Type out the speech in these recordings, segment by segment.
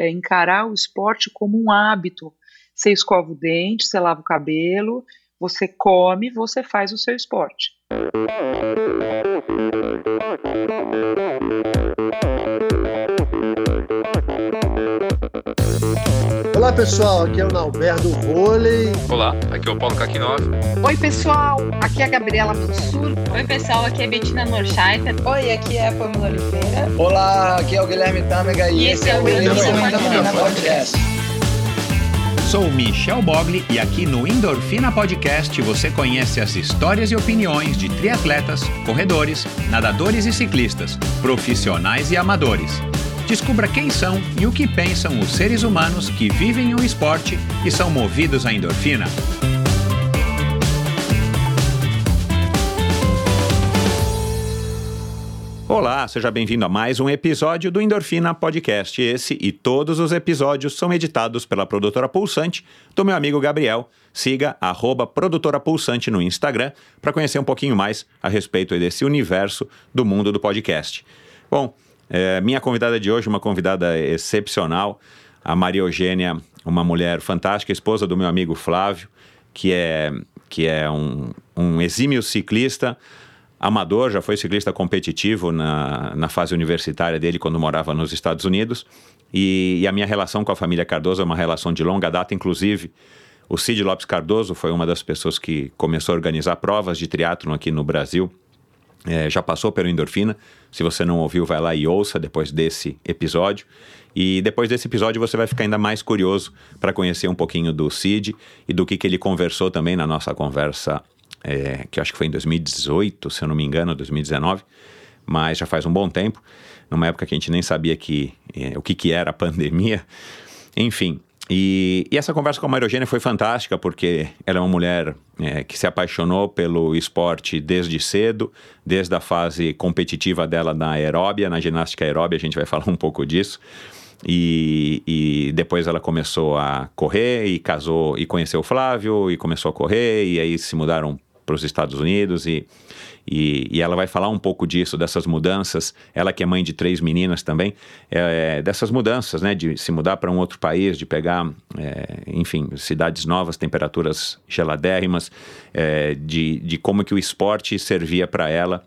é encarar o esporte como um hábito. Você escova o dente, você lava o cabelo, você come, você faz o seu esporte. Olá pessoal, aqui é o Nalberto Vôlei. Olá, aqui é o Paulo Kakinov. Oi pessoal, aqui é a Gabriela Mansur. Oi pessoal, aqui é Bettina Norscheiter. Oi, aqui é a Pamela Oliveira. Olá, aqui é o Guilherme Tâmega e, e esse é o Endorfina Podcast. Sou Michel Bogli e aqui no Endorfina Podcast você conhece as histórias e opiniões de triatletas, corredores, nadadores e ciclistas, profissionais e amadores. Descubra quem são e o que pensam os seres humanos que vivem o esporte e são movidos à endorfina. Olá, seja bem-vindo a mais um episódio do Endorfina Podcast. Esse e todos os episódios são editados pela produtora Pulsante, do meu amigo Gabriel. Siga arroba produtora Pulsante no Instagram para conhecer um pouquinho mais a respeito desse universo do mundo do podcast. Bom, é, minha convidada de hoje, uma convidada excepcional, a Maria Eugênia, uma mulher fantástica, esposa do meu amigo Flávio, que é, que é um, um exímio ciclista, amador, já foi ciclista competitivo na, na fase universitária dele quando morava nos Estados Unidos. E, e, a minha relação com a família Cardoso é uma relação de longa data, inclusive. O Cid Lopes Cardoso foi uma das pessoas que começou a organizar provas de triatlon aqui no Brasil é, já passou pelo Endorfina. Se você não ouviu, vai lá e ouça depois desse episódio. E depois desse episódio você vai ficar ainda mais curioso para conhecer um pouquinho do Cid e do que, que ele conversou também na nossa conversa, é, que acho que foi em 2018, se eu não me engano, 2019, mas já faz um bom tempo, numa época que a gente nem sabia que, é, o que, que era a pandemia. Enfim, e, e, essa conversa com a Maria Eugênia foi fantástica, porque ela é uma mulher é, que se apaixonou pelo esporte desde cedo, desde a fase competitiva dela na aeróbia, na ginástica aeróbia, a gente vai falar um pouco disso. E, e, depois ela começou a correr e casou e conheceu o Flávio e começou a correr e aí se mudaram para os Estados Unidos e e, e, ela vai falar um pouco disso, dessas mudanças. Ela que é mãe de três meninas também, é, dessas mudanças, né? De se mudar para um outro país, de pegar, é, enfim, cidades novas, temperaturas geladérrimas, é, de, de como que o esporte servia para ela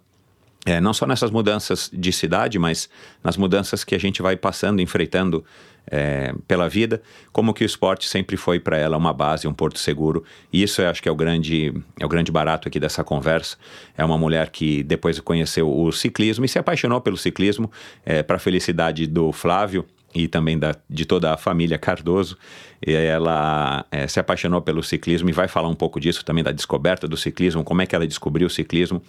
é, não só nessas mudanças de cidade, mas nas mudanças que a gente vai passando, enfrentando é, pela vida, como que o esporte sempre foi para ela uma base, um porto seguro. E isso eu acho que é o grande, é o grande barato aqui dessa conversa. É uma mulher que depois conheceu o ciclismo e se apaixonou pelo ciclismo, é, para a felicidade do Flávio, e também da, de toda a família Cardoso. Ela é, se apaixonou pelo ciclismo e vai falar um pouco disso também, da descoberta do ciclismo, como é que ela descobriu o ciclismo.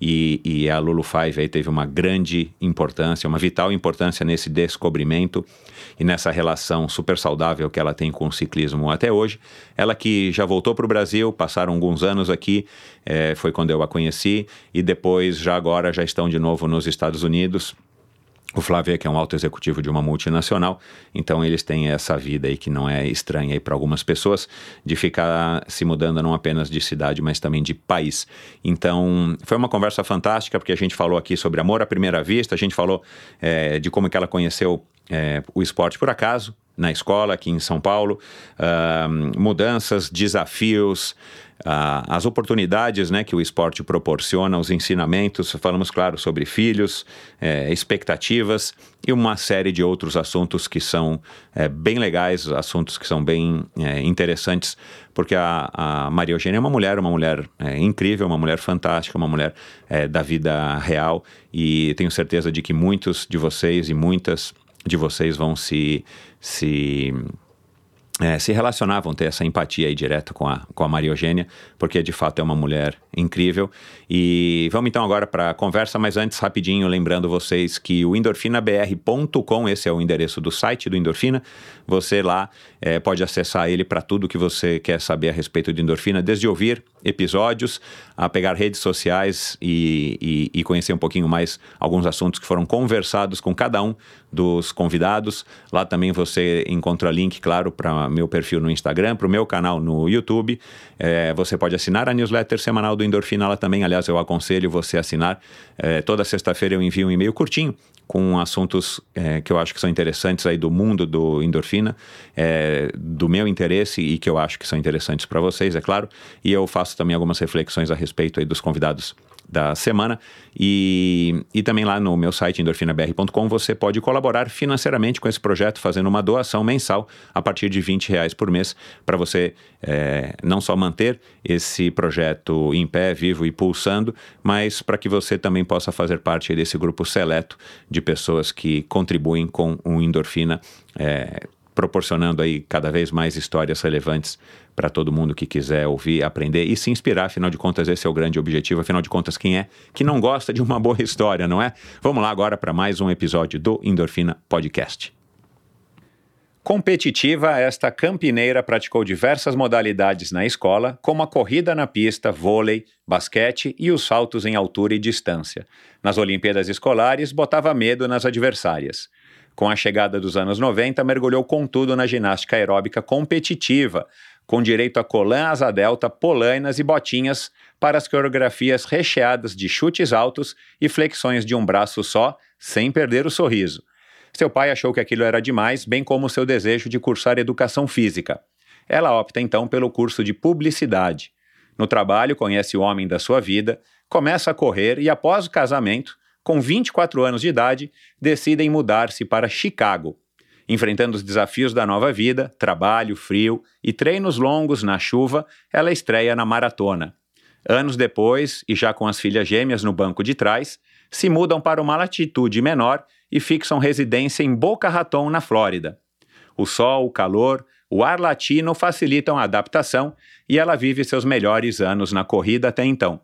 E, e a Lulu Five aí teve uma grande importância, uma vital importância nesse descobrimento e nessa relação super saudável que ela tem com o ciclismo até hoje. Ela que já voltou para o Brasil, passaram alguns anos aqui, é, foi quando eu a conheci, e depois, já agora, já estão de novo nos Estados Unidos o Flávio é que é um alto executivo de uma multinacional, então eles têm essa vida aí que não é estranha para algumas pessoas, de ficar se mudando não apenas de cidade, mas também de país. Então, foi uma conversa fantástica, porque a gente falou aqui sobre amor à primeira vista, a gente falou é, de como que ela conheceu é, o esporte por acaso, na escola aqui em São Paulo, uh, mudanças, desafios, uh, as oportunidades né, que o esporte proporciona, os ensinamentos, falamos, claro, sobre filhos, é, expectativas e uma série de outros assuntos que são é, bem legais, assuntos que são bem é, interessantes, porque a, a, Maria Eugênia é uma mulher, uma mulher incrível, uma mulher fantástica, uma mulher da vida real e tenho certeza de que muitos de vocês e muitas de vocês vão se, se é, se relacionavam, ter essa empatia aí direta com a, com a Maria Eugênia, porque de fato é uma mulher incrível. E vamos então agora para a conversa, mas antes, rapidinho, lembrando vocês que o endorfinabr.com, esse é o endereço do site do Endorfina, você lá é, pode acessar ele para tudo que você quer saber a respeito de endorfina, desde ouvir episódios, a pegar redes sociais e, e, e conhecer um pouquinho mais alguns assuntos que foram conversados com cada um dos convidados. Lá também você encontra link, claro, para meu perfil no Instagram, para o meu canal no YouTube. É, você pode assinar a newsletter semanal do Endorfina ela também. Aliás, eu aconselho você a assinar. É, toda sexta-feira eu envio um e-mail curtinho com assuntos é, que eu acho que são interessantes aí do mundo do endorfina, é, do meu interesse e que eu acho que são interessantes para vocês, é claro. E eu faço também algumas reflexões a respeito aí dos convidados da semana. E, e também lá no meu site endorfinabr.com você pode colaborar financeiramente com esse projeto, fazendo uma doação mensal a partir de 20 reais por mês, para você é, não só manter esse projeto em pé, vivo e pulsando, mas para que você também possa fazer parte desse grupo seleto de pessoas que contribuem com o endorfina. É, proporcionando aí cada vez mais histórias relevantes para todo mundo que quiser ouvir, aprender e se inspirar. Afinal de contas, esse é o grande objetivo. Afinal de contas, quem é que não gosta de uma boa história, não é? Vamos lá agora para mais um episódio do Endorfina Podcast. Competitiva, esta campineira praticou diversas modalidades na escola, como a corrida na pista, vôlei, basquete e os saltos em altura e distância. Nas Olimpíadas Escolares, botava medo nas adversárias. Com a chegada dos anos 90, mergulhou contudo na ginástica aeróbica competitiva, com direito a colã, asa delta, polainas e botinhas para as coreografias recheadas de chutes altos e flexões de um braço só, sem perder o sorriso. Seu pai achou que aquilo era demais, bem como seu desejo de cursar educação física. Ela opta então pelo curso de publicidade. No trabalho, conhece o homem da sua vida, começa a correr e, após o casamento, com 24 anos de idade, decidem mudar-se para Chicago. Enfrentando os desafios da nova vida, trabalho, frio e treinos longos na chuva, ela estreia na maratona. Anos depois, e já com as filhas gêmeas no banco de trás, se mudam para uma latitude menor e fixam residência em Boca Raton, na Flórida. O sol, o calor, o ar latino facilitam a adaptação e ela vive seus melhores anos na corrida até então.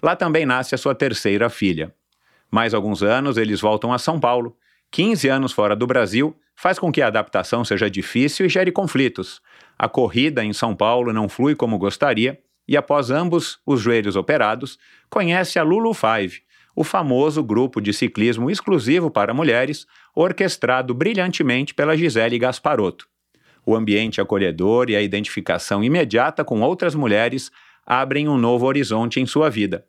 Lá também nasce a sua terceira filha. Mais alguns anos eles voltam a São Paulo. 15 anos fora do Brasil faz com que a adaptação seja difícil e gere conflitos. A corrida em São Paulo não flui como gostaria e, após ambos os joelhos operados, conhece a Lulu Five, o famoso grupo de ciclismo exclusivo para mulheres, orquestrado brilhantemente pela Gisele Gasparotto. O ambiente acolhedor e a identificação imediata com outras mulheres abrem um novo horizonte em sua vida.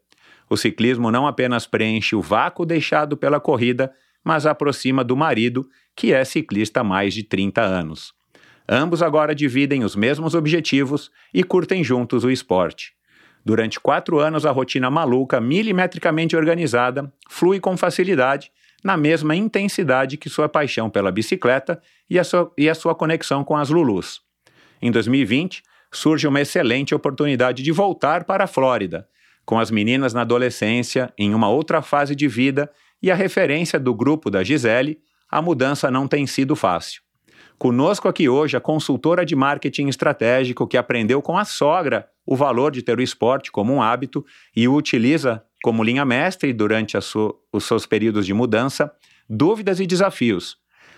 O ciclismo não apenas preenche o vácuo deixado pela corrida, mas aproxima do marido, que é ciclista há mais de 30 anos. Ambos agora dividem os mesmos objetivos e curtem juntos o esporte. Durante quatro anos, a rotina maluca, milimetricamente organizada, flui com facilidade, na mesma intensidade que sua paixão pela bicicleta e a sua, e a sua conexão com as Lulus. Em 2020, surge uma excelente oportunidade de voltar para a Flórida, com as meninas na adolescência, em uma outra fase de vida e a referência do grupo da Gisele, a mudança não tem sido fácil. Conosco aqui hoje a consultora de marketing estratégico que aprendeu com a sogra o valor de ter o esporte como um hábito e o utiliza como linha mestre durante os seus períodos de mudança, dúvidas e desafios.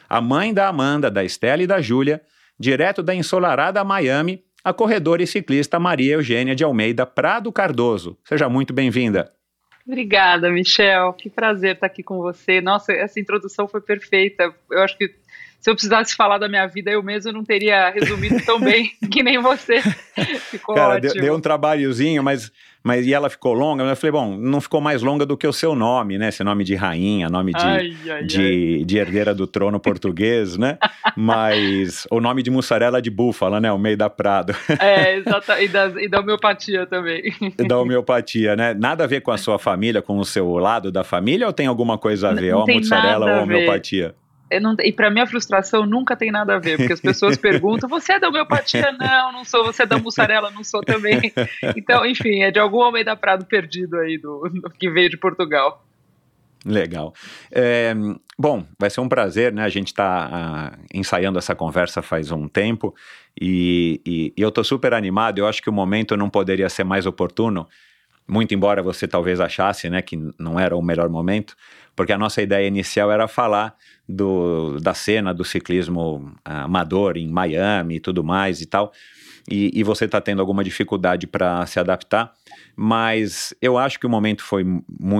A mãe da Amanda, da Estela e da Júlia, direto da ensolarada Miami, a corredora e ciclista Maria Eugênia de Almeida Prado Cardoso. Seja muito bem-vinda. Obrigada, Michel. Que prazer estar aqui com você. Nossa, essa introdução foi perfeita. Eu acho que se eu precisasse falar da minha vida, eu mesmo não teria resumido tão bem que nem você. Ficou Cara, ótimo. Deu, deu um trabalhozinho, mas mas e ela ficou longa, eu falei, bom, não ficou mais longa do que o seu nome, né? Esse nome de rainha, nome de, ai, ai, de, ai. de, herdeira do trono português, né? Mas o nome de mussarela de búfala, né? O meio da Prado. É, exata, e da, e da homeopatia também. Da homeopatia, né? Nada a ver com a sua família, com o seu lado da família, ou tem alguma coisa a ver? Não ou a mussarela ou a homeopatia? Não, e para minha frustração nunca tem nada a ver, porque as pessoas perguntam: você é da homeopatia? Não, não sou. Você é da mussarela? Não sou também. Então, enfim, é de algum homem da Prado perdido aí, do, do que veio de Portugal. Legal. É, bom, vai ser um prazer, né? A gente está uh, ensaiando essa conversa faz um tempo e, e, e eu estou super animado. Eu acho que o momento não poderia ser mais oportuno, muito embora você talvez achasse, né, que não era o melhor momento, porque a nossa ideia inicial era falar do, da cena do ciclismo amador em Miami e tudo mais e tal. E, e você está tendo alguma dificuldade para se adaptar, mas eu acho que o momento foi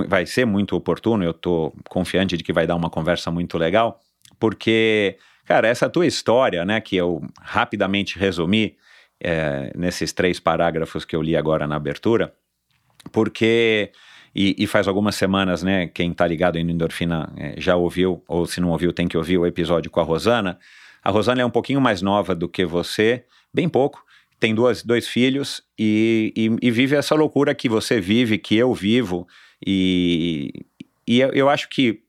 vai ser muito oportuno. Eu estou confiante de que vai dar uma conversa muito legal, porque Cara, essa tua história, né, que eu rapidamente resumi é, nesses três parágrafos que eu li agora na abertura, porque e, e, faz algumas semanas, né? Quem tá ligado em Endorfina é, já ouviu, ou se não ouviu, tem que ouvir o episódio com a Rosana. A Rosana é um pouquinho mais nova do que você, bem pouco. Tem duas, dois filhos e, e, e vive essa loucura que você vive, que eu vivo. E, e eu, eu acho que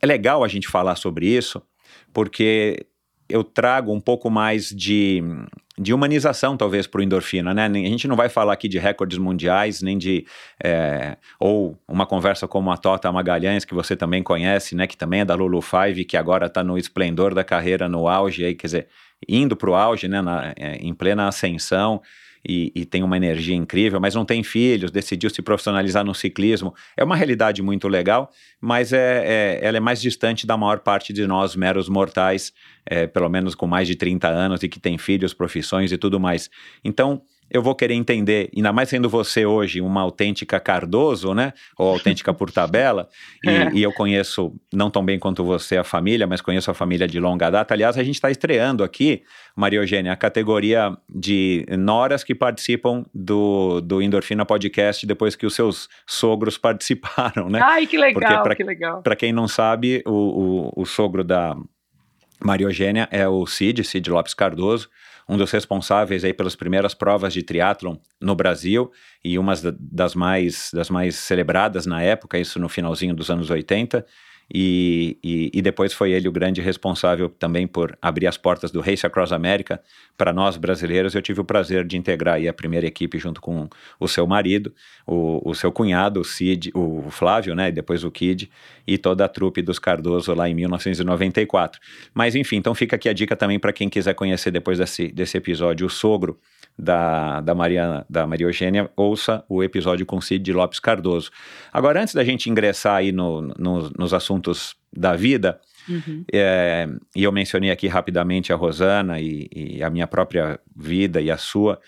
é legal a gente falar sobre isso, porque eu trago um pouco mais de, de humanização, talvez, para o endorfina, né? A gente não vai falar aqui de recordes mundiais, nem de. É, ou uma conversa como a Tota Magalhães, que você também conhece, né? Que também é da Lulu Five, que agora está no esplendor da carreira, no auge, aí, quer dizer, indo para o auge, né? Na, é, em plena ascensão e, e, tem uma energia incrível, mas não tem filhos, decidiu se profissionalizar no ciclismo. É uma realidade muito legal, mas é, é ela é mais distante da maior parte de nós, meros mortais, é, pelo menos com mais de 30 anos e que tem filhos, profissões e tudo mais. Então, eu vou querer entender, ainda mais sendo você hoje uma autêntica Cardoso, né? Ou autêntica por tabela, e, é. e, eu conheço, não tão bem quanto você, a família, mas conheço a família de longa data. Aliás, a gente está estreando aqui, Maria Eugênia, a categoria de noras que participam do, do Endorfina Podcast depois que os seus sogros participaram, né? Ai, que legal, pra, que legal. Para quem não sabe, o, o, o sogro da Maria Eugênia é o Cid, Cid Lopes Cardoso, um dos responsáveis aí pelas primeiras provas de triatlon no Brasil e uma das mais, das mais celebradas na época, isso no finalzinho dos anos 80. E, e, e, depois foi ele o grande responsável também por abrir as portas do Race Across America para nós brasileiros. Eu tive o prazer de integrar a primeira equipe junto com o seu marido, o, o seu cunhado, o Cid, o Flávio, né, e depois o Kid, e toda a trupe dos Cardoso lá em 1994. Mas enfim, então fica aqui a dica também para quem quiser conhecer depois desse, desse episódio o sogro da, da, Mariana, da Maria Eugênia, ouça o episódio com Cid de Lopes Cardoso. Agora, antes da gente ingressar aí no, no, nos assuntos da vida, uhum. é, e eu mencionei aqui rapidamente a Rosana e, e a minha própria vida e a sua,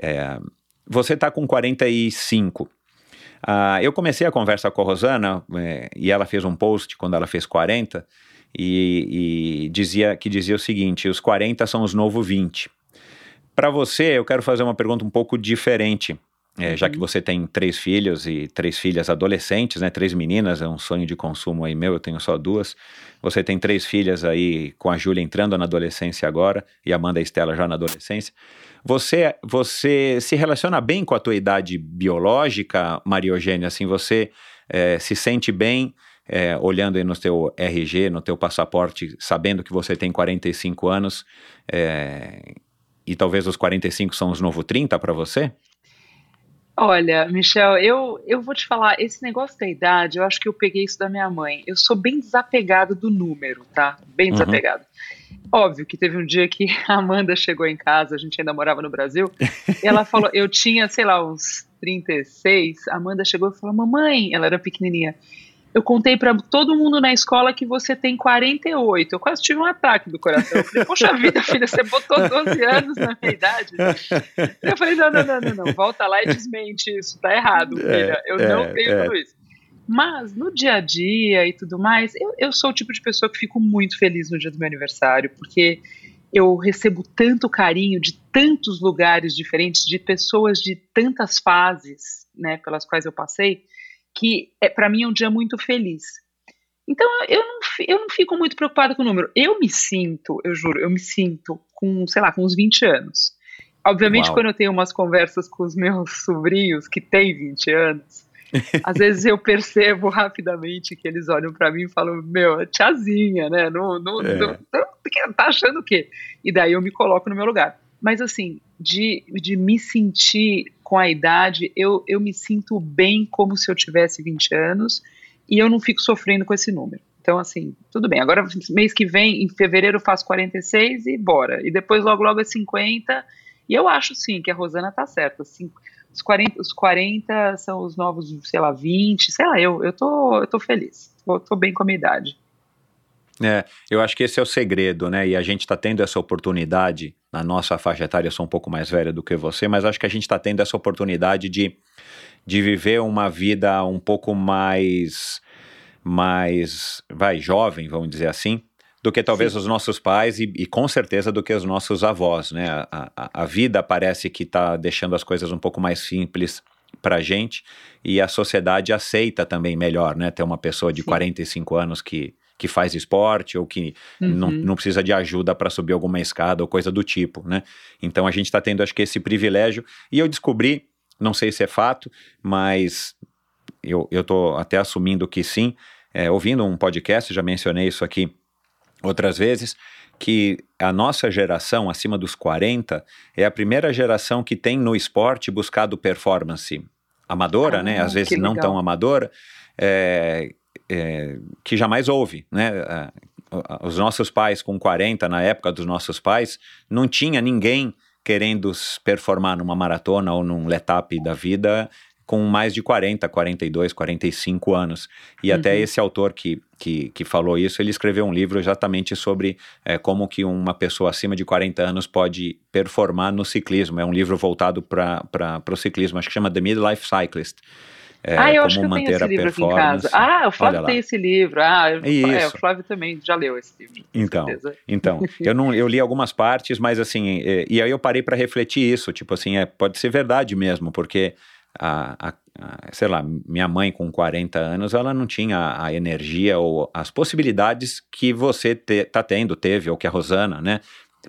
é, você está com 45. Ah, eu comecei a conversa com a Rosana é, e ela fez um post quando ela fez 40 e, e dizia que dizia o seguinte: os 40 são os novos 20. Para você, eu quero fazer uma pergunta um pouco diferente. É, já que uhum. você tem três filhos e três filhas adolescentes, né? Três meninas, é um sonho de consumo aí meu, eu tenho só duas. Você tem três filhas aí, com a Júlia entrando na adolescência agora e a Amanda e a Estela já na adolescência. Você, você se relaciona bem com a tua idade biológica, Maria Eugênia? Assim, você é, se sente bem é, olhando aí no teu RG, no teu passaporte, sabendo que você tem 45 anos? É, e talvez os 45 são os novo 30 para você? Olha, Michel, eu, eu vou te falar, esse negócio da idade, eu acho que eu peguei isso da minha mãe. Eu sou bem desapegado do número, tá? Bem uhum. desapegado. Óbvio que teve um dia que a Amanda chegou em casa, a gente ainda morava no Brasil, e ela falou, eu tinha, sei lá, uns 36, a Amanda chegou e falou, mamãe, ela era pequenininha, eu contei para todo mundo na escola que você tem 48. Eu quase tive um ataque do coração. Eu falei, poxa vida, filha, você botou 12 anos na minha idade. Eu falei, não, não, não, não, não, volta lá e desmente isso, tá errado, é, filha. Eu é, não tenho é. tudo isso. Mas no dia a dia e tudo mais, eu, eu sou o tipo de pessoa que fico muito feliz no dia do meu aniversário, porque eu recebo tanto carinho de tantos lugares diferentes, de pessoas de tantas fases, né, pelas quais eu passei que é, para mim é um dia muito feliz. Então eu não, eu não fico muito preocupada com o número. Eu me sinto, eu juro, eu me sinto com, sei lá, com uns 20 anos. Obviamente, Uau. quando eu tenho umas conversas com os meus sobrinhos que têm 20 anos, às vezes eu percebo rapidamente que eles olham para mim e falam: Meu, tiazinha, né? Não, não, é. não, não, tá achando o quê? E daí eu me coloco no meu lugar. Mas assim, de, de me sentir com a idade, eu, eu me sinto bem como se eu tivesse 20 anos e eu não fico sofrendo com esse número. Então, assim, tudo bem. Agora, mês que vem, em fevereiro, eu faço 46 e bora. E depois, logo, logo é 50. E eu acho, sim, que a Rosana tá certa. Assim, os, 40, os 40 são os novos, sei lá, 20. Sei lá, eu, eu, tô, eu tô feliz. Eu tô bem com a minha idade. É, eu acho que esse é o segredo, né? E a gente está tendo essa oportunidade, na nossa faixa etária, eu sou um pouco mais velha do que você, mas acho que a gente está tendo essa oportunidade de, de viver uma vida um pouco mais, mais, vai, jovem, vamos dizer assim, do que talvez Sim. os nossos pais e, e, com certeza do que os nossos avós, né? A, a, a vida parece que está deixando as coisas um pouco mais simples para a gente e a sociedade aceita também melhor, né? Ter uma pessoa de Sim. 45 anos que, que faz esporte ou que uhum. não, não precisa de ajuda para subir alguma escada ou coisa do tipo, né? Então a gente está tendo, acho que, esse privilégio. E eu descobri, não sei se é fato, mas eu estou até assumindo que sim, é, ouvindo um podcast, já mencionei isso aqui outras vezes, que a nossa geração, acima dos 40, é a primeira geração que tem no esporte buscado performance amadora, né? ah, né? Às vezes não tão amadora, é, é, que jamais houve, né? Os nossos pais com 40, na época dos nossos pais, não tinha ninguém querendo performar numa maratona ou num letap da vida com mais de 40, 42, 45 anos. E uhum. até esse autor que, que, que, falou isso, ele escreveu um livro exatamente sobre é, como que uma pessoa acima de 40 anos pode performar no ciclismo. É um livro voltado para o ciclismo, acho que chama The Midlife Cyclist. É, ah, eu acho que eu tenho esse livro aqui em casa. Ah, o Flávio tem esse livro. Ah, é, o Flávio também já leu esse livro. Então, então eu não, eu li algumas partes, mas assim, e, e aí eu parei para refletir isso, tipo assim, é, pode ser verdade mesmo, porque a, a, a, sei lá, minha mãe com 40 anos, ela não tinha a energia ou as possibilidades que você te, tá tendo, teve, ou que a Rosana, né?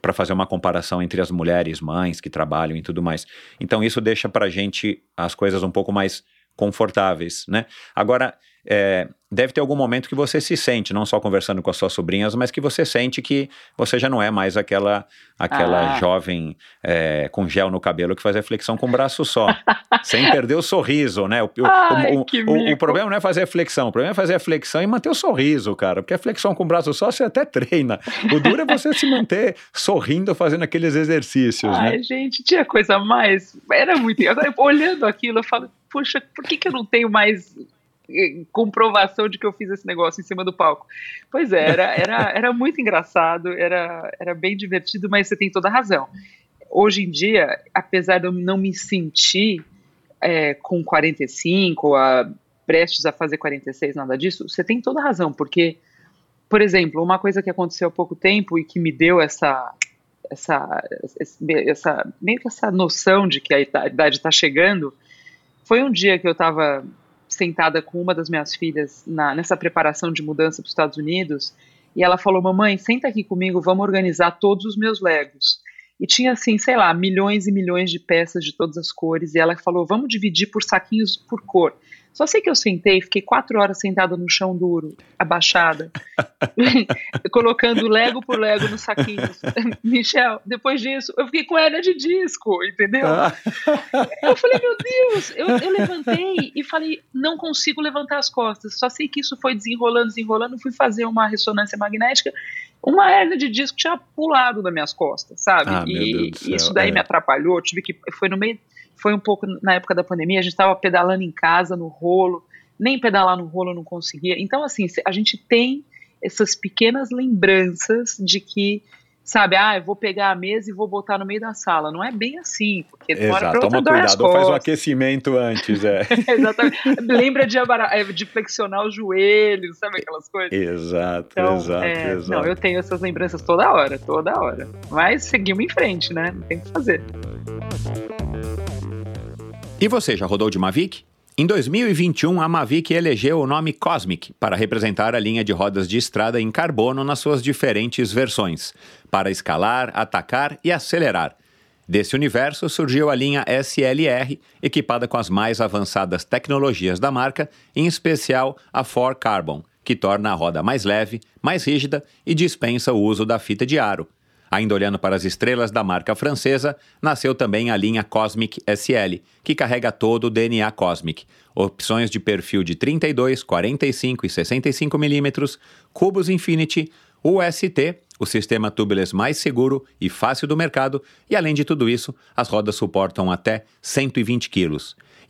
Para fazer uma comparação entre as mulheres, mães que trabalham e tudo mais. Então, isso deixa para gente as coisas um pouco mais confortáveis, né? Agora, é, deve ter algum momento que você se sente, não só conversando com as suas sobrinhas, mas que você sente que você já não é mais aquela aquela ah. jovem é, com gel no cabelo que fazia flexão com o braço só, sem perder o sorriso, né? O, Ai, o, o, o, problema não é fazer flexão, o problema é fazer a flexão e manter o sorriso, cara, porque a flexão com o braço só você até treina. O duro é você se manter sorrindo fazendo aqueles exercícios, Ai, né? gente, tinha coisa mais, era muito... Agora, olhando aquilo, eu falo, puxa, por que, que eu não tenho mais eh, comprovação de que eu fiz esse negócio em cima do palco. Pois é, era, era, era muito engraçado, era, era bem divertido, mas você tem toda a razão. Hoje em dia, apesar de eu não me sentir é, com 45, a, prestes a fazer 46, nada disso, você tem toda a razão, porque, por exemplo, uma coisa que aconteceu há pouco tempo e que me deu essa, essa, essa meio que essa noção de que a idade está chegando foi um dia que eu estava sentada com uma das minhas filhas na, nessa preparação de mudança para os Estados Unidos e ela falou: Mamãe, senta aqui comigo, vamos organizar todos os meus Legos. E tinha assim, sei lá, milhões e milhões de peças de todas as cores. E ela falou: Vamos dividir por saquinhos por cor. Só sei que eu sentei, fiquei quatro horas sentada no chão duro, abaixada, colocando Lego por Lego nos saquinhos. Michel, depois disso, eu fiquei com hernia de disco, entendeu? Ah. eu falei, meu Deus, eu, eu, levantei e falei, não consigo levantar as costas. Só sei que isso foi desenrolando, desenrolando. Fui fazer uma ressonância magnética, uma hernia de disco tinha pulado das minhas costas, sabe? Ah, e isso daí é. me atrapalhou. Tive que, foi no meio foi um pouco na época da pandemia, a gente estava pedalando em casa, no rolo, nem pedalar no rolo não conseguia. Então, assim, a gente tem essas pequenas lembranças de que, sabe, ah, eu vou pegar a mesa e vou botar no meio da sala. Não é bem assim, porque Exato, toma cuidado, faz um aquecimento antes, é. Exatamente. Lembra de, é, de, flexionar os joelhos, sabe aquelas coisas? Exato, então, exato, é, exato. Não, eu tenho essas lembranças toda hora, toda hora. Mas seguimos em frente, né? Não tem o que fazer. E você já rodou de Mavic? Em 2021, a Mavic elegeu o nome Cosmic para representar a linha de rodas de estrada em carbono nas suas diferentes versões, para escalar, atacar e acelerar. Desse universo surgiu a linha SLR, equipada com as mais avançadas tecnologias da marca, em especial a 4 Carbon, que torna a roda mais leve, mais rígida e dispensa o uso da fita de aro, Ainda olhando para as estrelas da marca francesa, nasceu também a linha Cosmic SL, que carrega todo o DNA Cosmic. Opções de perfil de 32, 45 e 65 mm, cubos Infinity, UST, o sistema tubeless mais seguro e fácil do mercado, e além de tudo isso, as rodas suportam até 120 kg.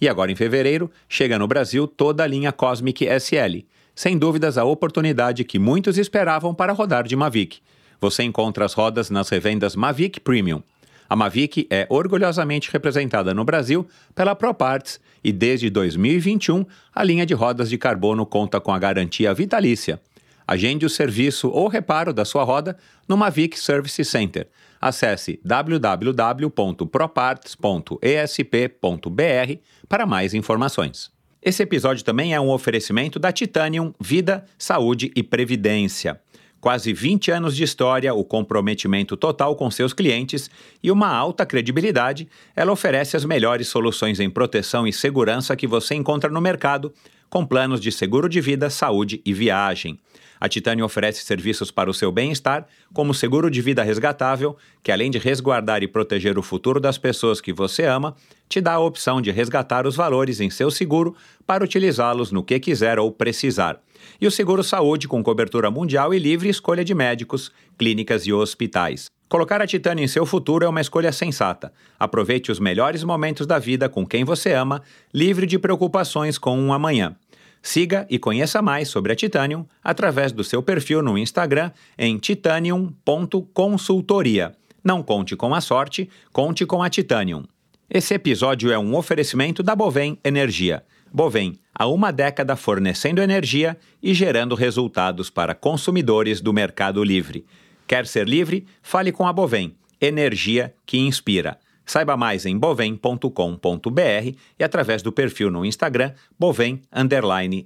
E agora em fevereiro, chega no Brasil toda a linha Cosmic SL. Sem dúvidas, a oportunidade que muitos esperavam para rodar de Mavic. Você encontra as rodas nas revendas Mavic Premium. A Mavic é orgulhosamente representada no Brasil pela ProParts e desde 2021 a linha de rodas de carbono conta com a garantia vitalícia. Agende o serviço ou reparo da sua roda no Mavic Service Center. Acesse www.proparts.esp.br para mais informações. Esse episódio também é um oferecimento da Titanium Vida, Saúde e Previdência. Quase 20 anos de história, o comprometimento total com seus clientes e uma alta credibilidade, ela oferece as melhores soluções em proteção e segurança que você encontra no mercado, com planos de seguro de vida, saúde e viagem. A Titânio oferece serviços para o seu bem-estar, como seguro de vida resgatável, que além de resguardar e proteger o futuro das pessoas que você ama, te dá a opção de resgatar os valores em seu seguro para utilizá-los no que quiser ou precisar. E o seguro saúde com cobertura mundial e livre escolha de médicos, clínicas e hospitais. Colocar a Titânio em seu futuro é uma escolha sensata. Aproveite os melhores momentos da vida com quem você ama, livre de preocupações com um amanhã. Siga e conheça mais sobre a Titanium através do seu perfil no Instagram em titanium.consultoria. Não conte com a sorte, conte com a Titanium. Esse episódio é um oferecimento da Bovem Energia. Bovem, há uma década fornecendo energia e gerando resultados para consumidores do mercado livre. Quer ser livre? Fale com a Bovem. Energia que inspira. Saiba mais em bovem.com.br e através do perfil no Instagram bovem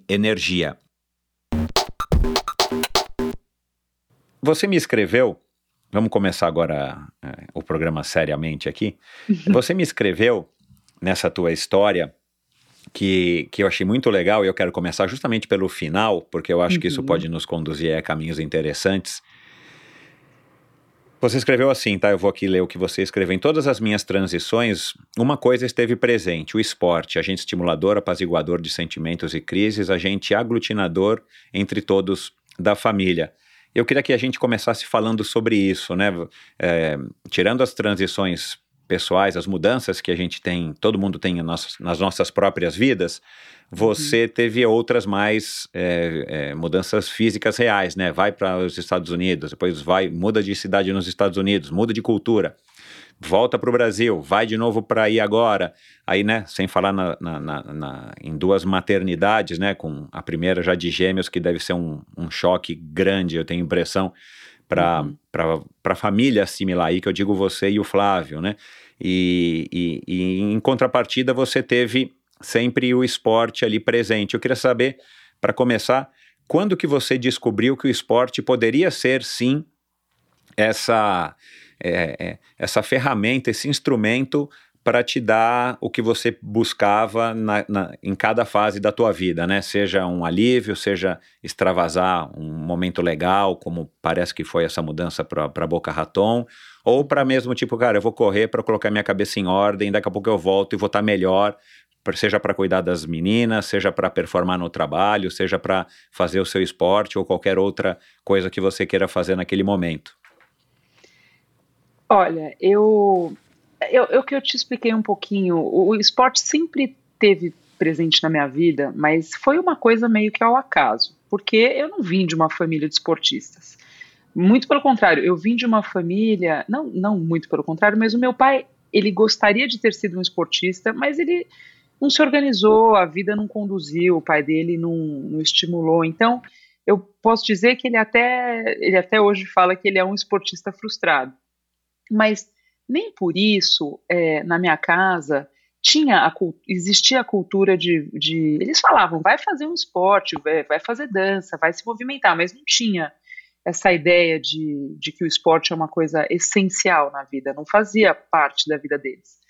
energia. Você me escreveu, vamos começar agora é, o programa seriamente aqui. Você me escreveu nessa tua história que, que eu achei muito legal e eu quero começar justamente pelo final, porque eu acho uhum. que isso uhum. pode nos conduzir a caminhos interessantes. Você escreveu assim, tá? Eu vou aqui ler o que você escreveu. Em todas as minhas transições, uma coisa esteve presente: o esporte, agente estimulador, apaziguador de sentimentos e crises, agente aglutinador entre todos da família. Eu queria que a gente começasse falando sobre isso, né? É, tirando as transições pessoais, as mudanças que a gente tem, todo mundo tem nas nossas próprias vidas, você uhum. teve outras mais é, é, mudanças físicas reais, né? Vai para os Estados Unidos, depois vai, muda de cidade nos Estados Unidos, muda de cultura, volta para o Brasil, vai de novo para aí agora. Aí, né, sem falar na, na, na, em duas maternidades, né? Com a primeira já de gêmeos, que deve ser um, um choque grande, eu tenho impressão, para uhum. a família assimilar aí, que eu digo você e o Flávio, né? E, e, e em contrapartida, você teve sempre o esporte ali presente. Eu queria saber, para começar, quando que você descobriu que o esporte poderia ser, sim, essa, é, é, essa ferramenta, esse instrumento para te dar o que você buscava na, na, em cada fase da tua vida, né? Seja um alívio, seja extravasar um momento legal, como parece que foi essa mudança para Boca Raton, ou para mesmo tipo, cara, eu vou correr para colocar minha cabeça em ordem, daqui a pouco eu volto e vou estar tá melhor, seja para cuidar das meninas, seja para performar no trabalho, seja para fazer o seu esporte ou qualquer outra coisa que você queira fazer naquele momento? Olha, eu, eu, eu que eu te expliquei um pouquinho, o, o esporte sempre teve presente na minha vida, mas foi uma coisa meio que ao acaso, porque eu não vim de uma família de esportistas. Muito pelo contrário, eu vim de uma família, não, não muito pelo contrário, mas o meu pai, ele gostaria de ter sido um esportista, mas ele não se organizou, a vida não conduziu, o pai dele não, não estimulou. Então, eu posso dizer que ele até, ele até hoje fala que ele é um esportista frustrado. Mas nem por isso, é, na minha casa, tinha a, existia a cultura de, de, Eles falavam, vai fazer um esporte, vai, vai fazer dança, vai se movimentar, mas não tinha essa ideia de, de que o esporte é uma coisa essencial na vida, não fazia parte da vida deles.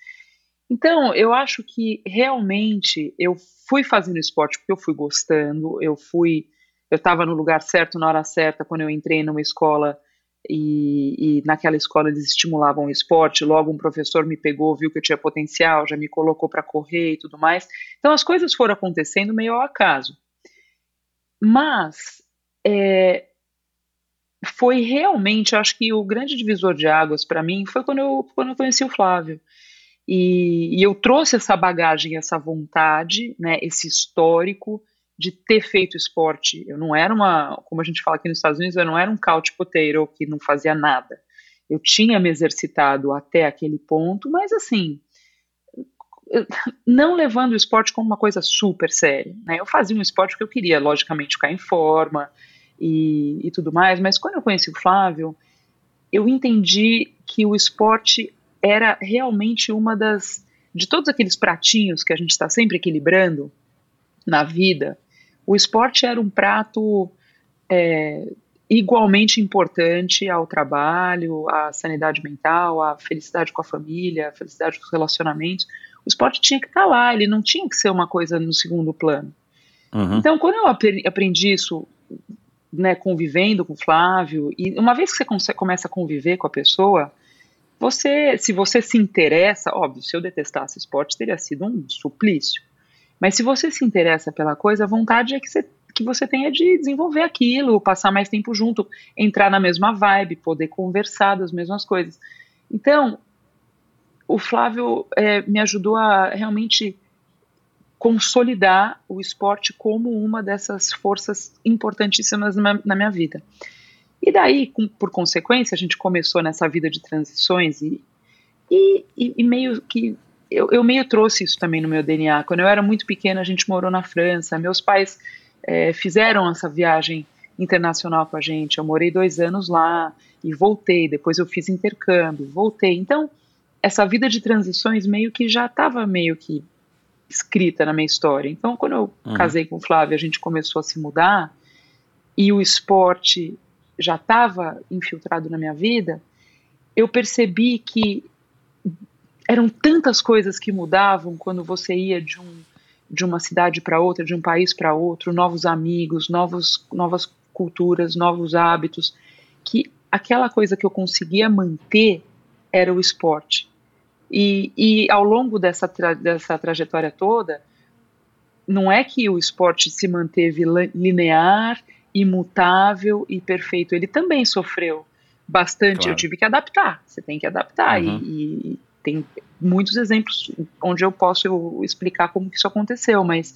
Então, eu acho que realmente eu fui fazendo esporte porque eu fui gostando, eu fui, eu estava no lugar certo na hora certa quando eu entrei numa escola e, e, naquela escola eles estimulavam o esporte. Logo um professor me pegou, viu que eu tinha potencial, já me colocou para correr e tudo mais. Então as coisas foram acontecendo meio ao acaso. Mas é, foi realmente, acho que o grande divisor de águas para mim foi quando eu, quando eu conheci o Flávio. E, e, eu trouxe essa bagagem, essa vontade, né, esse histórico de ter feito esporte. Eu não era uma, como a gente fala aqui nos Estados Unidos, eu não era um couch potato que não fazia nada. Eu tinha me exercitado até aquele ponto, mas assim, não levando o esporte como uma coisa super séria. Né? Eu fazia um esporte porque eu queria, logicamente, ficar em forma, e, e tudo mais, mas quando eu conheci o Flávio, eu entendi que o esporte era realmente uma das. de todos aqueles pratinhos que a gente está sempre equilibrando na vida, o esporte era um prato é, igualmente importante ao trabalho, à sanidade mental, à felicidade com a família, à felicidade com os relacionamentos. O esporte tinha que estar tá lá, ele não tinha que ser uma coisa no segundo plano. Uhum. Então, quando eu aprendi isso, né, convivendo com o Flávio, e uma vez que você começa a conviver com a pessoa, você, se você se interessa, óbvio, se eu detestasse esporte, teria sido um suplício. Mas se você se interessa pela coisa, a vontade é que você, que você tenha de desenvolver aquilo, passar mais tempo junto, entrar na mesma vibe, poder conversar das mesmas coisas. Então, o Flávio é, me ajudou a realmente consolidar o esporte como uma dessas forças importantíssimas na, minha vida. E daí, com, por consequência, a gente começou nessa vida de transições e, e, e meio que eu, eu, meio trouxe isso também no meu DNA. Quando eu era muito pequena, a gente morou na França. Meus pais é, fizeram essa viagem internacional com a gente. Eu morei dois anos lá e voltei. Depois eu fiz intercâmbio, voltei. Então, essa vida de transições meio que já estava meio que escrita na minha história. Então, quando eu uhum. casei com o Flávio, a gente começou a se mudar e o esporte já estava infiltrado na minha vida, eu percebi que eram tantas coisas que mudavam quando você ia de, um, de uma cidade para outra, de um país para outro, novos amigos, novos, novas culturas, novos hábitos, que aquela coisa que eu conseguia manter era o esporte. E, e ao longo dessa, tra dessa trajetória toda, não é que o esporte se manteve linear, imutável e perfeito. Ele também sofreu bastante. Claro. Eu tive que adaptar. Você tem que adaptar. Uhum. E, e, tem muitos exemplos onde eu posso explicar como que isso aconteceu, mas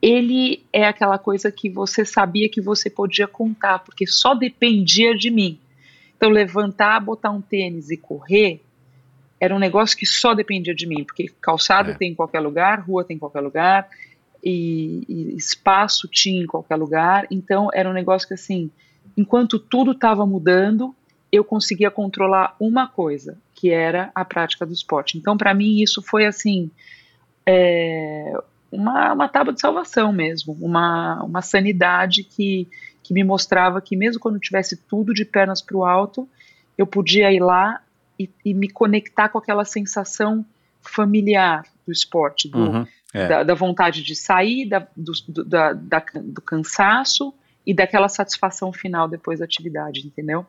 ele é aquela coisa que você sabia que você podia contar, porque só dependia de mim. Então, levantar, botar um tênis e correr era um negócio que só dependia de mim, porque calçado é. tem em qualquer lugar, rua tem em qualquer lugar, e, e, espaço tinha em qualquer lugar. Então, era um negócio que, assim, enquanto tudo estava mudando, eu conseguia controlar uma coisa, que era a prática do esporte. Então, para mim, isso foi, assim, é, uma, uma tábua de salvação mesmo, uma, uma sanidade que, que me mostrava que, mesmo quando tivesse tudo de pernas para o alto, eu podia ir lá e, e, me conectar com aquela sensação familiar do esporte, do, uhum, é. da, da, vontade de sair, da, do, do, da, do cansaço e daquela satisfação final depois da atividade, entendeu?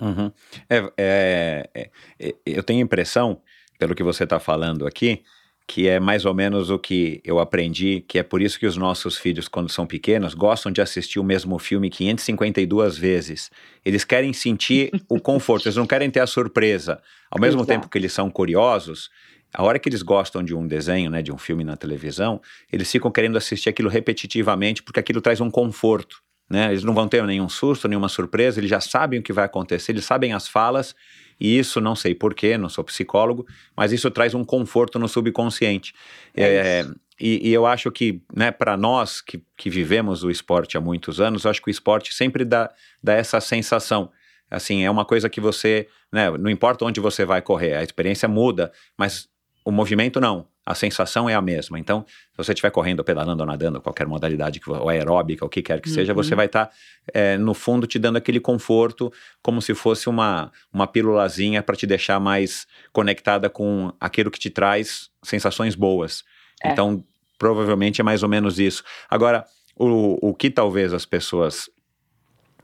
Uhum. É, é, é, é eu tenho a impressão, pelo que você está falando aqui, que é mais ou menos o que eu aprendi, que é por isso que os nossos filhos, quando são pequenos, gostam de assistir o mesmo filme 552 vezes. Eles querem sentir o conforto, eles não querem ter a surpresa. Ao mesmo Exato. tempo que eles são curiosos, a hora que eles gostam de um desenho, né, de um filme na televisão, eles ficam querendo assistir aquilo repetitivamente, porque aquilo traz um conforto. Né? Eles não vão ter nenhum susto, nenhuma surpresa, eles já sabem o que vai acontecer, eles sabem as falas e isso, não sei porquê, não sou psicólogo, mas isso traz um conforto no subconsciente. É, é e, e, eu acho que, né, para nós que, que vivemos o esporte há muitos anos, eu acho que o esporte sempre dá, dá essa sensação. Assim, é uma coisa que você, né, não importa onde você vai correr, a experiência muda, mas o movimento não a sensação é a mesma. Então, se você estiver correndo, pedalando ou nadando, qualquer modalidade, ou aeróbica, o que quer que uhum. seja, você vai estar, tá, é, no fundo, te dando aquele conforto, como se fosse uma, uma pílulazinha para te deixar mais conectada com aquilo que te traz sensações boas. É. Então, provavelmente é mais ou menos isso. Agora, o, o que talvez as pessoas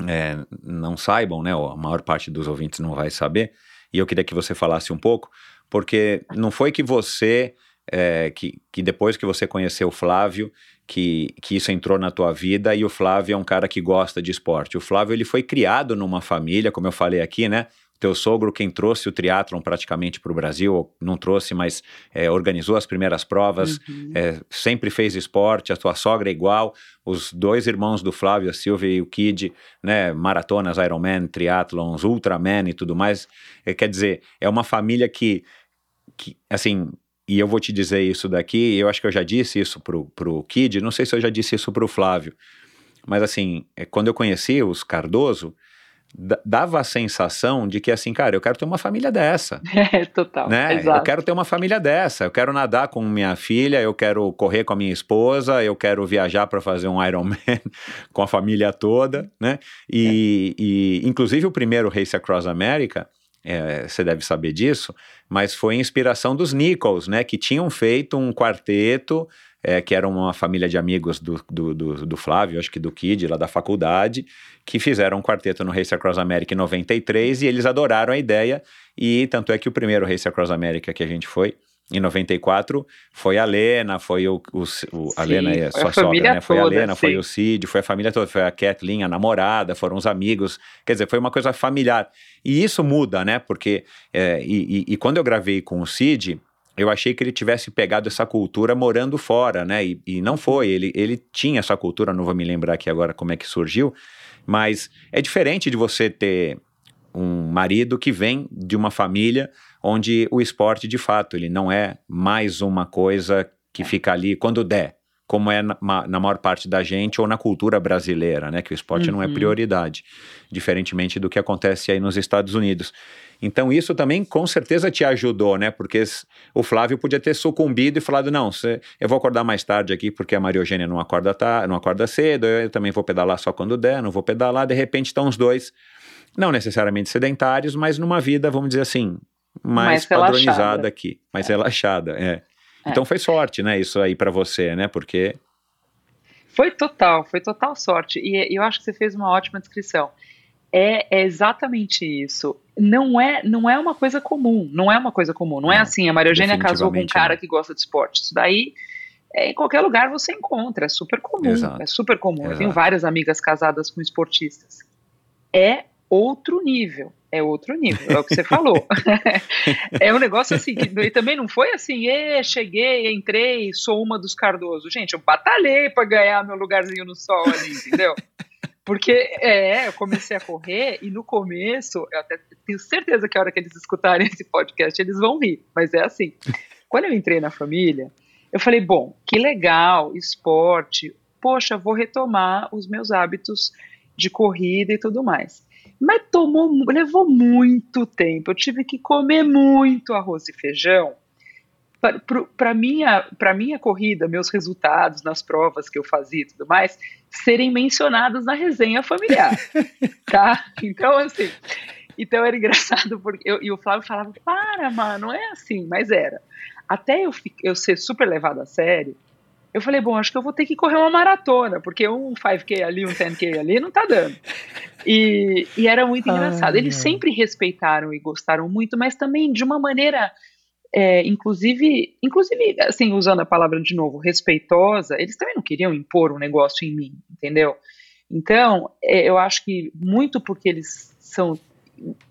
é, não saibam, né, ou a maior parte dos ouvintes não vai saber, e eu queria que você falasse um pouco, porque não foi que você é, que, que depois que você conheceu o Flávio, que, que isso entrou na tua vida e o Flávio é um cara que gosta de esporte. O Flávio ele foi criado numa família, como eu falei aqui, né? Teu sogro, quem trouxe o triatlon praticamente para o Brasil, não trouxe, mas é, organizou as primeiras provas, uhum. é, sempre fez esporte, a tua sogra é igual, os dois irmãos do Flávio, a Silvia e o Kid, né, maratonas, Ironman, triatlons, Ultraman e tudo mais. É, quer dizer, é uma família que, que assim, e eu vou te dizer isso daqui, eu acho que eu já disse isso pro, pro Kid, não sei se eu já disse isso pro Flávio, mas assim, é, quando eu conheci os Cardoso, dava a sensação de que assim, cara, eu quero ter uma família dessa, É, total. né? Eu Exato. quero ter uma família dessa, eu quero nadar com minha filha, eu quero correr com a minha esposa, eu quero viajar para fazer um Ironman com a família toda, né? E, e, inclusive o primeiro Race Across America, é, você deve saber disso, mas foi inspiração dos Nichols, né? Que tinham feito um quarteto, é, que era uma família de amigos do, do, do, do Flávio, acho que do Kid, lá da faculdade, que fizeram um quarteto no Race Across America em 93 e eles adoraram a ideia. E tanto é que o primeiro Race Across America que a gente foi, em 94, foi a Lena, foi o. o, o a Sim, Lena é foi sua a sogra, né? Foi a toda, Lena, foi sim. o Cid, foi a família toda, foi a Kathleen, a namorada, foram os amigos. Quer dizer, foi uma coisa familiar. E isso muda, né? Porque. é, e, e- e quando eu gravei com o Cid. Eu achei que ele tivesse pegado essa cultura morando fora, né? E, e não foi. Ele, ele tinha essa cultura, não vou me lembrar aqui agora como é que surgiu, mas é diferente de você ter um marido que vem de uma família onde o esporte, de fato, ele não é mais uma coisa que fica ali quando der, como é na, na maior parte da gente ou na cultura brasileira, né? Que o esporte não é Uhum. prioridade, diferentemente do que acontece aí nos Estados Unidos. Então isso também com certeza te ajudou, né? Porque o Flávio podia ter sucumbido e falado não, cê- eu vou acordar mais tarde aqui porque a Maria Eugênia não acorda tá, não acorda cedo, eu também vou pedalar só quando der, não vou pedalar. De repente estão os dois, não necessariamente sedentários, mas numa vida, vamos dizer assim, mais, Mais padronizada relaxada. aqui, mais relaxada, é. Então foi sorte, né? Isso aí pra você, né? Porque Foi total, foi total sorte. E eu acho que você fez uma ótima descrição. É, é exatamente isso. Não é, não é uma coisa comum. Não é uma coisa comum. Não, é Não, assim, a Maria Eugênia casou com um cara que gosta de esporte. Isso daí, é, em qualquer lugar você encontra. É super comum. Exato. É super comum. Eu tenho Exato. várias amigas casadas com esportistas. É outro nível. É outro nível, é o que você falou. é um negócio assim, que e também não foi assim, "Ê, cheguei, entrei, sou uma dos Cardoso. Gente, eu batalhei para ganhar meu lugarzinho no sol ali, entendeu? Porque, é, eu comecei a correr e no começo, eu até tenho certeza que a hora que eles escutarem esse podcast, eles vão rir, mas é assim. Quando eu entrei na família, eu falei, bom, que legal, esporte, poxa, vou retomar os meus hábitos de corrida e tudo mais. Mas tomou, levou muito tempo. Eu tive que comer muito arroz e feijão para minha para minha corrida, meus resultados nas provas que eu fazia e tudo mais, serem mencionados na resenha familiar, tá? Então assim, então era engraçado porque eu, e o Flávio falava, para, mano, não é assim, mas era. Até eu, eu ser super levado a sério, eu falei, bom, acho que eu vou ter que correr uma maratona, porque um 5K ali, um 10K ali, não tá dando. E, e era muito engraçado. Eles sempre respeitaram e gostaram muito, mas também de uma maneira, é, inclusive, inclusive, assim, usando a palavra de novo, respeitosa, eles também não queriam impor um negócio em mim, entendeu? Então, é, eu acho que muito porque eles são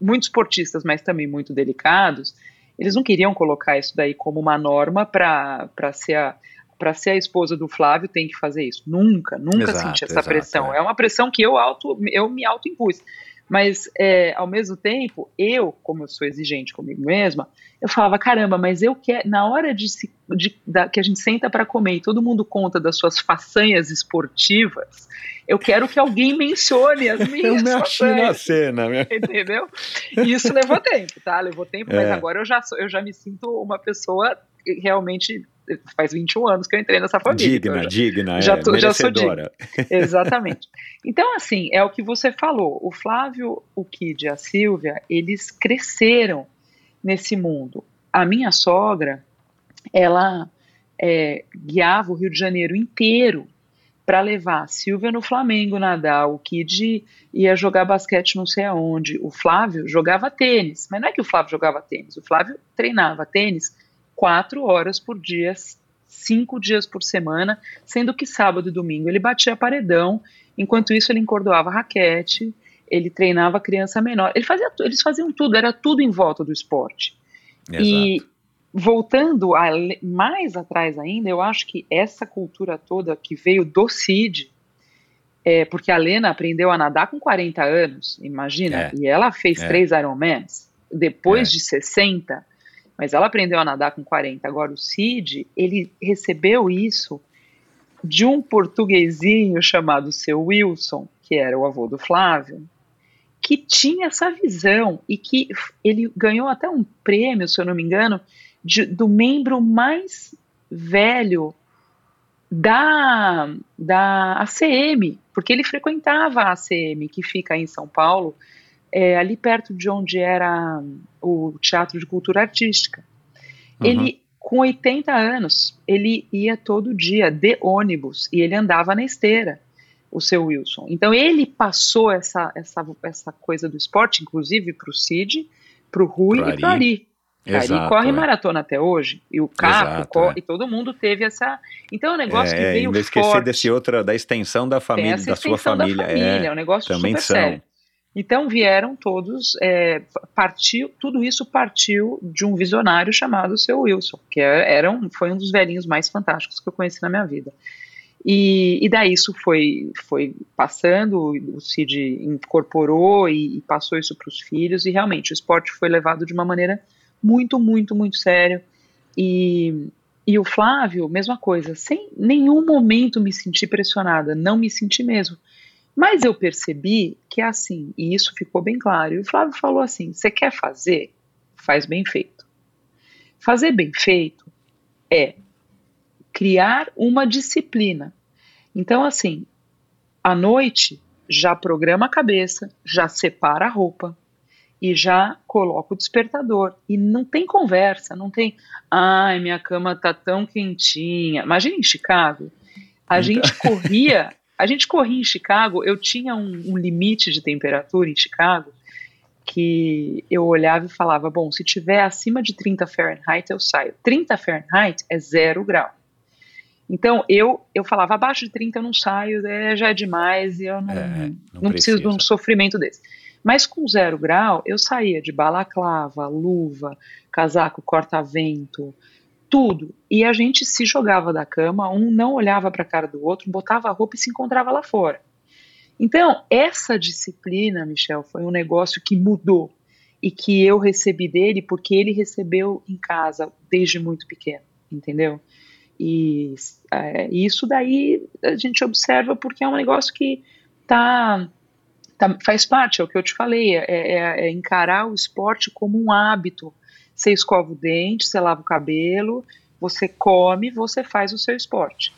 muito esportistas, mas também muito delicados, eles não queriam colocar isso daí como uma norma para ser a para ser a esposa do Flávio tem que fazer isso. Nunca, nunca Exato, senti essa exato, pressão. é. É. uma pressão que eu auto, eu me autoimpus. Mas é, ao mesmo tempo, eu, como eu sou exigente comigo mesma, eu falava caramba, mas eu quero na hora de, se, de da, que a gente senta para comer e todo mundo conta das suas façanhas esportivas, eu quero que alguém mencione as minhas façanhas cena, meu. entendeu? E isso levou tempo, tá? Levou tempo, mas É. agora eu já, sou- eu já me sinto uma pessoa realmente faz 21 anos que eu entrei nessa família. então Digna, já- digna, já é, tô- já sou merecedora. Exatamente. Então, assim, é o que você falou. O Flávio, o Kid e a Silvia, eles cresceram nesse mundo. A minha sogra, ela é, guiava o Rio de Janeiro inteiro para levar a Silvia no Flamengo nadar, o Kid ia jogar basquete não sei aonde, o Flávio jogava tênis, mas não é que o Flávio jogava tênis, o Flávio treinava tênis quatro horas por dia, cinco dias por semana, sendo que sábado e domingo ele batia paredão, enquanto isso ele encordoava raquete, ele treinava criança menor, ele fazia, eles faziam tudo, era tudo em volta do esporte. E voltando a mais atrás ainda, eu acho que essa cultura toda que veio do CID, é, porque a Lena aprendeu a nadar com 40 anos, imagina, É. e ela fez É. três Ironmans depois É. de 60, mas ela aprendeu a nadar com 40. Agora o CID, ele recebeu isso de um portuguesinho chamado seu Wilson, que era o avô do Flávio, que tinha essa visão e que ele ganhou até um prêmio, se eu não me engano, de, do membro mais velho da, da ACM, porque ele frequentava a ACM, que fica em São Paulo, é, ali perto de onde era o Teatro de Cultura Artística. Uhum. Ele, com 80 anos, ele ia todo dia de ônibus e ele andava na esteira, o seu Wilson. Então ele passou essa, essa, essa coisa do esporte, inclusive para o Cid, para o Rui pro e para o Ari. Exato, Ari corre é. maratona até hoje, e o Capo, corre, é. e todo mundo teve essa. Então é um negócio é, que veio forte. esquecer desse outra, da extensão da família, da sua família. Da família é, é um negócio também super são. sério. Então vieram todos, é, partiu, tudo isso partiu de um visionário chamado Seu Wilson, que é, era um, foi um dos velhinhos mais fantásticos que eu conheci na minha vida. E, e daí isso foi, foi passando, o Cid incorporou e, e passou isso para os filhos, e realmente o esporte foi levado de uma maneira muito, muito, muito séria. E, e o Flávio, mesma coisa, sem nenhum momento me sentir pressionada, não me senti mesmo. Mas eu percebi que é assim, e isso ficou bem claro. E o Flávio falou assim: você quer fazer? Faz bem feito. Fazer bem feito é criar uma disciplina. Então, assim, à noite já programa a cabeça, já separa a roupa e já coloca o despertador. E não tem conversa, não tem, ai, minha cama tá tão quentinha. Imagina em Chicago, a então... gente corria a gente corria em Chicago, eu tinha um, um, limite de temperatura em Chicago que eu olhava e falava: bom, se tiver acima de 30 Fahrenheit, eu saio. 30 Fahrenheit é zero grau. Então eu, eu falava: abaixo de 30 eu não saio, é, já é demais, e eu não, é, não, não preciso de um sofrimento desse. Mas com zero grau, eu saía de balaclava, luva, casaco corta-vento, tudo. E a gente se jogava da cama, um não olhava para a cara do outro, botava a roupa e se encontrava lá fora. Então, essa disciplina, Michel, foi um negócio que mudou e que eu recebi dele porque ele recebeu em casa desde muito pequeno, entendeu? E é, isso daí a gente observa porque é um negócio que tá, tá faz parte, é o que eu te falei, é, é, é encarar o esporte como um hábito você escova o dente, você lava o cabelo, você come, você faz o seu esporte.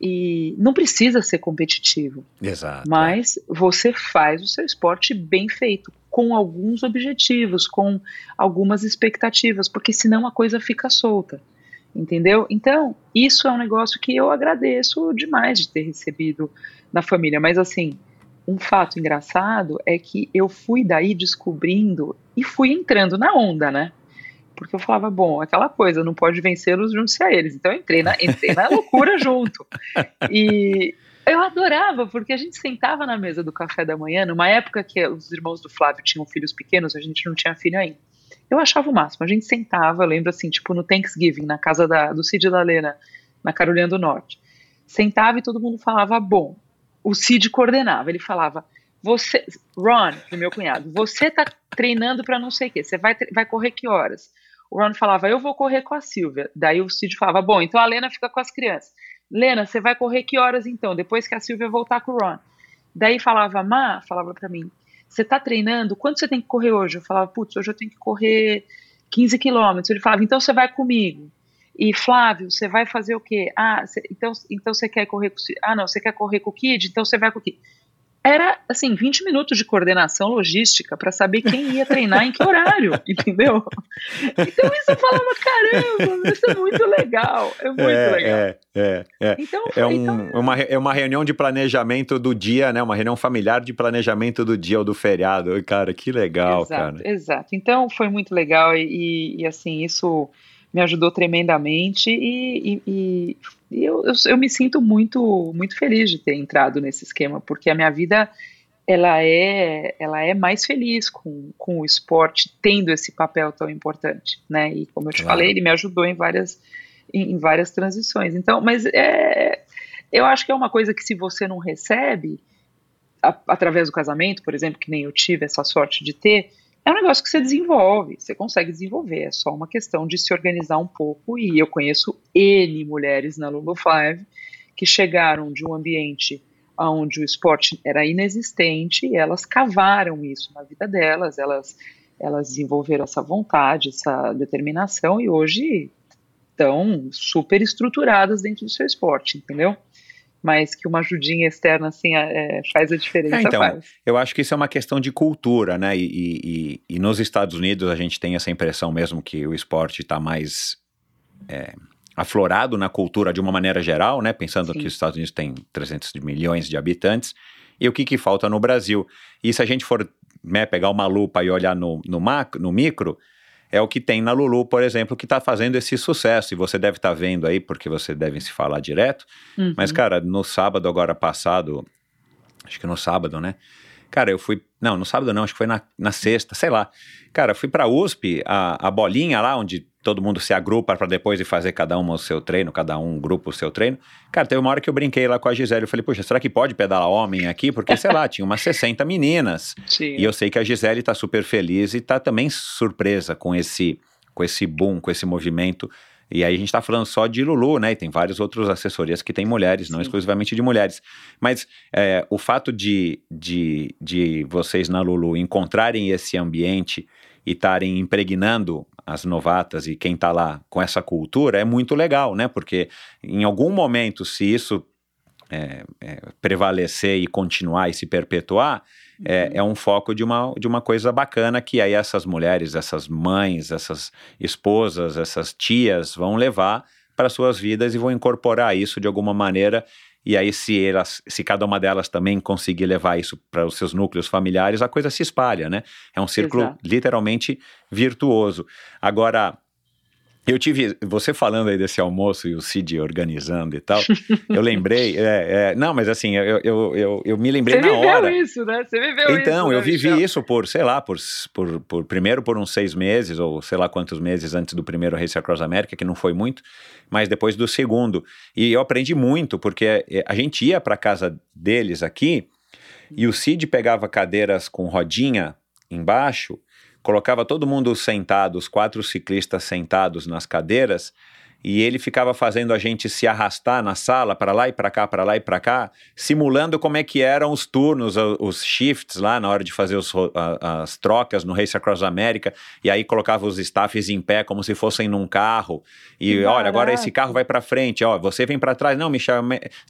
E não precisa ser competitivo. Exato. Mas você faz o seu esporte bem feito, com alguns objetivos, com algumas expectativas, porque senão a coisa fica solta. Entendeu? Então, isso é um negócio que eu agradeço demais de ter recebido na família. Mas, assim, um fato engraçado é que eu fui daí descobrindo e fui entrando na onda, né? Porque eu falava, bom, aquela coisa, não pode vencê-los, junte-se a eles. Então eu entrei na, entrei na loucura junto. E eu adorava, porque a gente sentava na mesa do café da manhã, numa época que os irmãos do Flávio tinham filhos pequenos, a gente não tinha filho ainda. Eu achava o máximo, a gente sentava, eu lembro assim, tipo no Thanksgiving, na casa da, do Cid e da Lena, na Carolina do Norte. Sentava e todo mundo falava, bom. O Cid coordenava, ele falava, você, Ron, meu cunhado, você tá treinando para não sei o quê, você vai, vai correr que horas? O Ron falava, eu vou correr com a Silvia. Daí o Cid falava, bom, então a Lena fica com as crianças. Lena, você vai correr que horas então? Depois que a Silvia voltar com o Ron. Daí falava, Má, falava para mim, você tá treinando? Quanto você tem que correr hoje? Eu falava, putz, hoje eu tenho que correr 15 quilômetros. Ele falava, então você vai comigo. E Flávio, você vai fazer o quê? Ah, cê, então, então você quer correr com Ah, não, você quer correr com o Kid? Então você vai com o Kid era assim 20 minutos de coordenação logística para saber quem ia treinar em que horário, entendeu? Então isso eu falava, caramba, isso é muito legal, é muito é, legal. É, é, é. Então, é, um, então... É uma, é uma reunião de planejamento do dia, né? Uma reunião familiar de planejamento do dia ou do feriado. Cara, que legal, exato, cara. Exato. Então foi muito legal e, e, e assim isso me ajudou tremendamente e, e, e eu, eu, eu, me sinto muito muito feliz de ter entrado nesse esquema porque a minha vida ela é ela é mais feliz com, com o esporte tendo esse papel tão importante né e como eu te claro. falei ele me ajudou em várias em, em várias transições então mas é eu acho que é uma coisa que se você não recebe a, através do casamento por exemplo que nem eu tive essa sorte de ter é um negócio que você desenvolve, você consegue desenvolver, é só uma questão de se organizar um pouco. E eu conheço N mulheres na Lulu Five que chegaram de um ambiente onde o esporte era inexistente e elas cavaram isso na vida delas, elas, elas desenvolveram essa vontade, essa determinação e hoje estão super estruturadas dentro do seu esporte, entendeu? Mas que uma ajudinha externa assim é, faz a diferença. É, então, faz. eu acho que isso é uma questão de cultura, né? E, e, e, nos Estados Unidos a gente tem essa impressão mesmo que o esporte está mais é, aflorado na cultura de uma maneira geral, né? Pensando Sim. que os Estados Unidos têm 300 milhões de habitantes. E o que, que falta no Brasil? E se a gente for né, pegar uma lupa e olhar no, no, macro, no micro, é o que tem na Lulu, por exemplo, que está fazendo esse sucesso. E você deve estar tá vendo aí, porque você deve se falar direto. Uhum. Mas, cara, no sábado agora passado, acho que no sábado, né? Cara, eu fui. Não, no sábado não, acho que foi na, na sexta, sei lá. Cara, fui pra USP, a, a bolinha lá, onde todo mundo se agrupa para depois de fazer cada um o seu treino, cada um grupo o seu treino. Cara, teve uma hora que eu brinquei lá com a Gisele, eu falei, puxa, será que pode pedalar homem aqui? Porque, sei lá, tinha umas 60 meninas. Sim. E eu sei que a Gisele tá super feliz e tá também surpresa com esse, com esse boom, com esse movimento. E aí a gente está falando só de Lulu, né? E tem várias outras assessorias que tem mulheres, não Sim. exclusivamente de mulheres. Mas é, o fato de, de, de vocês na Lulu encontrarem esse ambiente e estarem impregnando as novatas e quem está lá com essa cultura é muito legal, né? Porque em algum momento, se isso é, é, prevalecer e continuar e se perpetuar, é, uhum. é, um foco de uma, de uma coisa bacana que aí essas mulheres, essas mães, essas esposas, essas tias vão levar para suas vidas e vão incorporar isso de alguma maneira e aí, se, elas, se cada uma delas também conseguir levar isso para os seus núcleos familiares, a coisa se espalha, né? É um círculo Exato. literalmente virtuoso. Agora, eu tive, você falando aí desse almoço e o Cid organizando e tal, eu lembrei, é, é, não, mas assim, eu, eu, eu, eu me lembrei você na hora. Você viveu isso, né? Você viveu então, isso. Então, eu né, vivi Michel? isso por, sei lá, por, por, por, primeiro por uns seis meses, ou sei lá quantos meses antes do primeiro Race Across America, que não foi muito, mas depois do segundo. E eu aprendi muito, porque é, a gente ia para casa deles aqui, e o Cid pegava cadeiras com rodinha embaixo, colocava todo mundo sentado, os quatro ciclistas sentados nas cadeiras, e ele ficava fazendo a gente se arrastar na sala para lá e para cá, para lá e para cá, simulando como é que eram os turnos, os shifts lá na hora de fazer os, as trocas no Race Across America, e aí colocava os staffs em pé como se fossem num carro. E que olha, agora esse carro vai para frente, ó, você vem para trás, não, Michel,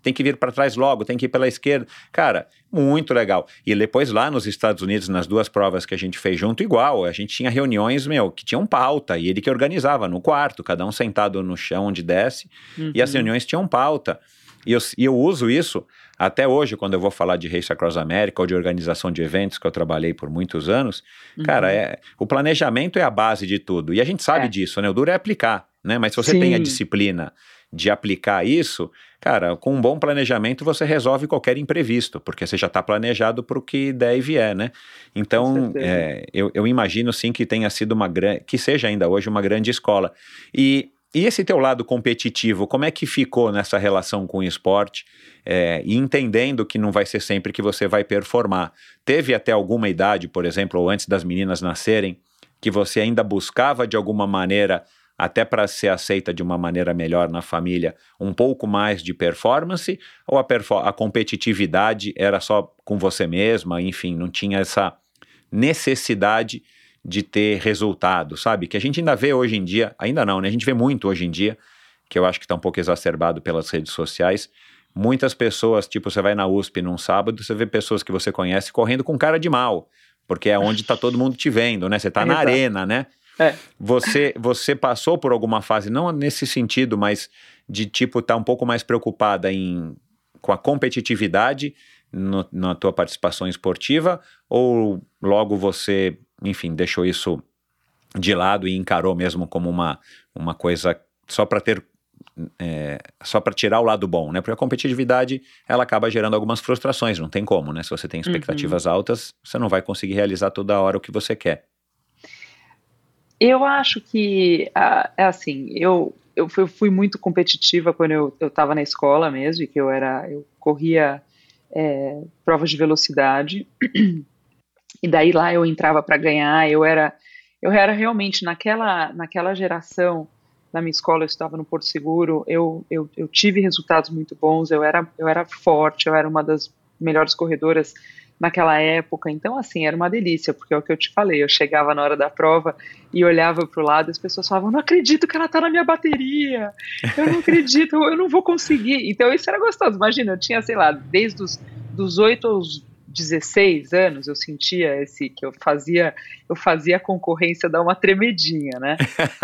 tem que vir para trás logo, tem que ir pela esquerda. Cara, muito legal. E depois lá nos Estados Unidos, nas duas provas que a gente fez junto, igual. A gente tinha reuniões, meu, que tinham pauta. E ele que organizava no quarto, cada um sentado no chão onde desce. Uhum. E as uhum. reuniões tinham pauta. E eu, e eu uso isso até hoje, quando eu vou falar de Race Across America ou de organização de eventos, que eu trabalhei por muitos anos. Uhum. Cara, é, o planejamento é a base de tudo. E a gente sabe é. disso, né? O duro é aplicar, né? Mas se você Sim. tem a disciplina de aplicar isso, cara, com um bom planejamento você resolve qualquer imprevisto, porque você já está planejado para o que der e vier, né? Então, é, eu, eu, imagino sim que tenha sido uma grande, que seja ainda hoje uma grande escola. E, e esse teu lado competitivo, como é que ficou nessa relação com o esporte? É, e entendendo que não vai ser sempre que você vai performar. Teve até alguma idade, por exemplo, ou antes das meninas nascerem, que você ainda buscava de alguma maneira até para ser aceita de uma maneira melhor na família, um pouco mais de performance, ou a, a competitividade era só com você mesma, enfim, não tinha essa necessidade de ter resultado, sabe? Que a gente ainda vê hoje em dia, ainda não, né? A gente vê muito hoje em dia, que eu acho que está um pouco exacerbado pelas redes sociais. Muitas pessoas, tipo, você vai na USP num sábado, você vê pessoas que você conhece correndo com cara de mal, porque é onde está todo mundo te vendo, né? Você está na arena, né? É. Você, você passou por alguma fase, não nesse sentido, mas de tipo estar tá um pouco mais preocupada em, com a competitividade no, na tua participação esportiva, ou logo você, enfim, deixou isso de lado e encarou mesmo como uma, uma coisa só para ter é, só para tirar o lado bom, né? Porque a competitividade ela acaba gerando algumas frustrações, não tem como, né? Se você tem expectativas uhum. altas, você não vai conseguir realizar toda hora o que você quer. Eu acho que, é assim, eu, eu fui, muito competitiva quando eu estava na escola mesmo, que eu era, eu corria é, provas de velocidade, e daí lá eu entrava para ganhar, eu era, eu era realmente naquela, naquela geração na minha escola eu estava no Porto Seguro, eu, eu, eu tive resultados muito bons, eu era, eu era forte, eu era uma das melhores corredoras naquela época. Então, assim, era uma delícia, porque é o que eu te falei. Eu chegava na hora da prova e olhava para o lado e as pessoas falavam: Não acredito que ela está na minha bateria, eu não acredito, eu não vou conseguir. Então, isso era gostoso. Imagina, eu tinha, sei lá, desde os dos 8 aos 16 anos, eu sentia esse que eu fazia, eu fazia a concorrência dar uma tremedinha, né?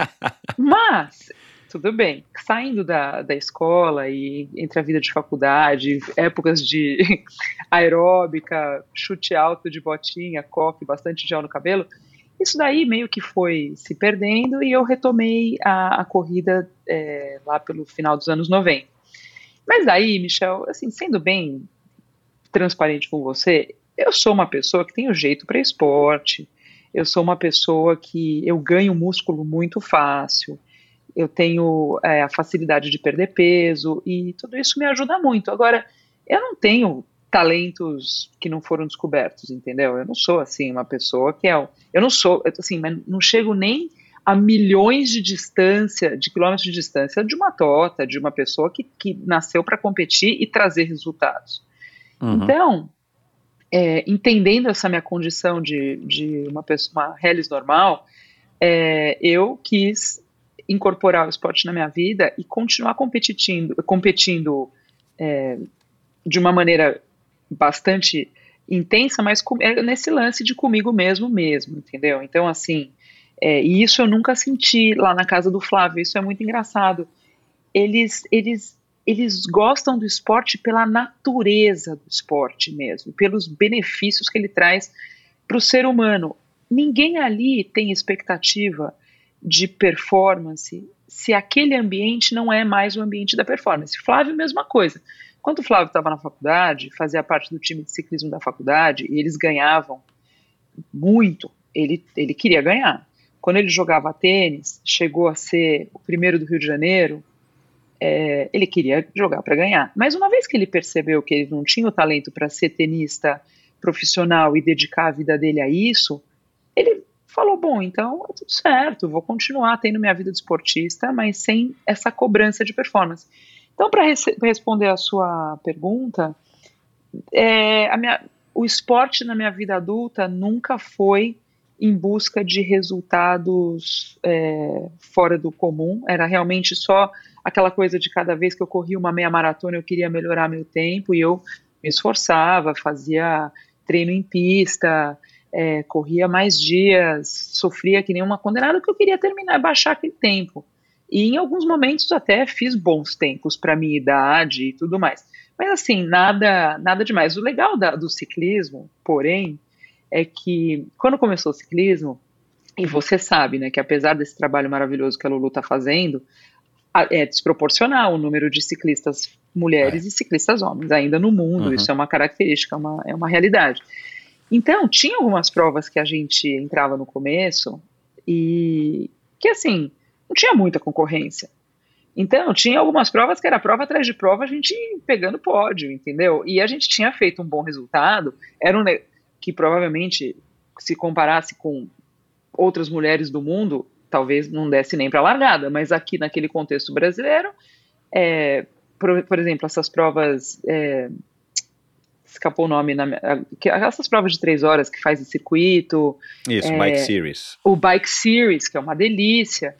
Mas tudo bem. Saindo da, da escola e entre a vida de faculdade, épocas de aeróbica, chute alto de botinha, coque, bastante gel no cabelo, isso daí meio que foi se perdendo e eu retomei a, a corrida é, lá pelo final dos anos 90. Mas aí, Michel, assim, sendo bem transparente com você, eu sou uma pessoa que tem o jeito para esporte, eu sou uma pessoa que eu ganho músculo muito fácil, eu tenho é, a facilidade de perder peso e tudo isso me ajuda muito. Agora, eu não tenho talentos que não foram descobertos, entendeu? Eu não sou assim uma pessoa que é, eu não sou assim, mas não chego nem a milhões de distância, de quilômetros de distância de uma tota, de uma pessoa que, que nasceu para competir e trazer resultados. Uhum. Então, é, entendendo essa minha condição de, de uma pessoa, uma relis normal, é, eu quis incorporar o esporte na minha vida e continuar competindo, competindo é, de uma maneira bastante intensa, mas com, é nesse lance de comigo mesmo mesmo, entendeu? Então, assim, é, e isso eu nunca senti lá na casa do Flávio, isso é muito engraçado. Eles, eles, eles gostam do esporte pela natureza do esporte mesmo, pelos benefícios que ele traz para o ser humano. Ninguém ali tem expectativa de performance se aquele ambiente não é mais o ambiente da performance. Flávio, mesma coisa. Quando o Flávio estava na faculdade, fazia parte do time de ciclismo da faculdade, e eles ganhavam muito, ele, ele queria ganhar. Quando ele jogava tênis, chegou a ser o primeiro do Rio de Janeiro, é, ele queria jogar para ganhar. Mas uma vez que ele percebeu que ele não tinha o talento para ser tenista profissional e dedicar a vida dele a isso, ele falou: bom, então é tudo certo, vou continuar tendo minha vida de esportista, mas sem essa cobrança de performance. Então, para responder a sua pergunta, é, minha, o esporte na minha vida adulta nunca foi em busca de resultados é, fora do comum, era realmente só aquela coisa de cada vez que eu corria uma meia maratona eu queria melhorar meu tempo e eu me esforçava, fazia treino em pista, é, corria mais dias, sofria que nem uma condenada, que eu queria terminar, baixar aquele tempo. E em alguns momentos até fiz bons tempos para minha idade e tudo mais. Mas assim, nada, nada demais. O legal da, do ciclismo, porém, é que quando começou o ciclismo, e você sabe, né, que apesar desse trabalho maravilhoso que a Lulu está fazendo, é desproporcional o número de ciclistas mulheres é. e ciclistas homens ainda no mundo. Uhum. Isso é uma característica, é uma, é uma realidade. Então, tinha algumas provas que a gente entrava no começo e que, assim, não tinha muita concorrência. Então, tinha algumas provas que era prova atrás de prova, a gente pegando pódio, entendeu? E a gente tinha feito um bom resultado, era um que provavelmente, se comparasse com outras mulheres do mundo, talvez não desse nem para largada, mas aqui naquele contexto brasileiro, é, por, por, exemplo, essas provas é, escapou o nome, na, essas provas de três horas que faz em circuito. Isso, é, Bike Series. O Bike Series, que é uma delícia.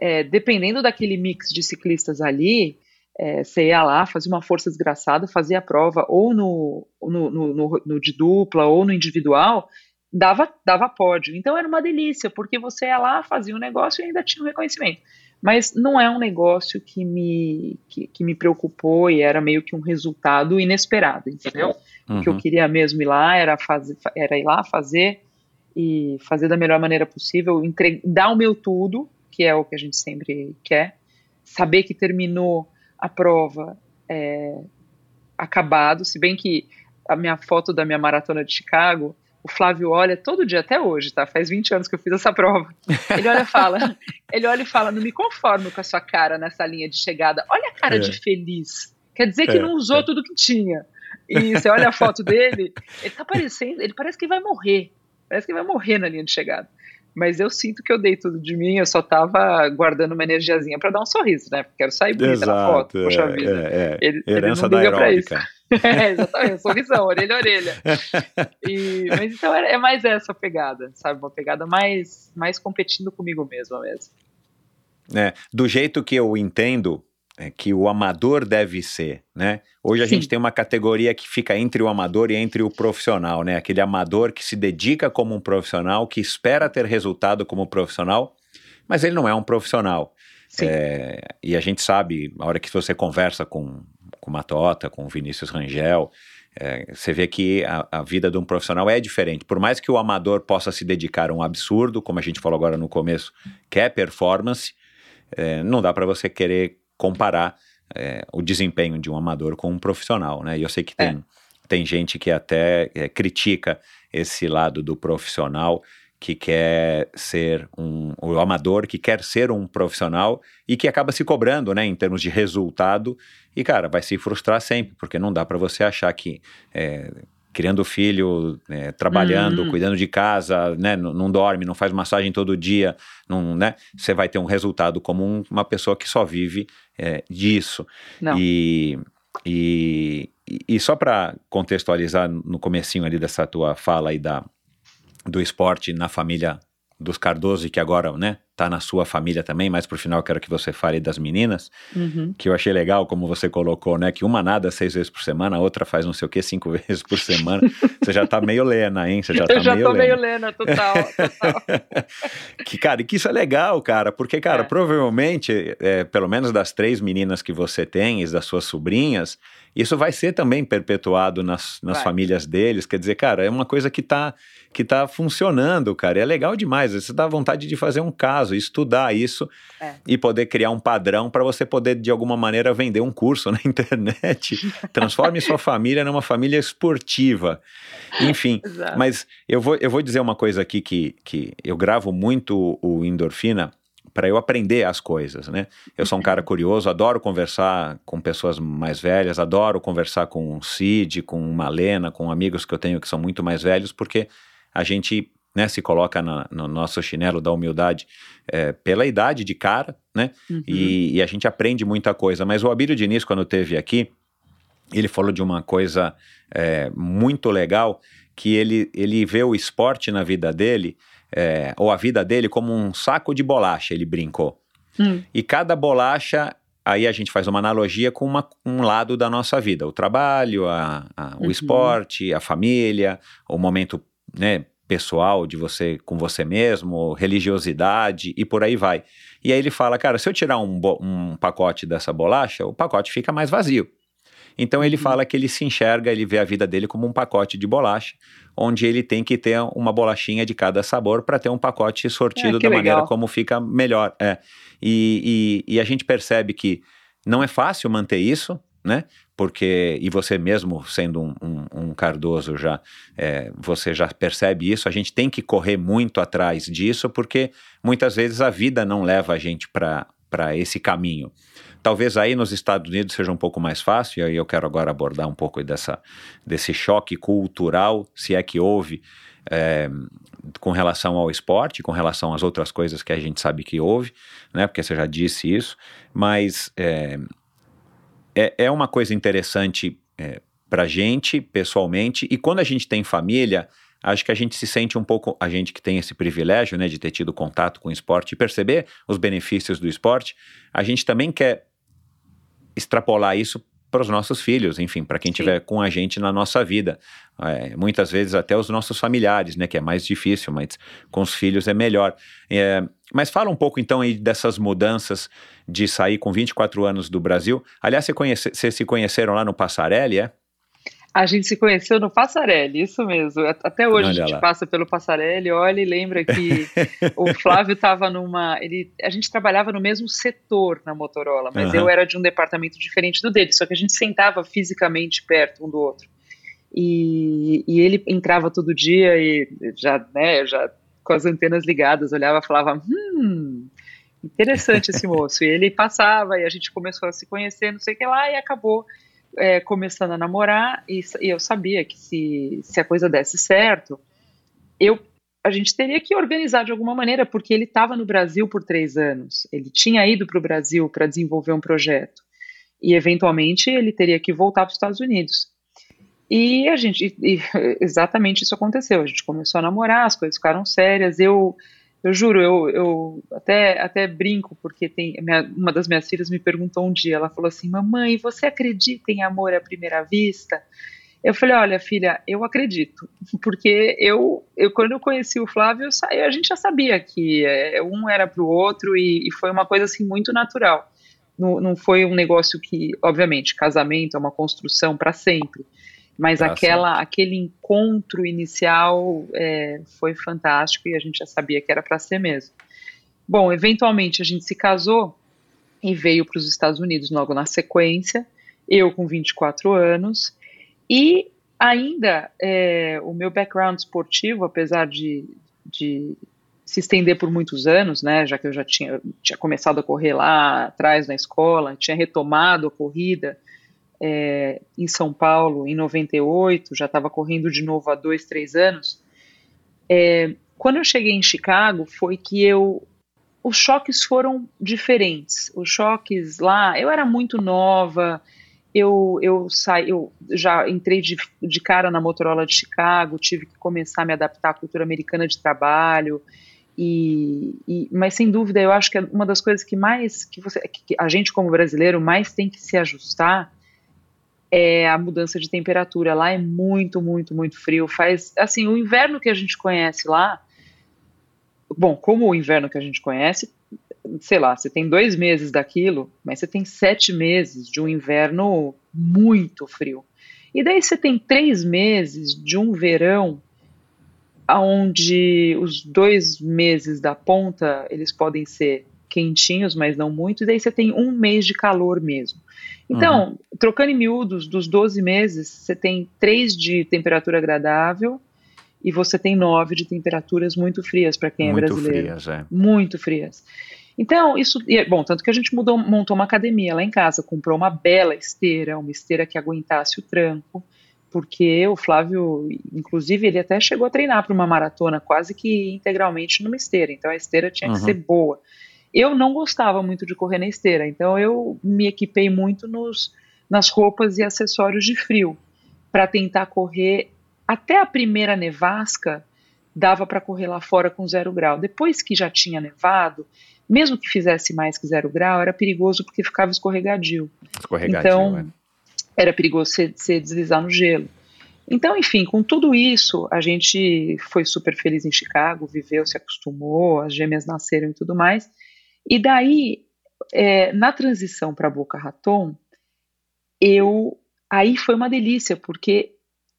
É, dependendo daquele mix de ciclistas ali, é, você ia lá, fazia uma força desgraçada, fazia a prova ou no, no, no, no, de dupla ou no individual, dava, dava pódio. Então era uma delícia, porque você ia lá, fazia um negócio e ainda tinha um reconhecimento. Mas não é um negócio que me, que, que me preocupou e era meio que um resultado inesperado, entendeu? Uhum. O que eu uhum. queria mesmo ir lá era, fazer, era ir lá fazer e fazer da melhor maneira possível, dar o meu tudo, que é o que a gente sempre quer, saber que terminou a prova é, acabado, se bem que a minha foto da minha maratona de Chicago o Flávio olha todo dia, até hoje, tá? Faz 20 anos que eu fiz essa prova. Ele olha e fala, ele olha e fala, não me conformo com a sua cara nessa linha de chegada. Olha a cara é. de feliz. Quer dizer que é, não usou é. tudo que tinha. E você olha a foto dele, ele tá parecendo, ele parece que vai morrer. Parece que vai morrer na linha de chegada. Mas eu sinto que eu dei tudo de mim, eu só tava guardando uma energiazinha para dar um sorriso, né? Quero sair bonita Exato, na foto, poxa é, vida. É, é. Ele, Herança ele não da liga pra isso. é, exatamente, sorrisão, orelha a orelha. E, mas então é, é mais essa pegada, sabe? Uma pegada mais, mais competindo comigo mesma mesmo. É, do jeito que eu entendo que o amador deve ser, né? Hoje a Sim. gente tem uma categoria que fica entre o amador e entre o profissional, né? Aquele amador que se dedica como um profissional, que espera ter resultado como profissional, mas ele não é um profissional. É, e a gente sabe, a hora que você conversa com, com Matota, com o Vinícius Rangel, é, você vê que a, a vida de um profissional é diferente. Por mais que o amador possa se dedicar a um absurdo, como a gente falou agora no começo, que é performance, é, não dá para você querer comparar é, o desempenho de um amador com um profissional, né? E eu sei que tem, tem gente que até é, critica esse lado do profissional que quer ser um o amador que quer ser um profissional e que acaba se cobrando, né, em termos de resultado e cara vai se frustrar sempre porque não dá para você achar que é, criando filho, é, trabalhando, Uhum. cuidando de casa, né, não, não dorme, não faz massagem todo dia, não, né, você vai ter um resultado como um- uma pessoa que só vive é, disso. Não. E, e, e só para contextualizar no comecinho ali dessa tua fala aí da, do esporte na família dos Cardoso que agora, né, tá na sua família também, mas pro final eu quero que você fale das meninas, Uhum. que eu achei legal como você colocou, né, que uma nada seis vezes por semana, a outra faz não sei o que cinco vezes por semana. Você já tá meio lena, hein? Você já tá eu já meio tô lena. meio lena, total, total. que, cara, e que isso é legal, cara, porque, cara, É. provavelmente, é, pelo menos das três meninas que você tem, e das suas sobrinhas, isso vai ser também perpetuado nas, nas Vai. famílias deles. Quer dizer, cara, é uma coisa que tá, que tá funcionando, cara. É legal demais. Você dá vontade de fazer um caso, estudar isso É. e poder criar um padrão para você poder, de alguma maneira, vender um curso na internet. Transforme sua família numa família esportiva. Enfim, Exato. mas eu vou, eu vou dizer uma coisa aqui que, que eu gravo muito o endorfina para eu aprender as coisas, né? Eu sou um cara curioso, adoro conversar com pessoas mais velhas, adoro conversar com o Cid, com Malena, com amigos que eu tenho que são muito mais velhos, porque a gente né, se coloca na- no nosso chinelo da humildade é, pela idade de cara, né? Uhum. E, e a gente aprende muita coisa. Mas o Abílio Diniz, quando teve aqui, ele falou de uma coisa é, muito legal, que ele, ele vê o esporte na vida dele, é, ou a vida dele, como um saco de bolacha, ele brincou. Hum. E cada bolacha, aí a gente faz uma analogia com uma- um lado da nossa vida: o trabalho, a- a- o Uhum. esporte, a família, o momento né, pessoal de você com você mesmo, religiosidade e por aí vai. E aí ele fala: cara, se eu tirar um, um pacote dessa bolacha, o pacote fica mais vazio. Então ele fala que ele se enxerga, ele vê a vida dele como um pacote de bolacha, onde ele tem que ter uma bolachinha de cada sabor para ter um pacote sortido que da maneira legal. como fica melhor. É. E, e- e a gente percebe que não é fácil manter isso, né? Porque, e você mesmo sendo um, um- um Cardoso já, é, você já percebe isso, a gente tem que correr muito atrás disso, porque muitas vezes a vida não leva a gente para esse caminho. Talvez aí nos Estados Unidos seja um pouco mais fácil, e aí eu quero agora abordar um pouco dessa, desse choque cultural, se é que houve, é, com relação ao esporte, com relação às outras coisas que a gente sabe que houve, né? Porque você já disse isso, mas é, é, é uma coisa interessante é, para gente, pessoalmente, e quando a gente tem família, acho que a gente se sente um pouco, a gente que tem esse privilégio, né, de ter tido contato com o esporte e perceber os benefícios do esporte, a gente também quer extrapolar isso para os nossos filhos, enfim, para quem estiver com a gente na nossa vida. É, muitas vezes até os nossos familiares, né, que é mais difícil, mas com os filhos é melhor. É, mas fala um pouco então aí dessas mudanças de sair com 24 anos do Brasil. Aliás, você, conhece, vocês se conheceram lá no Passarelli, é? A gente se conheceu no Passarelli, isso mesmo. Até hoje Olha a gente lá. passa pelo Passarelli, olha e lembra que o Flávio estava numa. Ele, a gente trabalhava no mesmo setor na Motorola, mas Aham. eu era de um departamento diferente do dele, só que a gente sentava fisicamente perto um do outro. E, e ele entrava todo dia e já, né, já com as antenas ligadas, olhava e falava: hum. Interessante esse moço. E ele passava e a gente começou a se conhecer, não sei o que lá, e acabou é, começando a namorar e, e eu sabia que se, se a coisa desse certo, eu a gente teria que organizar de alguma maneira, porque ele estava no Brasil por três anos. Ele tinha ido para o Brasil para desenvolver um projeto. E, eventualmente, ele teria que voltar para os Estados Unidos. E a gente, e, exatamente isso aconteceu. A gente começou a namorar, as coisas ficaram sérias. Eu, eu juro, eu, eu até, até brinco, porque tem minha, uma das minhas filhas me perguntou um dia, ela falou assim, mamãe, você acredita em amor à primeira vista? Eu falei, olha, filha, eu acredito, porque eu, eu quando eu conheci o Flávio, eu, a gente já sabia que é, um era para o outro e, e, foi uma coisa assim muito natural. Não, não foi um negócio que, obviamente, casamento é uma construção para sempre, mas aquela, aquele encontro inicial é, foi fantástico e a gente já sabia que era para ser mesmo. Bom, eventualmente a gente se casou e veio para os Estados Unidos logo na sequência, eu com 24 anos, e ainda é, o meu background esportivo, apesar de, de se estender por muitos anos, né, já que eu já tinha, tinha começado a correr lá atrás na escola, tinha retomado a corrida, é, em São Paulo em 98, já estava correndo de novo há dois, três anos. É, quando eu cheguei em Chicago, foi que eu. Os choques foram diferentes. Os choques lá, eu era muito nova, eu, eu, saí, eu já entrei de, de cara na Motorola de Chicago, tive que começar a me adaptar à cultura americana de trabalho. E, e, mas sem dúvida eu acho que é uma das coisas que mais que você que a gente como brasileiro mais tem que se ajustar é a mudança de temperatura. Lá é muito, muito, muito frio. Faz assim, o inverno que a gente conhece lá, bom, como o inverno que a gente conhece, sei lá, você tem dois meses daquilo, mas você tem sete meses de um inverno muito frio. E daí você tem três meses de um verão onde os dois meses da ponta eles podem ser quentinhos, mas não muito, e daí você tem um mês de calor mesmo. Então, uhum. trocando em miúdos, dos 12 meses, você tem 3 de temperatura agradável e você tem 9 de temperaturas muito frias para quem é muito é brasileiro. Muito frias, é. Muito frias. Então, isso. Bom, tanto que a gente mudou, montou uma academia lá em casa, comprou uma bela esteira, uma esteira que aguentasse o tranco, porque o Flávio, inclusive, ele até chegou a treinar para uma maratona quase que integralmente numa esteira, então a esteira tinha uhum. que ser boa. Eu não gostava muito de correr na esteira, então eu me equipei muito nos, nas roupas e acessórios de frio para tentar correr até a primeira nevasca dava para correr lá fora com zero grau. Depois que já tinha nevado, mesmo que fizesse mais que zero grau, era perigoso porque ficava escorregadio. Escorregadio, então, é. era perigoso você deslizar no gelo. Então, enfim, com tudo isso, a gente foi super feliz em Chicago, viveu, se acostumou, as gêmeas nasceram e tudo mais. E daí, é, na transição para Boca Raton, eu aí foi uma delícia, porque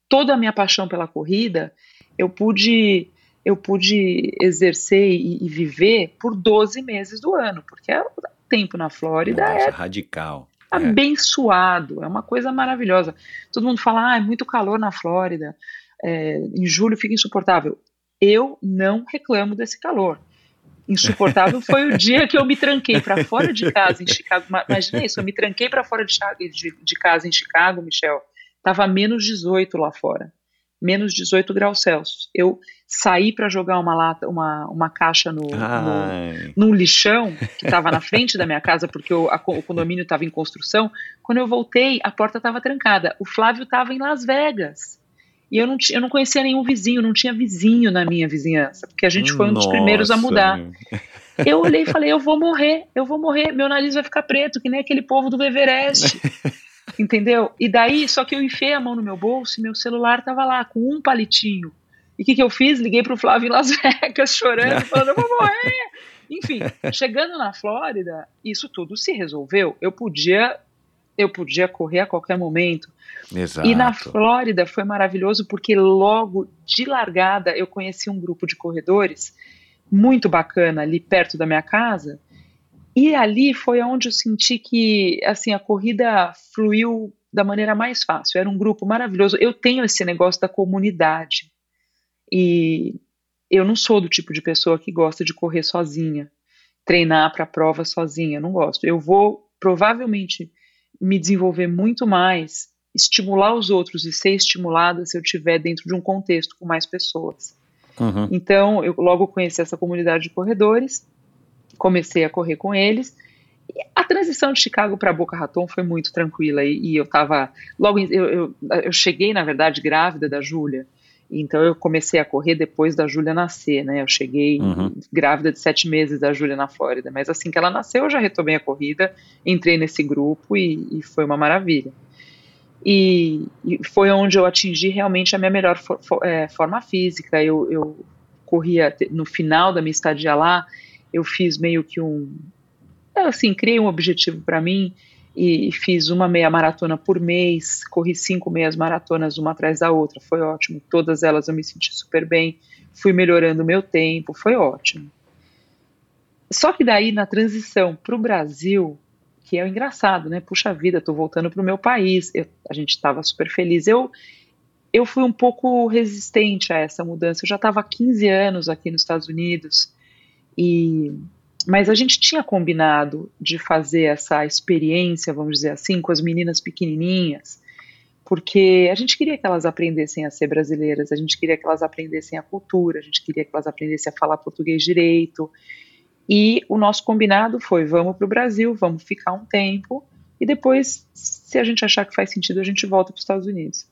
toda a minha paixão pela corrida eu pude eu pude exercer e, e viver por 12 meses do ano, porque é o tempo na Flórida Nossa, é radical. É. Abençoado, é. é uma coisa maravilhosa. Todo mundo fala, ah, é muito calor na Flórida, é, em julho fica insuportável. Eu não reclamo desse calor insuportável foi o dia que eu me tranquei para fora de casa em Chicago. Imagina isso, eu me tranquei para fora de, de, de, casa em Chicago, Michel. Tava menos 18 lá fora, menos 18 graus Celsius. Eu saí para jogar uma lata, uma, uma caixa no, no num lixão que estava na frente da minha casa porque o, a, o condomínio estava em construção. Quando eu voltei, a porta estava trancada. O Flávio estava em Las Vegas. E eu não, eu não conhecia nenhum vizinho, não tinha vizinho na minha vizinhança, porque a gente foi um dos primeiros a mudar. Eu olhei e falei, eu vou morrer, eu vou morrer, meu nariz vai ficar preto, que nem aquele povo do Everest. Entendeu? E daí, só que eu enfiei a mão no meu bolso e meu celular tava lá, com um palitinho. E o que, que eu fiz? Liguei pro Flávio em Las Vegas, chorando, falando, eu vou morrer. Enfim, chegando na Flórida, isso tudo se resolveu. Eu podia eu podia correr a qualquer momento. Exato. E na Flórida foi maravilhoso porque logo de largada eu conheci um grupo de corredores muito bacana ali perto da minha casa. E ali foi onde eu senti que assim a corrida fluiu da maneira mais fácil. Era um grupo maravilhoso. Eu tenho esse negócio da comunidade. E eu não sou do tipo de pessoa que gosta de correr sozinha, treinar para a prova sozinha, não gosto. Eu vou provavelmente me desenvolver muito mais, estimular os outros e ser estimulada se eu estiver dentro de um contexto com mais pessoas. Uhum. Então, eu logo conheci essa comunidade de corredores, comecei a correr com eles. E a transição de Chicago para Boca Raton foi muito tranquila e, e eu estava logo eu, eu, eu, cheguei na verdade grávida da Júlia, então eu comecei a correr depois da Júlia nascer, né? Eu cheguei Uhum. grávida de sete meses da Júlia na Flórida, mas assim que ela nasceu eu já retomei a corrida, entrei nesse grupo e, e foi uma maravilha. E, e foi onde eu atingi realmente a minha melhor fo- fo- é, forma física. Eu, eu corria no final da minha estadia lá, eu fiz meio que um, assim, criei um objetivo para mim e, fiz uma meia maratona por mês, corri cinco meias maratonas uma atrás da outra, foi ótimo. Todas elas eu me senti super bem, fui melhorando o meu tempo, foi ótimo. Só que daí na transição para o Brasil, que é engraçado, né? Puxa vida, tô voltando para o meu país. Eu- a gente estava super feliz. Eu eu fui um pouco resistente a essa mudança. Eu já estava há 15 anos aqui nos Estados Unidos e mas a gente tinha combinado de fazer essa experiência, vamos dizer assim, com as meninas pequenininhas, porque a gente queria que elas aprendessem a ser brasileiras, a gente queria que elas aprendessem a cultura, a gente queria que elas aprendessem a falar português direito. E o nosso combinado foi: vamos para o Brasil, vamos ficar um tempo, e depois, se a gente achar que faz sentido, a gente volta para os Estados Unidos.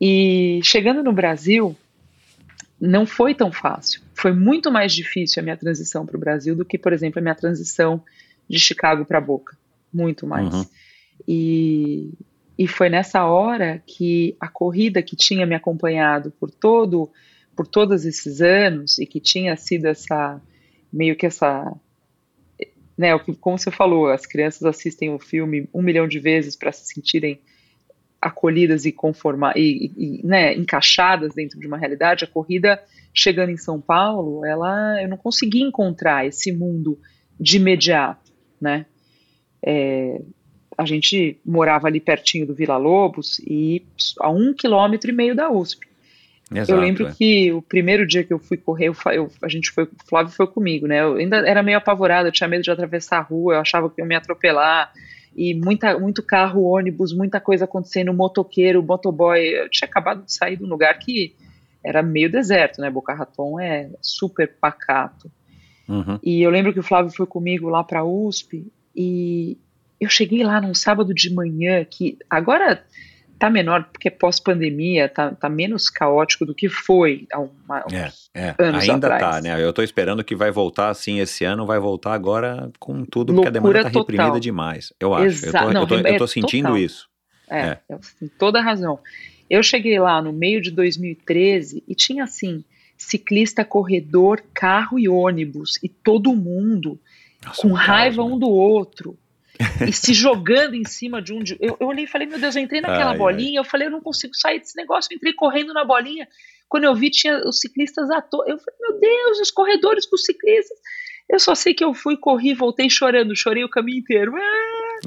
E chegando no Brasil, não foi tão fácil. Foi muito mais difícil a minha transição para o Brasil do que, por exemplo, a minha transição de Chicago para Boca. Muito mais. Uhum. E, e foi nessa hora que a corrida que tinha me acompanhado por todo, por todos esses anos e que tinha sido essa meio que essa né, como você falou, as crianças assistem o filme um milhão de vezes para se sentirem acolhidas e conformar e, e, né, encaixadas dentro de uma realidade. A corrida chegando em São Paulo, ela eu não consegui encontrar esse mundo de imediato, né? É, a gente morava ali pertinho do Vila Lobos e a um quilômetro e meio da USP. Exato, eu lembro é. que o primeiro dia que eu fui correr, eu, eu- a gente foi, o Flávio foi comigo, né? Eu ainda era meio apavorada, eu tinha medo de atravessar a rua, eu achava que ia me atropelar. E muita, muito carro, ônibus, muita coisa acontecendo, motoqueiro, motoboy. Eu tinha acabado de sair de um lugar que era meio deserto, né? Boca Raton é super pacato. Uhum. E eu lembro que o Flávio foi comigo lá para a USP e eu cheguei lá num sábado de manhã que agora tá menor porque é pós-pandemia, tá, tá menos caótico do que foi há uma, É, é. anos ainda atrás. tá, né? Eu tô esperando que vai voltar assim esse ano, vai voltar agora com tudo, porque a demanda Loucura tá reprimida total. demais. Eu acho. Eu tô, Exa- eu não, tô, eu tô é sentindo total. isso. É, É. tem toda a razão. Eu cheguei lá no meio de 2013 e tinha assim ciclista, corredor, carro e ônibus e todo mundo Nossa, com caos, raiva né? um do outro e se jogando em cima de um. de- Eu, eu olhei e falei, meu Deus, eu entrei naquela Ai, ai. bolinha, eu falei, eu não consigo sair desse negócio, eu entrei correndo na bolinha. Quando eu vi, tinha os ciclistas à toa. Eu falei, meu Deus, os corredores com os ciclistas. Eu só sei que eu fui, corri, voltei chorando, chorei o caminho inteiro.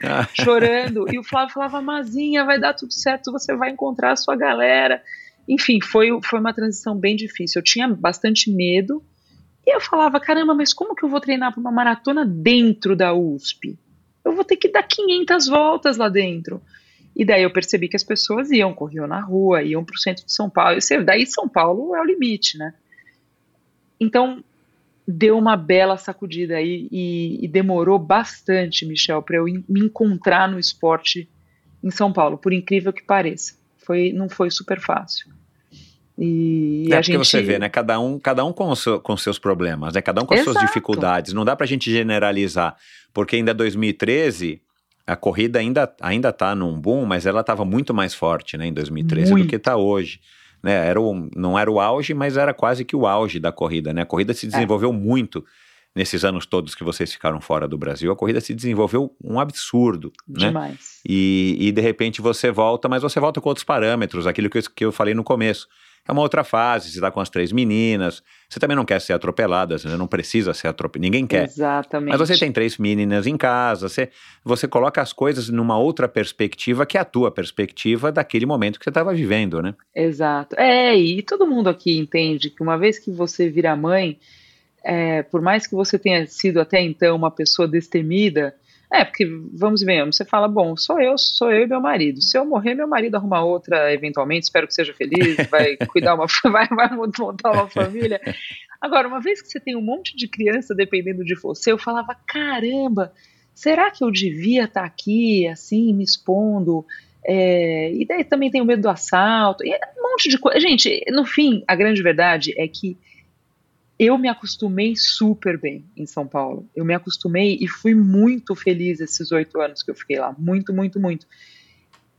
Ah, chorando. E o Flávio falava, Mazinha, vai dar tudo certo, você vai encontrar a sua galera. Enfim, foi, foi uma transição bem difícil. Eu tinha bastante medo. E eu falava, caramba, mas como que eu vou treinar para uma maratona dentro da USP? Eu vou ter que dar 500 voltas lá dentro. E daí eu percebi que as pessoas iam, corriam na rua, iam para o centro de São Paulo. E daí São Paulo é o limite, né? Então, deu uma bela sacudida aí e, e demorou bastante, Michel, para eu in- me encontrar no esporte em São Paulo, por incrível que pareça. Foi, não foi super fácil. E é a porque gente você vê, né? Cada um, cada um com, seu- com seus problemas, né? Cada um com as suas dificuldades. Não dá pra gente generalizar, porque ainda 2013 a corrida ainda ainda tá num boom, mas ela estava muito mais forte, né, em 2013 do Muito. que está hoje. Né, era o, não era o auge, mas era quase que o auge da corrida, né? A corrida É. se desenvolveu muito nesses anos todos que vocês ficaram fora do Brasil. A corrida se desenvolveu um absurdo, né? demais. E, e de repente você volta, mas você volta com outros parâmetros, aquilo que eu, que eu falei no começo. É uma outra fase, você está com as três meninas, você também não quer ser atropelada, você não precisa ser atropelada, ninguém quer. Exatamente. Mas você tem três meninas em casa, você, você coloca as coisas numa outra perspectiva que é a tua perspectiva daquele momento que você estava vivendo, né? Exato. É, e todo mundo aqui entende que uma vez que você vira mãe, é, por mais que você tenha sido até então uma pessoa destemida, É, porque vamos ver, você fala, bom, sou eu, sou eu e meu marido. Se eu morrer, meu marido arruma outra, eventualmente, espero que seja feliz, vai cuidar uma, vai, vai montar uma família. Agora, uma vez que você tem um monte de criança dependendo de você, eu falava, caramba, será que eu devia estar aqui, assim, me expondo? É, e daí também tenho medo do assalto, e um monte de coisa. Gente, no fim, a grande verdade é que eu me acostumei super bem em São Paulo. Eu me acostumei e fui muito feliz esses oito anos que eu fiquei lá. Muito, muito, muito.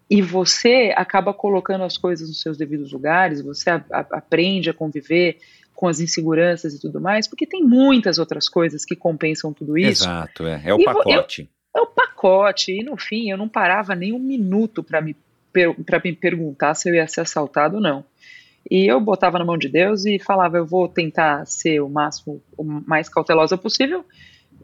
E você acaba colocando as coisas nos seus devidos lugares, você a, a, aprende a conviver com as inseguranças e tudo mais, porque tem muitas outras coisas que compensam tudo isso. Exato, é, é o e pacote. Eu, é o pacote, e no fim eu não parava nem um minuto para me, me perguntar se eu ia ser assaltado ou não. E eu botava na mão de Deus e falava, eu vou tentar ser o máximo, o mais cautelosa possível.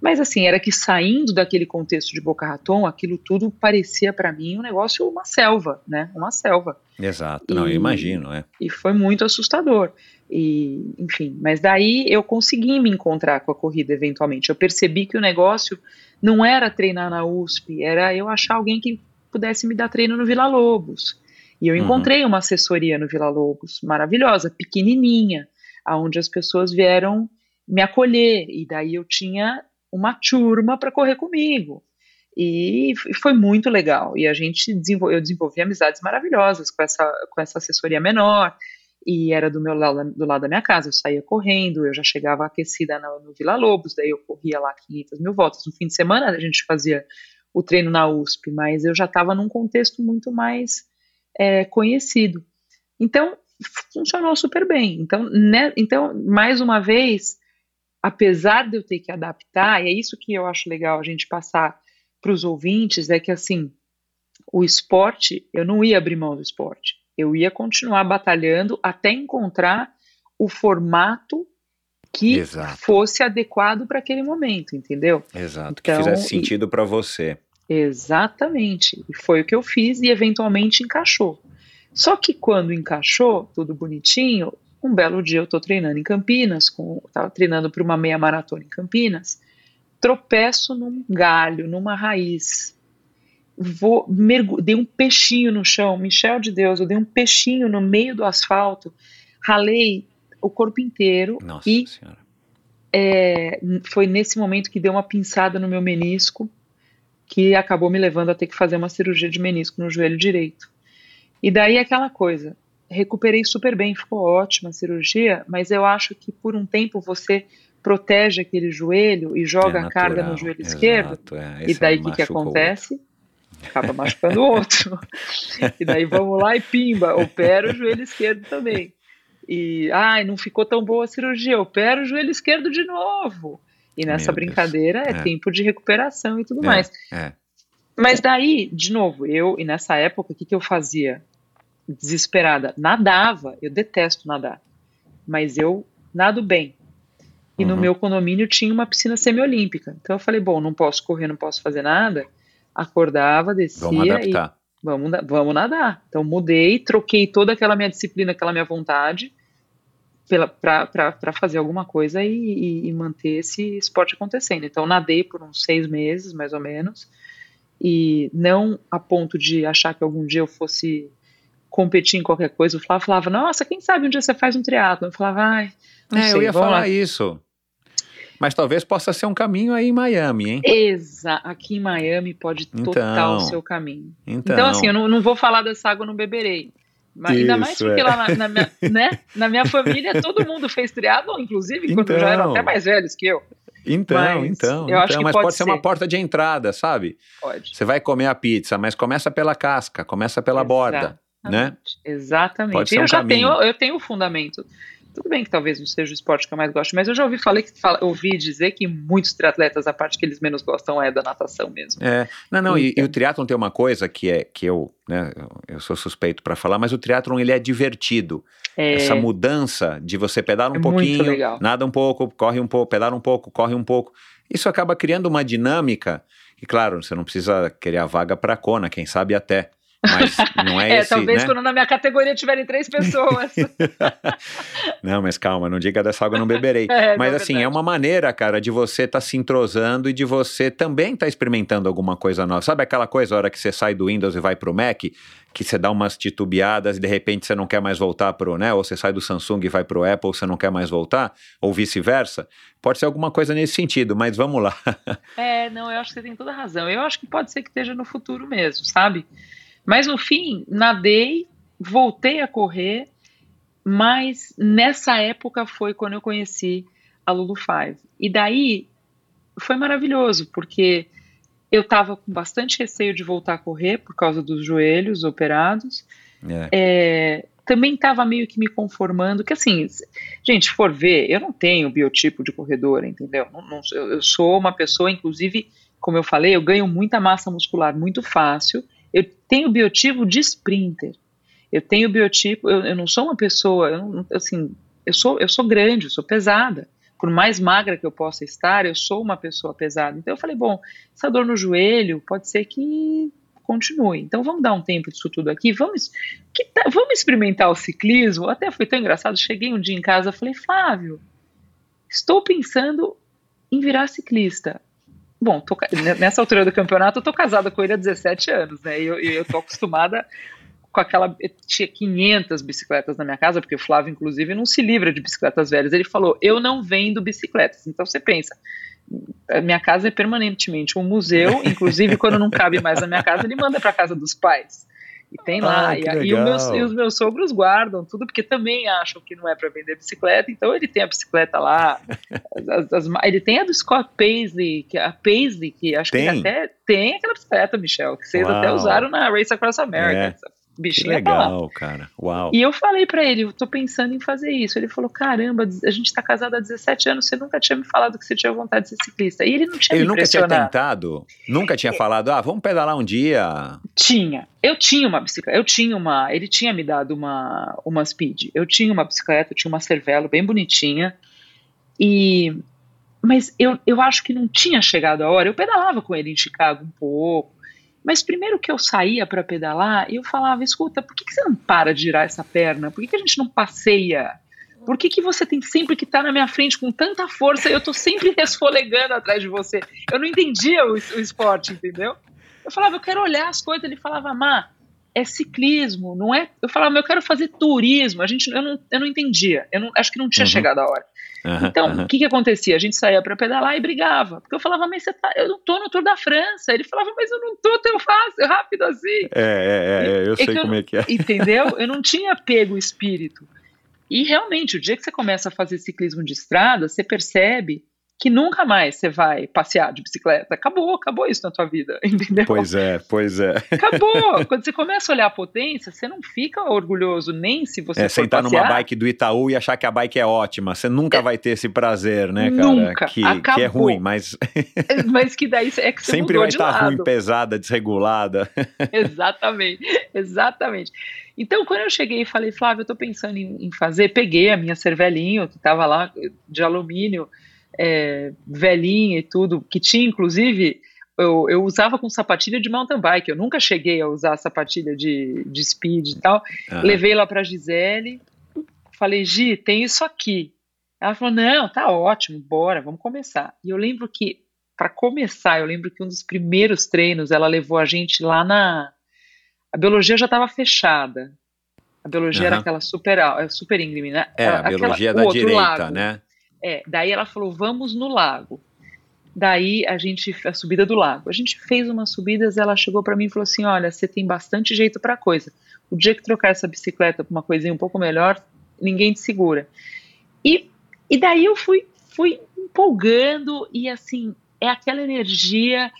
Mas assim, era que saindo daquele contexto de Boca Raton, aquilo tudo parecia para mim um negócio, uma selva, né? Uma selva. Exato, e, não, eu imagino, é. E foi muito assustador. E, enfim, mas daí eu consegui me encontrar com a corrida eventualmente. Eu percebi que o negócio não era treinar na USP, era eu achar alguém que pudesse me dar treino no Vila Lobos. E eu uhum. encontrei uhum. uma assessoria no Vila Lobos, maravilhosa, pequenininha, aonde as pessoas vieram me acolher. E daí eu tinha uma turma para correr comigo. E foi muito legal. E a gente desenvolveu, eu desenvolvi amizades maravilhosas com essa, com essa assessoria menor. E era do meu lado, do lado da minha casa. Eu saía correndo, eu já chegava aquecida no, no Vila Lobos, daí eu corria lá 500 mil voltas. No fim de semana a gente fazia o treino na USP, mas eu já estava num contexto muito mais é, conhecido. Então, funcionou super bem. Então, né, então, mais uma vez, apesar de eu ter que adaptar, e é isso que eu acho legal a gente passar para os ouvintes, é que assim, o esporte, eu não ia abrir mão do esporte. Eu ia continuar batalhando até encontrar o formato que Exato. fosse adequado para aquele momento, entendeu? Exato, então, que fizesse sentido para você. Exatamente. E foi o que eu fiz e eventualmente encaixou. Só que quando encaixou, tudo bonitinho, um belo dia eu estou treinando em Campinas, estava treinando para uma meia maratona em Campinas, tropeço num galho, numa raiz. Vou, dei um peixinho no chão, Michel de Deus, eu dei um peixinho no meio do asfalto, ralei o corpo inteiro Nossa e é, foi nesse momento que deu uma pinçada no meu menisco que acabou me levando a ter que fazer uma cirurgia de menisco no joelho direito. E daí aquela coisa, recuperei super bem, ficou ótima a cirurgia, mas eu acho que por um tempo você protege aquele joelho e joga é a carga no joelho exato, esquerdo. É, e daí o que, que acontece? Acaba machucando o outro. e daí vamos lá e pimba, opera o joelho esquerdo também. E, ai, não ficou tão boa a cirurgia, opera o joelho esquerdo de novo. E nessa Meu brincadeira Deus. é, é, tempo de recuperação e tudo é, mais. É. Mas daí, de novo, eu, e nessa época, o que, que eu fazia? Desesperada. Nadava, eu detesto nadar. Mas eu nado bem. E uhum. no meu condomínio tinha uma piscina semiolímpica. Então eu falei, bom, não posso correr, não posso fazer nada. Acordava, descia vamos adaptar. e vamos, vamos nadar. Então mudei, troquei toda aquela minha disciplina, aquela minha vontade para fazer alguma coisa e, e, manter esse esporte acontecendo. Então, nadei por uns seis meses, mais ou menos, e não a ponto de achar que algum dia eu fosse competir em qualquer coisa. O Flávio falava, nossa, quem sabe um dia você faz um triatlo? Eu falava, ai, não é, sei, eu ia falar lá. isso. Mas talvez possa ser um caminho aí em Miami, hein? Exato, aqui em Miami pode então, total ser o caminho. Então, então assim, eu não, não vou falar dessa água, não beberei. Mas ainda mais porque é. lá na, na, minha, né, na minha família todo mundo fez triatlon, inclusive então, quando já eram até mais velhos que eu. Então, mas então, eu então, mas pode, pode ser. uma porta de entrada, sabe? Pode. Você vai comer a pizza, mas começa pela casca, começa pela borda, né? Exatamente. Pode ser um eu já caminho. tenho, eu tenho o fundamento. Tudo bem que talvez não seja o esporte que eu mais gosto, mas eu já ouvi, falei, fala, ouvi dizer que muitos triatletas, a parte que eles menos gostam é da natação mesmo. É, não, não, e, e, o triatlon tem uma coisa que é, que eu, né, eu sou suspeito para falar, mas o triatlon ele é divertido. É, Essa mudança de você pedala um é pouquinho, nada um pouco, corre um pouco, pedala um pouco, corre um pouco, isso acaba criando uma dinâmica, e claro, você não precisa querer a vaga para a Kona, quem sabe até, Mas não é, É, esse, talvez né? quando na minha categoria tiverem três pessoas. não, mas calma, não diga dessa água eu não beberei. É, mas não, assim, é uma maneira, cara, de você estar se entrosando e de você também estar experimentando alguma coisa nova. Sabe aquela coisa, a hora que você sai do Windows e vai pro Mac, que você dá umas titubeadas e de repente você não quer mais voltar pro, né? Ou você sai do Samsung e vai pro Apple, você não quer mais voltar, ou vice-versa. Pode ser alguma coisa nesse sentido, mas vamos lá. É, não, eu acho que você tem toda a razão. Eu acho que pode ser que esteja no futuro mesmo, sabe? Mas no fim, nadei, voltei a correr, mas nessa época foi quando eu conheci a Lulu Five. E daí foi maravilhoso, porque eu estava com bastante receio de voltar a correr por causa dos joelhos operados. É. É, também estava meio que me conformando, que assim, gente, se for ver, eu não tenho biotipo de corredora, entendeu? Não- não- eu, eu sou uma pessoa, inclusive, como eu falei, eu ganho muita massa muscular muito fácil. Eu tenho biotipo de sprinter. Eu tenho biotipo, eu, eu não sou uma pessoa, eu assim, eu sou, eu sou grande, eu sou pesada. Por mais magra que eu possa estar, eu sou uma pessoa pesada. Então eu falei, bom, essa dor no joelho pode ser que continue. Então vamos dar um tempo disso tudo aqui, vamos, ta- vamos experimentar o ciclismo. Até foi tão engraçado, cheguei um dia em casa falei, Flávio, estou pensando em virar ciclista. Bom, tô nessa altura do campeonato eu tô casada com ele há 17 anos, né? E eu, eu tô acostumada com aquela. Eu tinha 500 bicicletas na minha casa, porque o Flávio, inclusive, não se livra de bicicletas velhas. Ele falou: Eu não vendo bicicletas. Então você pensa, a minha casa é permanentemente um museu, inclusive quando não cabe mais na minha casa, ele manda para casa dos pais. E tem lá. Ah, e, e, meus- e os meus sogros guardam tudo, porque também acham que não é para vender bicicleta, então ele tem a bicicleta lá. as- as- as- ele tem a do Scott Paisley, que a Paisley, que acho Tem? que até tem aquela bicicleta, Michel, que vocês até Uau. usaram na Race Across America. É. Que lá. legal, cara. Uau. E eu falei pra ele, eu tô pensando em fazer isso. Ele falou, caramba, a gente tá casado há 17 anos, você nunca tinha me falado que você tinha vontade de ser ciclista. E ele não tinha Ele nunca tinha tentado? Nunca tinha falado, ah, vamos pedalar um dia? Tinha. Eu tinha uma bicicleta, eu tinha uma, ele tinha me dado uma, uma Speed. Eu tinha uma bicicleta, eu tinha uma Cervelo bem bonitinha. E mas eu, eu acho que não tinha chegado a hora. Eu pedalava com ele em Chicago um pouco. Mas primeiro que eu saía para pedalar, eu falava: escuta, por que, que você não para de girar essa perna? Por que, que a gente não passeia? Por que, que você tem sempre que estar na minha frente com tanta força e eu tô sempre resfolegando atrás de você? Eu não entendia o, o esporte, entendeu? Eu falava, eu quero olhar as coisas. Ele falava, Má, é ciclismo, não é? Eu falava, eu quero fazer turismo. A gente, eu não, eu não entendia. Eu não, acho que não tinha Uhum. chegado a hora. Aham, Então, o que que acontecia? A gente saía para pedalar e brigava. Porque eu falava, mas você tá, eu não tô no Tour da França. Ele falava, mas eu não tô tão fácil, rápido assim. É, é, é, eu É sei que eu como é que é. Entendeu? Eu não tinha pego o espírito. E realmente, o dia que você começa a fazer ciclismo de estrada, você percebe que nunca mais você vai passear de bicicleta. Acabou, acabou isso na tua vida, entendeu? Pois é, pois é. Acabou. Quando você começa a olhar a potência, você não fica orgulhoso nem se você É, for sentar passear. numa bike do Itaú e achar que a bike é ótima. Você nunca vai ter esse prazer, né, cara? Nunca. Que, que é ruim, mas Mas que daí é que você sempre vai estar lado. ruim, pesada, desregulada. exatamente, exatamente. Então, quando eu cheguei e falei, Flávio, eu tô pensando em, em fazer, peguei a minha cervelinho, que tava lá de alumínio, é, velhinha e tudo, que tinha, inclusive, eu, eu usava com sapatilha de mountain bike, eu nunca cheguei a usar sapatilha de, de speed e tal. Ah, Levei lá pra Gisele, falei, Gi, tem isso aqui. Ela falou, não, tá ótimo, bora, vamos começar. E eu lembro que, para começar, eu lembro que um dos primeiros treinos, ela levou a gente lá na... A biologia já estava fechada. A biologia era Aham. aquela super, super íngreme, né? é, a Aquela- biologia o da direita, lago. né? É, daí ela falou, vamos no lago. Daí a gente, a subida do lago. A gente fez umas subidas, ela chegou para mim e falou assim, olha, você tem bastante jeito para coisa. O dia que trocar essa bicicleta para uma coisinha um pouco melhor, ninguém te segura. E, e daí eu fui, fui empolgando e assim, é aquela energia,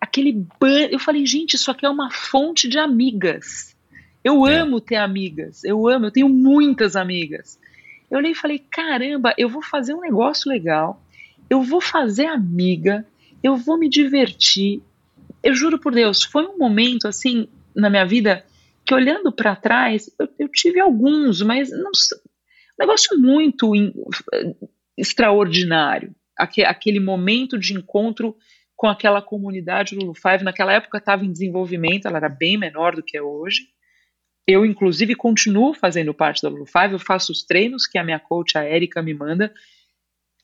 aquele ban... Eu falei, gente, isso aqui é uma fonte de amigas. Eu É. amo ter amigas, eu amo, eu tenho muitas amigas. Eu olhei e falei, caramba, eu vou fazer um negócio legal, eu vou fazer amiga, eu vou me divertir. Eu juro por Deus, foi um momento assim na minha vida que olhando para trás, eu, eu tive alguns, mas não um negócio muito in- extraordinário. Aque- aquele momento de encontro com aquela comunidade Lulu Five. Naquela época estava em desenvolvimento, ela era bem menor do que é hoje. Eu, inclusive, continuo fazendo parte da Lulu Five, eu faço os treinos que a minha coach, a Erika, me manda.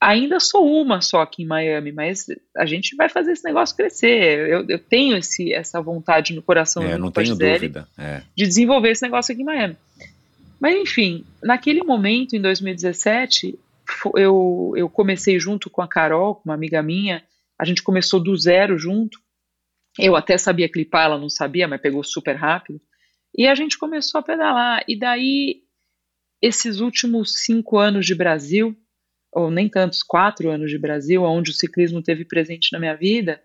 Ainda sou uma só aqui em Miami, mas a gente vai fazer esse negócio crescer. Eu, eu tenho esse, essa vontade no coração É, não tenho dúvida. É. de desenvolver esse negócio aqui em Miami. Mas enfim, naquele momento, em 2017, fo- eu, eu comecei junto com a Carol, uma amiga minha, a gente começou do zero junto. Eu até sabia clipar, ela não sabia, mas pegou super rápido. E a gente começou a pedalar. E daí, esses últimos cinco anos de Brasil, ou nem tantos, quatro anos de Brasil, onde o ciclismo teve presente na minha vida,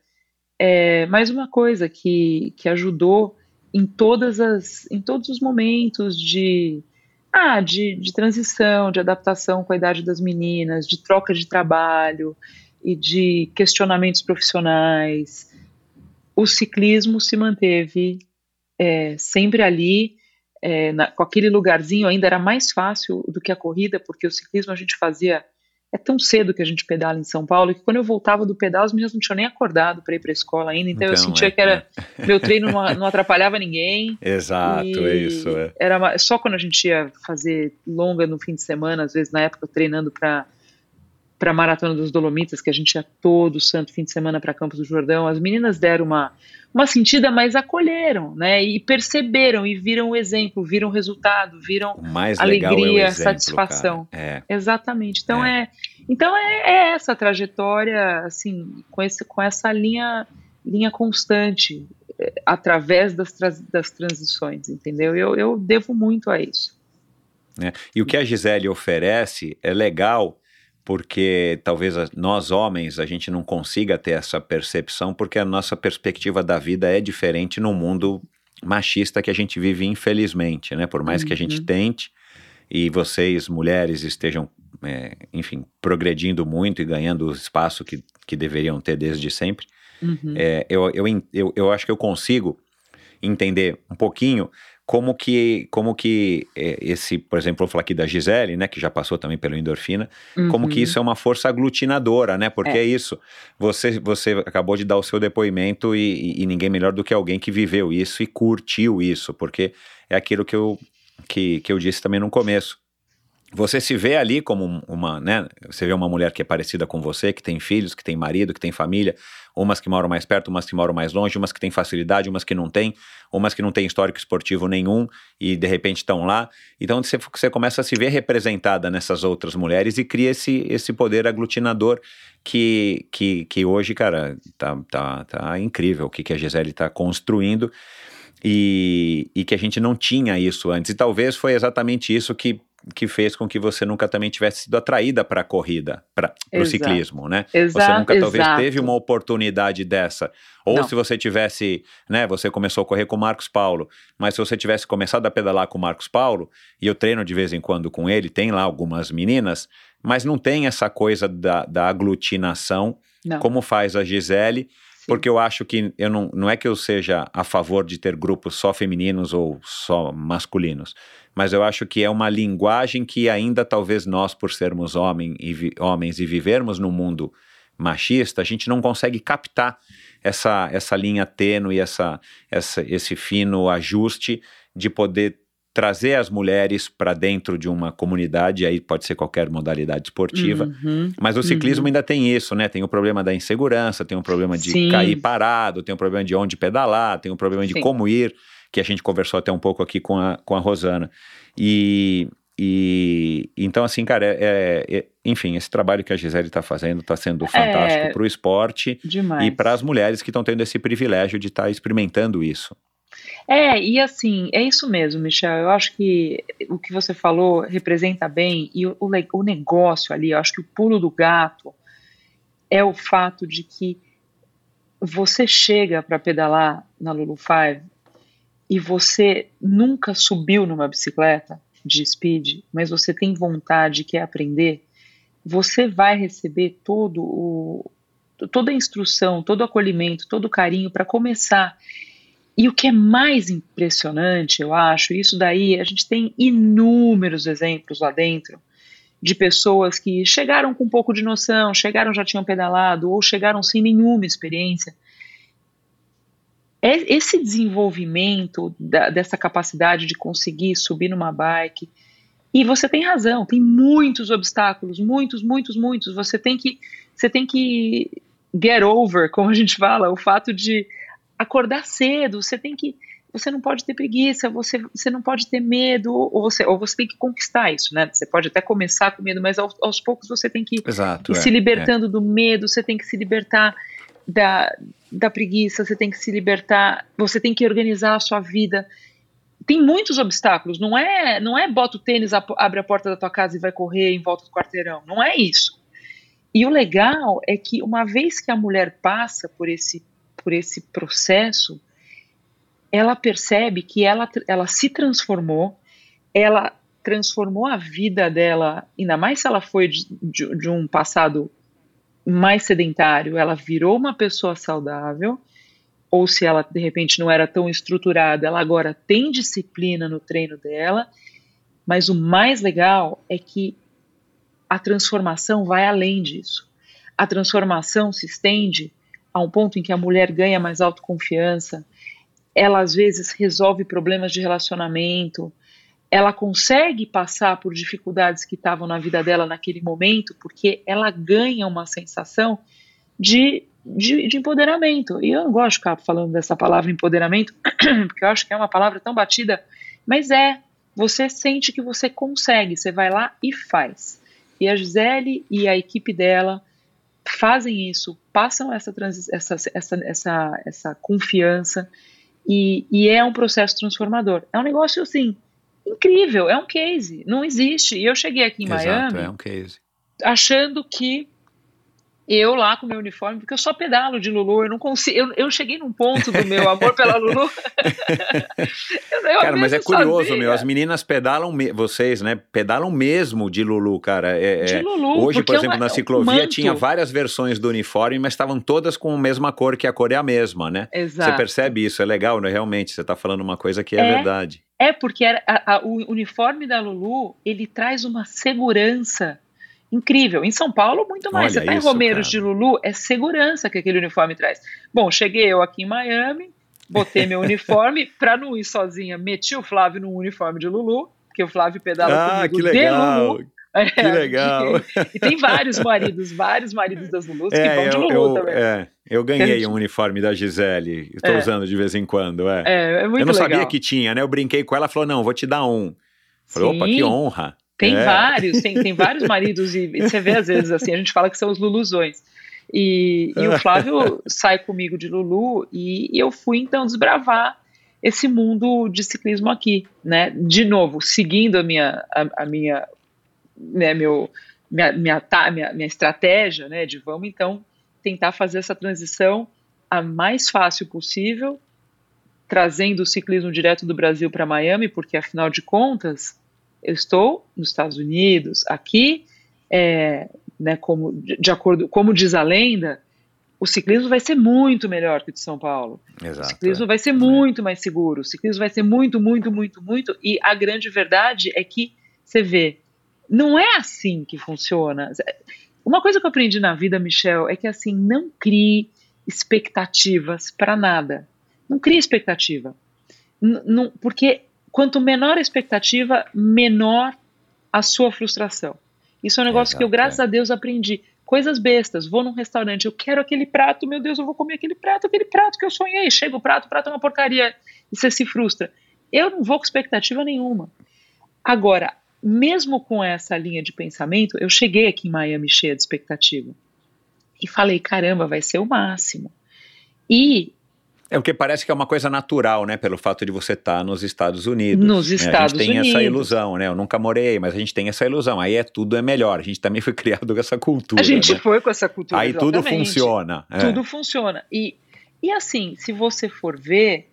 é mais uma coisa que, que ajudou em todas as em todos os momentos de ah, de, de transição, de adaptação com a idade das meninas, de troca de trabalho e de questionamentos profissionais. O ciclismo se manteve é, sempre ali, é, na- com aquele lugarzinho ainda era mais fácil do que a corrida, porque o ciclismo a gente fazia é tão cedo que a gente pedala em São Paulo que quando eu voltava do pedal as meninas não tinham nem acordado para ir para a escola ainda, então, eu Então, sentia é, que era meu treino não, não atrapalhava ninguém. Exato, é isso. É. Era só quando a gente ia fazer longa no fim de semana, às vezes na época treinando para para maratona dos Dolomitas, que a gente ia todo santo fim de semana para Campos do Jordão, as meninas deram uma uma sentida, mas acolheram, né? E perceberam e viram o exemplo, viram o resultado, viram O mais é alegria, exemplo, satisfação. É. Exatamente. Então É. é, então é, é essa trajetória, assim, com, esse, com essa linha, linha constante, eh, através das, das transições, entendeu? Eu, eu devo muito a isso. né? E o que a Gisele oferece é legal porque talvez nós homens a gente não consiga ter essa percepção porque a nossa perspectiva da vida é diferente no mundo machista que a gente vive infelizmente, né? Por mais que a gente Uhum. tente e vocês mulheres estejam, é, enfim, progredindo muito e ganhando o espaço que, que deveriam ter desde sempre, Uhum. é, eu, eu, eu, eu acho que eu consigo entender um pouquinho como que, como que é, esse, por exemplo, eu vou falar aqui da Gisele, né, que já passou também pelo endorfina, como que Uhum. isso é uma força aglutinadora, né? Porque é, É. isso. Você, você acabou de dar o seu depoimento e, e- ninguém melhor do que alguém que viveu isso e curtiu isso, porque é aquilo que eu, que, que eu disse também no começo. Você se vê ali como um- uma, né? Você vê uma mulher que é parecida com você, que tem filhos, que tem marido, que tem família, umas que moram mais perto, umas que moram mais longe, umas que têm facilidade, umas que não têm, umas que não têm histórico esportivo nenhum e de repente estão lá. Então você, você começa a se ver representada nessas outras mulheres e cria esse, esse poder aglutinador que, que, que hoje, cara, tá, tá, tá incrível o que, que a Gisele está construindo e, e que a gente não tinha isso antes. E talvez foi exatamente isso que, que fez com que você nunca também tivesse sido atraída para a corrida, para o Exato. ciclismo, né? Exa Você nunca talvez exato. teve uma oportunidade dessa. Ou Não. se você tivesse, né, você começou a correr com o Marcos Paulo, mas se você tivesse começado a pedalar com o Marcos Paulo, e eu treino de vez em quando com ele, tem lá algumas meninas, mas não tem essa coisa da, da aglutinação, Não. como faz a Gisele. Porque eu acho que eu não, não é que eu seja a favor de ter grupos só femininos ou só masculinos, mas eu acho que é uma linguagem que ainda talvez nós, por sermos homem e vi- homens e vivermos num mundo machista, a gente não consegue captar essa, essa linha tênue, essa, essa, esse fino ajuste de poder trazer as mulheres para dentro de uma comunidade, aí pode ser qualquer modalidade esportiva, Uhum. mas o ciclismo Uhum. ainda tem isso, né? Tem o problema da insegurança, tem o problema de Sim. cair parado, tem o problema de onde pedalar, tem o problema de Sim. como ir, que a gente conversou até um pouco aqui com a, com a Rosana. E, e então, assim, cara, é, é- é- enfim, esse trabalho que a Gisele está fazendo está sendo fantástico É. para o esporte Demais. e para as mulheres que estão tendo esse privilégio de estar experimentando isso. É, e assim, é isso mesmo, Michel. Eu acho que o que você falou representa bem, e o, o negócio ali, eu acho que o pulo do gato é o fato de que você chega para pedalar na Lulu Five e você nunca subiu numa bicicleta de speed, mas você tem vontade, quer aprender, você vai receber todo o, toda a instrução, todo o acolhimento, todo o carinho para começar. E o que é mais impressionante, eu acho, isso daí, a gente tem inúmeros exemplos lá dentro de pessoas que chegaram com um pouco de noção, chegaram já tinham pedalado ou chegaram sem nenhuma experiência. É esse desenvolvimento da, dessa capacidade de conseguir subir numa bike, e você tem razão, tem muitos obstáculos, muitos, muitos, muitos. Você tem que, você tem que get over, como a gente fala, o fato de acordar cedo. Você tem que você não pode ter preguiça, você, você não pode ter medo, ou você, ou você tem que conquistar isso, né? Você pode até começar com medo, mas aos, aos poucos você tem que Exato, ir é, se libertando é. do medo, você tem que se libertar da, da preguiça, você tem que se libertar, você tem que organizar a sua vida. Tem muitos obstáculos, não é, não é bota o tênis, abre a porta da tua casa e vai correr em volta do quarteirão, não é isso. E o legal é que uma vez que a mulher passa por esse, por esse processo, ela percebe que ela, ela se transformou, ela transformou a vida dela, ainda mais se ela foi de, de, de um passado mais sedentário, ela virou uma pessoa saudável, ou se ela de repente não era tão estruturada, ela agora tem disciplina no treino dela, mas o mais legal é que a transformação vai além disso. A transformação se estende a um ponto em que a mulher ganha mais autoconfiança, ela às vezes resolve problemas de relacionamento, ela consegue passar por dificuldades que estavam na vida dela naquele momento, porque ela ganha uma sensação de, de, de, empoderamento. E eu não gosto de ficar falando dessa palavra empoderamento, porque eu acho que é uma palavra tão batida, mas é, você sente que você consegue, você vai lá e faz. E a Gisele e a equipe dela fazem isso, passam essa, essa, essa, essa, essa confiança, e, e, é um processo transformador. É um negócio, assim, incrível, é um case, não existe. E eu cheguei aqui em Exato, Miami é um achando que eu lá com meu uniforme, porque eu só pedalo de Lulu, eu não consigo, eu, eu cheguei num ponto do meu amor pela Lulu. eu, cara, mas é curioso, sozinha. meu, as meninas pedalam, me, vocês, né, pedalam mesmo de Lulu, cara. É, de Lulu, hoje, por exemplo, é uma, na ciclovia um tinha várias versões do uniforme, mas estavam todas com a mesma cor, que a cor é a mesma, né? Exato. Você percebe isso, é legal, né? Realmente, você está falando uma coisa que é, é verdade. É, porque a, a, o uniforme da Lulu, ele traz uma segurança incrível. Em São Paulo, muito mais. Olha Você tá isso, em Romeiros cara. de Lulu, é segurança que aquele uniforme traz. Bom, cheguei eu aqui em Miami, botei meu uniforme, pra não ir sozinha, meti o Flávio no uniforme de Lulu, porque o Flávio pedala Ah, comigo que de legal. Lulu. É, Que legal. E, tem vários maridos, vários maridos das Lulus que É, vão de Lulu eu, também. é, eu ganhei um uniforme da Gisele, estou É. usando de vez em quando, é. É, é muito eu não legal. sabia que tinha, né? Eu brinquei com ela, falou, não, vou te dar um. Falei, opa, Sim. que honra. Tem É. vários, tem, tem vários maridos, e, e você vê às vezes assim, a gente fala que são os Luluzões. E, e o Flávio sai comigo de Lulu e, e eu fui então desbravar esse mundo de ciclismo aqui, né? De novo, seguindo a minha, a, a minha, né, meu, minha, minha, minha, minha estratégia, né? De vamos então tentar fazer essa transição a mais fácil possível, trazendo o ciclismo direto do Brasil para Miami, porque afinal de contas eu estou nos Estados Unidos, aqui, é, né, como, de, acordo, como diz a lenda, o ciclismo vai ser muito melhor que o de São Paulo. O Exato. ciclismo é. vai ser muito mais seguro. O ciclismo vai ser muito, muito, muito, muito. E a grande verdade é que você vê, não é assim que funciona. Uma coisa que eu aprendi na vida, Michel, é que assim, não crie expectativas para nada. Não crie expectativa. N- não- porque quanto menor a expectativa, menor a sua frustração. Isso é um negócio que eu, graças é. a Deus, aprendi. Coisas bestas. Vou num restaurante, eu quero aquele prato, meu Deus, eu vou comer aquele prato, aquele prato que eu sonhei. Chega o prato, o prato é uma porcaria. E você se frustra. Eu não vou com expectativa nenhuma. Agora, mesmo com essa linha de pensamento, eu cheguei aqui em Miami cheia de expectativa. E falei, caramba, vai ser o máximo. E É porque parece que é uma coisa natural, né? Pelo fato de você estar nos Estados Unidos. Nos né? Estados A gente tem Unidos. essa ilusão, né? Eu nunca morei, mas a gente tem essa ilusão. Aí é tudo é melhor. A gente também foi criado com essa cultura. a gente né? foi com essa cultura. Aí tudo exatamente. funciona. é. Tudo funciona. E, e assim, se você for ver,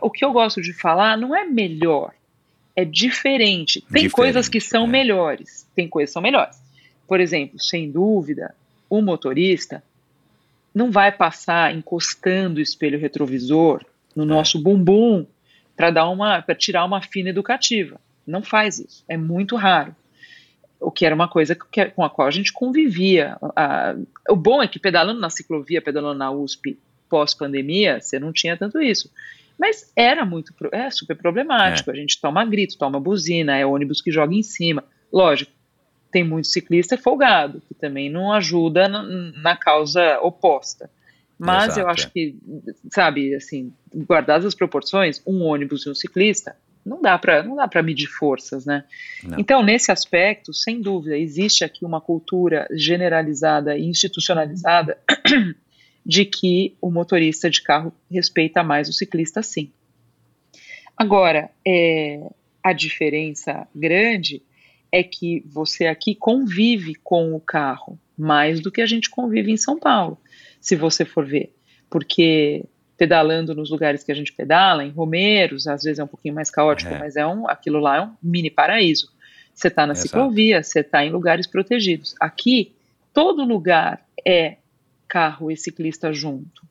o que eu gosto de falar não é melhor, é diferente. Tem Diferente, coisas que são é. melhores, tem coisas que são melhores. Por exemplo, sem dúvida, o motorista não vai passar encostando o espelho retrovisor no nosso bumbum para dar uma para tirar uma fina educativa. Não faz isso, é muito raro. o que era uma coisa que, com a qual a gente convivia. A, o bom é que pedalando na ciclovia, pedalando na USP pós-pandemia, você não tinha tanto isso. Mas era muito, é super problemático. É. A gente toma grito, toma buzina, é ônibus que joga em cima. Lógico, tem muito ciclista folgado, que também não ajuda na, na causa oposta. Mas Exato, eu acho é. que, sabe, assim, guardadas as proporções, um ônibus e um ciclista, não dá para não dá para medir forças, né? Não. Então, nesse aspecto, sem dúvida, existe aqui uma cultura generalizada e institucionalizada de que o motorista de carro respeita mais o ciclista, sim. Agora, é, a diferença grande é que você aqui convive com o carro mais do que a gente convive em São Paulo, se você for ver. Porque pedalando nos lugares que a gente pedala, em Romeiros, às vezes é um pouquinho mais caótico, é. mas é um, aquilo lá é um mini paraíso. Você está na Exato. ciclovia, você está em lugares protegidos. Aqui, todo lugar é carro e ciclista junto.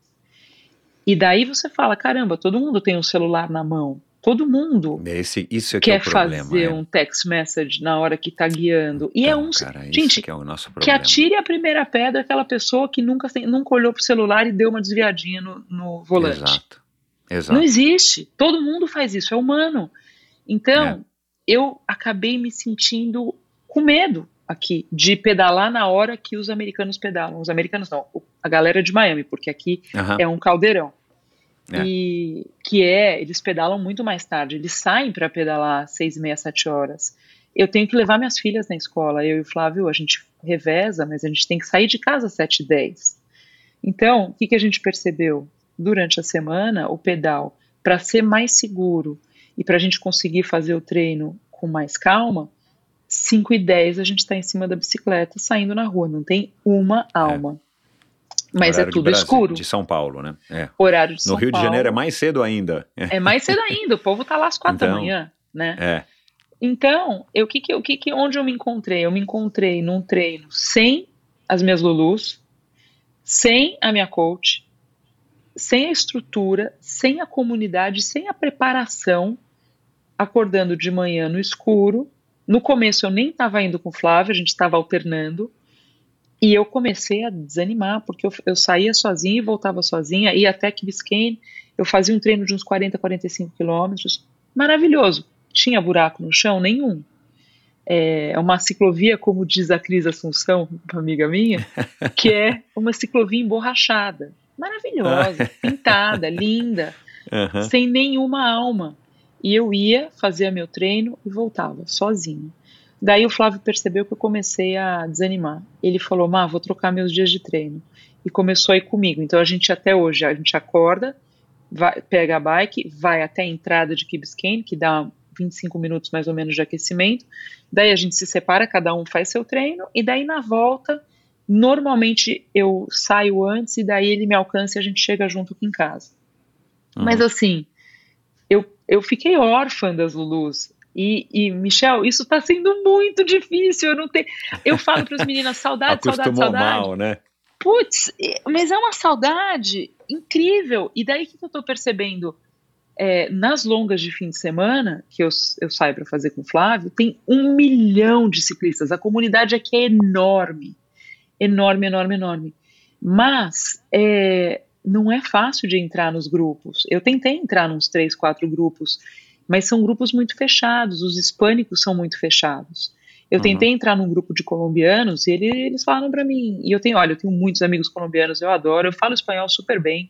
E daí você fala, caramba, todo mundo tem um celular na mão. Todo mundo Esse, isso é que quer é o problema, fazer é. um text message na hora que está guiando. E é então, é um. Cara, gente, que, é o nosso problema. que atire a primeira pedra aquela pessoa que nunca, nunca olhou pro celular e deu uma desviadinha no, no volante. Exato. Exato. Não existe. Todo mundo faz isso, é humano. Então, é. eu acabei me sentindo com medo aqui de pedalar na hora que os americanos pedalam. Os americanos não, a galera de Miami, porque aqui é um caldeirão. É. E que é, eles pedalam muito mais tarde, eles saem para pedalar seis e meia, sete horas. Eu tenho que levar minhas filhas na escola, eu e o Flávio, a gente reveza, mas a gente tem que sair de casa às sete e dez. Então, o que, que a gente percebeu? Durante a semana, o pedal, para ser mais seguro e para a gente conseguir fazer o treino com mais calma, 5 e 10 a gente está em cima da bicicleta saindo na rua, não tem uma é. alma. É. Mas é Horário é tudo Brasil, escuro. De São Paulo, né? É. Horário de São No Rio Paulo. de Janeiro é mais cedo ainda. É mais cedo ainda, o povo tá lá às quatro então, da manhã, né? É. Então, eu, que que, o que, que, onde eu me encontrei? Eu me encontrei num treino sem as minhas Lulus, sem a minha coach, sem a estrutura, sem a comunidade, sem a preparação, acordando de manhã no escuro. No começo eu nem estava indo com o Flávio, a gente estava alternando. E eu comecei a desanimar, porque eu, eu saía sozinha e voltava sozinha, ia até Key Biscayne, eu fazia um treino de uns 40, 45 quilômetros, maravilhoso. Tinha buraco no chão? Nenhum. É uma ciclovia, como diz a Cris Assunção, uma amiga minha, que é uma ciclovia emborrachada. Maravilhosa, pintada, linda, uhum. sem nenhuma alma. E eu ia, fazia meu treino e voltava, sozinha. Daí o Flávio percebeu que eu comecei a desanimar. Ele falou: Má, vou trocar meus dias de treino. E começou a ir comigo. Então a gente até hoje, a gente acorda, vai, pega a bike, vai até a entrada de Key Biscayne, que dá 25 minutos mais ou menos de aquecimento. Daí a gente se separa, cada um faz seu treino, e daí na volta, normalmente eu saio antes e daí ele me alcança e a gente chega junto aqui em casa. Uhum. Mas assim, eu, eu fiquei órfã das Lulus. E, e, Michel, isso está sendo muito difícil. Eu não tenho. Eu falo para as meninas saudade, saudade, saudade. mal, né? Putz, mas é uma saudade incrível. E daí que eu estou percebendo? É, nas longas de fim de semana, que eu, eu saio para fazer com o Flávio, tem um milhão de ciclistas. A comunidade aqui é enorme. Enorme, enorme, enorme. Mas é, não é fácil de entrar nos grupos. Eu tentei entrar nos três, quatro grupos mas são grupos muito fechados, os hispânicos são muito fechados. Eu uhum. tentei entrar num grupo de colombianos e ele, eles falaram para mim, e eu tenho, olha, eu tenho muitos amigos colombianos, eu adoro, eu falo espanhol super bem.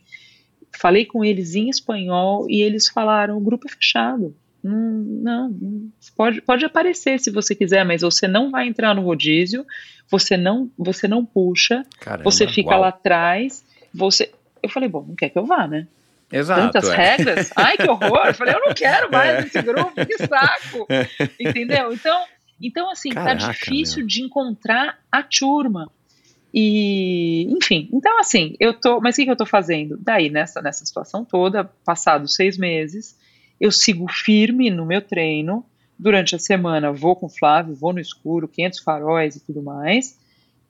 Falei com eles em espanhol e eles falaram: o grupo é fechado. Não, não, pode, pode aparecer se você quiser, mas você não vai entrar no rodízio, você não, você não puxa, Caramba, você fica uau. lá atrás, você. Eu falei, bom, não quer que eu vá, né? Exato, tantas é. regras. Ai, que horror! Eu falei, eu não quero mais é. esse grupo, que saco! Entendeu? Então, então assim, tá Caraca, tá difícil meu. de encontrar a turma. E, enfim, então assim, eu tô. Mas o que, que eu tô fazendo? Daí, nessa, nessa situação toda, passados seis meses, eu sigo firme no meu treino. Durante a semana, vou com o Flávio, vou no escuro, 500 faróis e tudo mais.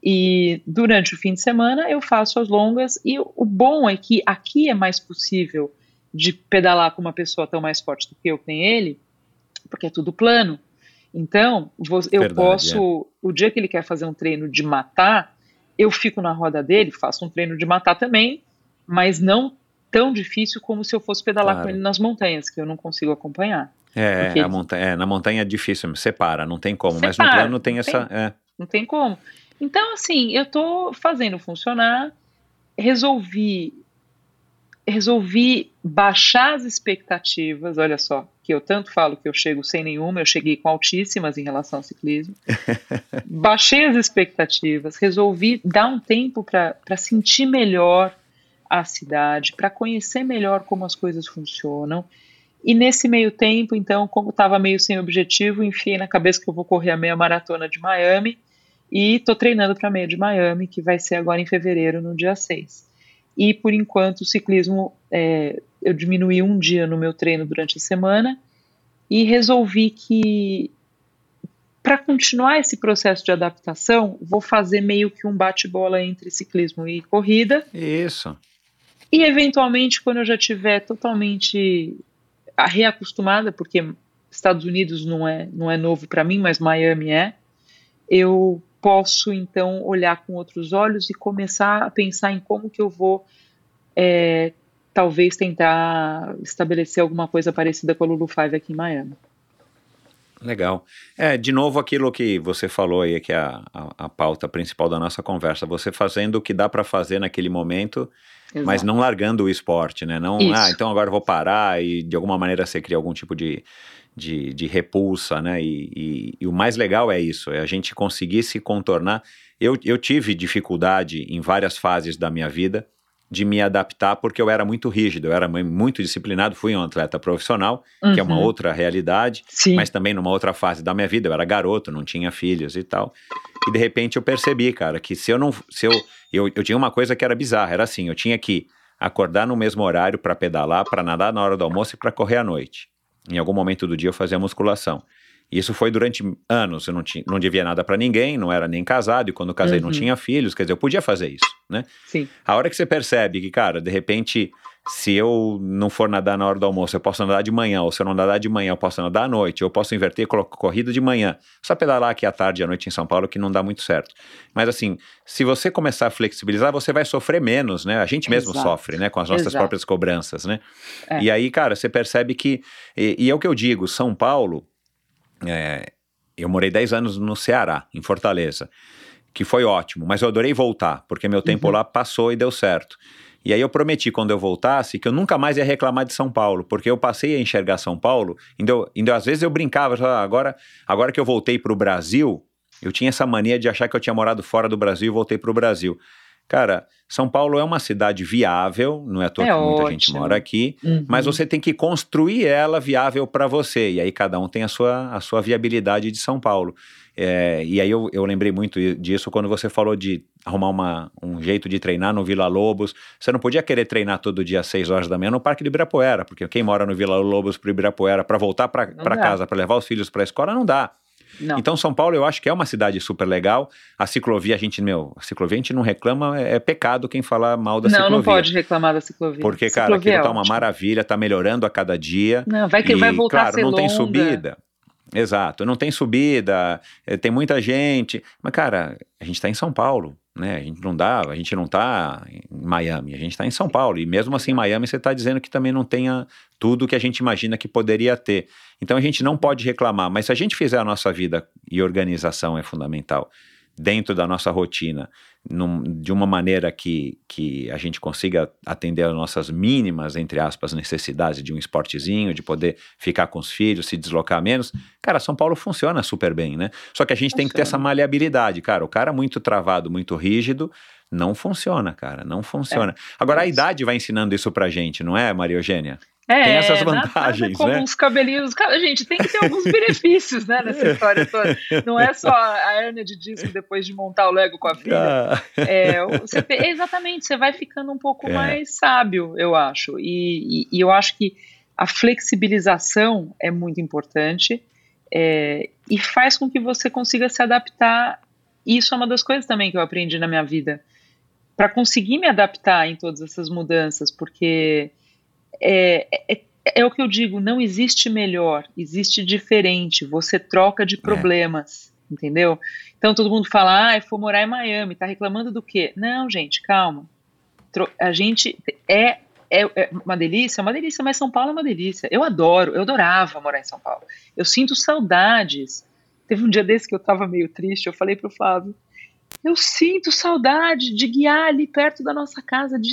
E durante o fim de semana eu faço as longas e o bom é que aqui é mais possível de pedalar com uma pessoa tão mais forte do que eu, que nem ele, porque é tudo plano. Então, eu Verdade, posso, o dia que ele quer fazer um treino de matar, eu fico na roda dele, faço um treino de matar também, mas não tão difícil como se eu fosse pedalar Claro. com ele nas montanhas, que eu não consigo acompanhar. É, Porque- a montanha, é, na montanha é difícil, separa, não tem como. mas no Separa, plano tem não essa. é. Não tem como. Então, assim, eu tô fazendo funcionar, resolvi resolvi baixar as expectativas, olha só, que eu tanto falo que eu chego sem nenhuma, eu cheguei com altíssimas em relação ao ciclismo. Baixei as expectativas, resolvi dar um tempo para sentir melhor a cidade, para conhecer melhor como as coisas funcionam. E nesse meio tempo, então, como estava meio sem objetivo, enfiei na cabeça que eu vou correr a meia maratona de Miami e estou treinando para a meia de Miami, que vai ser agora em fevereiro, no dia 6. E por enquanto o ciclismo, é, eu diminuí um dia no meu treino durante a semana e resolvi que para continuar esse processo de adaptação, vou fazer meio que um bate-bola entre ciclismo e corrida. Isso. E eventualmente, quando eu já estiver totalmente reacostumada, porque Estados Unidos não é, não é novo para mim, mas Miami é, eu posso então olhar com outros olhos e começar a pensar em como que eu vou é, talvez tentar estabelecer alguma coisa parecida com a Lulu Five aqui em Miami. Legal. É, de novo, aquilo que você falou aí, que é a, a, a pauta principal da nossa conversa, você fazendo o que dá para fazer naquele momento, Exato. mas não largando o esporte, né? Não, Isso. ah, então agora eu vou parar e de alguma maneira você cria algum tipo de, de, de repulsa, né? E, e, e o mais legal é isso, é a gente conseguir se contornar. Eu, eu tive dificuldade em várias fases da minha vida de me adaptar porque eu era muito rígido, eu era mu- muito disciplinado, fui um atleta profissional, que é uma Uhum. outra realidade, Sim. mas também numa outra fase da minha vida, eu era garoto, não tinha filhos e tal. E de repente eu percebi, cara, que se eu não. Se eu, eu, eu tinha uma coisa que era bizarra, era assim, eu tinha que acordar no mesmo horário para pedalar, para nadar na hora do almoço e para correr à noite. Em algum momento do dia eu fazia musculação. E isso foi durante anos, eu não, tinha, não devia nada para ninguém, não era nem casado, e quando casei não Uhum. tinha filhos, quer dizer, eu podia fazer isso, né? Sim. A hora que você percebe que, cara, de repente, se eu não for nadar na hora do almoço, eu posso nadar de manhã, ou se eu não nadar de manhã, eu posso nadar à noite, eu posso inverter, coloco corrida de manhã. Só pedalar aqui à tarde e à noite em São Paulo, que não dá muito certo. Mas assim, se você começar a flexibilizar, você vai sofrer menos, né? A gente mesmo Exato. sofre, né? Com as nossas Exato. próprias cobranças, né? É. E aí, cara, você percebe que. E, e é o que eu digo, São Paulo. é, eu morei 10 anos no Ceará, em Fortaleza, que foi ótimo, mas eu adorei voltar, porque meu tempo Uhum. lá passou e deu certo. E aí eu prometi quando eu voltasse que eu nunca mais ia reclamar de São Paulo, porque eu passei a enxergar São Paulo, eu- ainda às vezes eu brincava, "Ah, agora, agora que eu voltei para o Brasil, eu tinha essa mania de achar que eu tinha morado fora do Brasil e voltei para o Brasil. Cara, São Paulo é uma cidade viável, não é à toa É que muita gente ótimo. mora aqui, Uhum. mas você tem que construir ela viável para você. E aí cada um tem a sua, a sua viabilidade de São Paulo. É, e aí eu, eu lembrei muito disso quando você falou de arrumar uma, um jeito de treinar no Vila Lobos. Você não podia querer treinar todo dia às 6 horas da manhã no Parque do Ibirapuera, porque quem mora no Vila Lobos para Ibirapuera para voltar para Não casa, para levar os filhos para a escola, não dá. Não. Então, São Paulo, eu acho que é uma cidade super legal. A ciclovia, a gente, meu, a ciclovia a gente não reclama, é, é pecado quem falar mal da não, ciclovia. não pode reclamar da ciclovia. Porque, cara, Ciclovia aquilo é tá uma ótimo. maravilha, tá melhorando a cada dia. Não, vai que E, vai voltar claro, a ser não tem longa. subida. Exato, não tem subida, eh, tem muita gente. Mas, cara, a gente tá em São Paulo, né? A gente não dá, a gente não tá em Miami, a gente tá em São Paulo. E mesmo assim, em Miami, você tá dizendo que também não tenha tudo que a gente imagina que poderia ter. Então a gente não pode reclamar. Mas se a gente fizer a nossa vida e organização é fundamental dentro da nossa rotina, num- de uma maneira que, que a gente consiga atender às nossas mínimas, entre aspas, necessidades de um esportezinho, de poder ficar com os filhos, se deslocar menos. Cara, São Paulo funciona super bem, né? Só que a gente tem que ter essa Funciona. maleabilidade, cara. O cara muito travado, muito rígido, não funciona, cara. Não funciona. Agora, a idade vai ensinando isso pra gente, não é, Maria Eugênia? É, Tem essas vantagens, nada como né? uns cabelinhos. Cara, Gente, tem que ter alguns benefícios, né, nessa história toda. Não é só a hérnia de disco depois de montar o Lego com a filha. Ah, É, você te- exatamente, você vai ficando um pouco É. mais sábio, eu acho. E, e- e eu acho que a flexibilização é muito importante é, e faz com que você consiga se adaptar. Isso é uma das coisas também que eu aprendi na minha vida. Para conseguir me adaptar em todas essas mudanças, porque é, é- é o que eu digo, não existe melhor, existe diferente. Você troca de problemas, é. entendeu? Então todo mundo fala, ah, eu vou morar em Miami, tá reclamando do quê? Não, gente, calma. A gente é, é, é uma delícia, é uma delícia, mas São Paulo é uma delícia. Eu adoro, eu adorava morar em São Paulo. Eu sinto saudades. Teve um dia desse que eu tava meio triste, eu falei pro Flávio, eu sinto saudade de guiar ali perto da nossa casa, de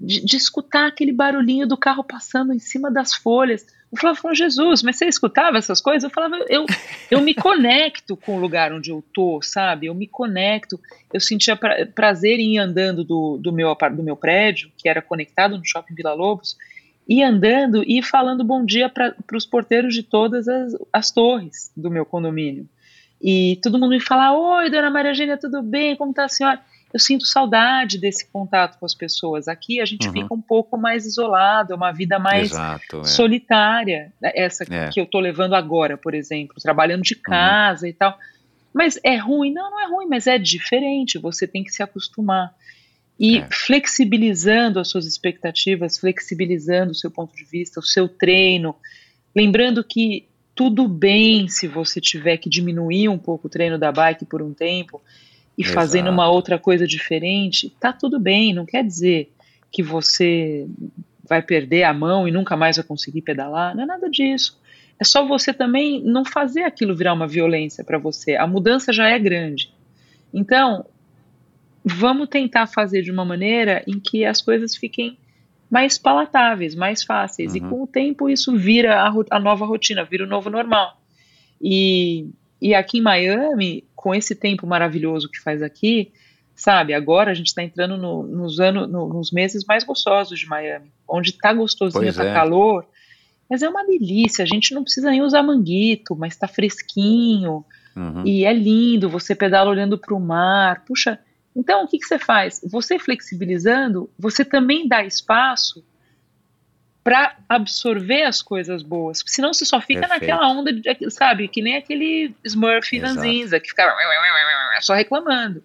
de, de, escutar aquele barulhinho do carro passando em cima das folhas. Flávio falou, Jesus, mas você escutava essas coisas? Eu falava, eu, eu me conecto com o lugar onde eu tô, sabe? Eu me conecto. Eu sentia pra, prazer em ir andando do, do, meu, do meu prédio, que era conectado no Shopping Vila Lobos, e andando e falando bom dia para os porteiros de todas as, as torres do meu condomínio. E todo mundo me fala, oi, dona Maria Eugênia, tudo bem? Como está a senhora? Eu sinto saudade desse contato com as pessoas. Aqui a gente uhum. fica um pouco mais isolado, é uma vida mais Exato, é. solitária, né, essa é. que eu estou levando agora, por exemplo, trabalhando de uhum. casa uhum. e tal. Mas é ruim? Não, não é ruim, mas é diferente, você tem que se acostumar. E é. flexibilizando as suas expectativas, flexibilizando o seu ponto de vista, o seu treino, lembrando que tudo bem se você tiver que diminuir um pouco o treino da bike por um tempo, e Exato. fazendo uma outra coisa diferente, tá tudo bem, não quer dizer que você vai perder a mão e nunca mais vai conseguir pedalar, não é nada disso. É só você também não fazer aquilo virar uma violência para você. A mudança já é grande. Então, vamos tentar fazer de uma maneira em que as coisas fiquem mais palatáveis, mais fáceis. Uhum. E com o tempo isso vira a, a, nova rotina, vira o novo normal. E, e aqui em Miami, com esse tempo maravilhoso que faz aqui, sabe? Agora a gente está entrando no, nos, anos, no, nos meses mais gostosos de Miami, onde tá gostosinho, pois tá é. calor, mas é uma delícia. A gente não precisa nem usar manguito, mas tá fresquinho uhum. e é lindo. Você pedala olhando para o mar. Puxa, então o que, que você faz? Você flexibilizando, você também dá espaço para absorver as coisas boas. Senão você só fica Perfeito. naquela onda, de, sabe? Que nem aquele Smurf Nanzinza, que fica só reclamando.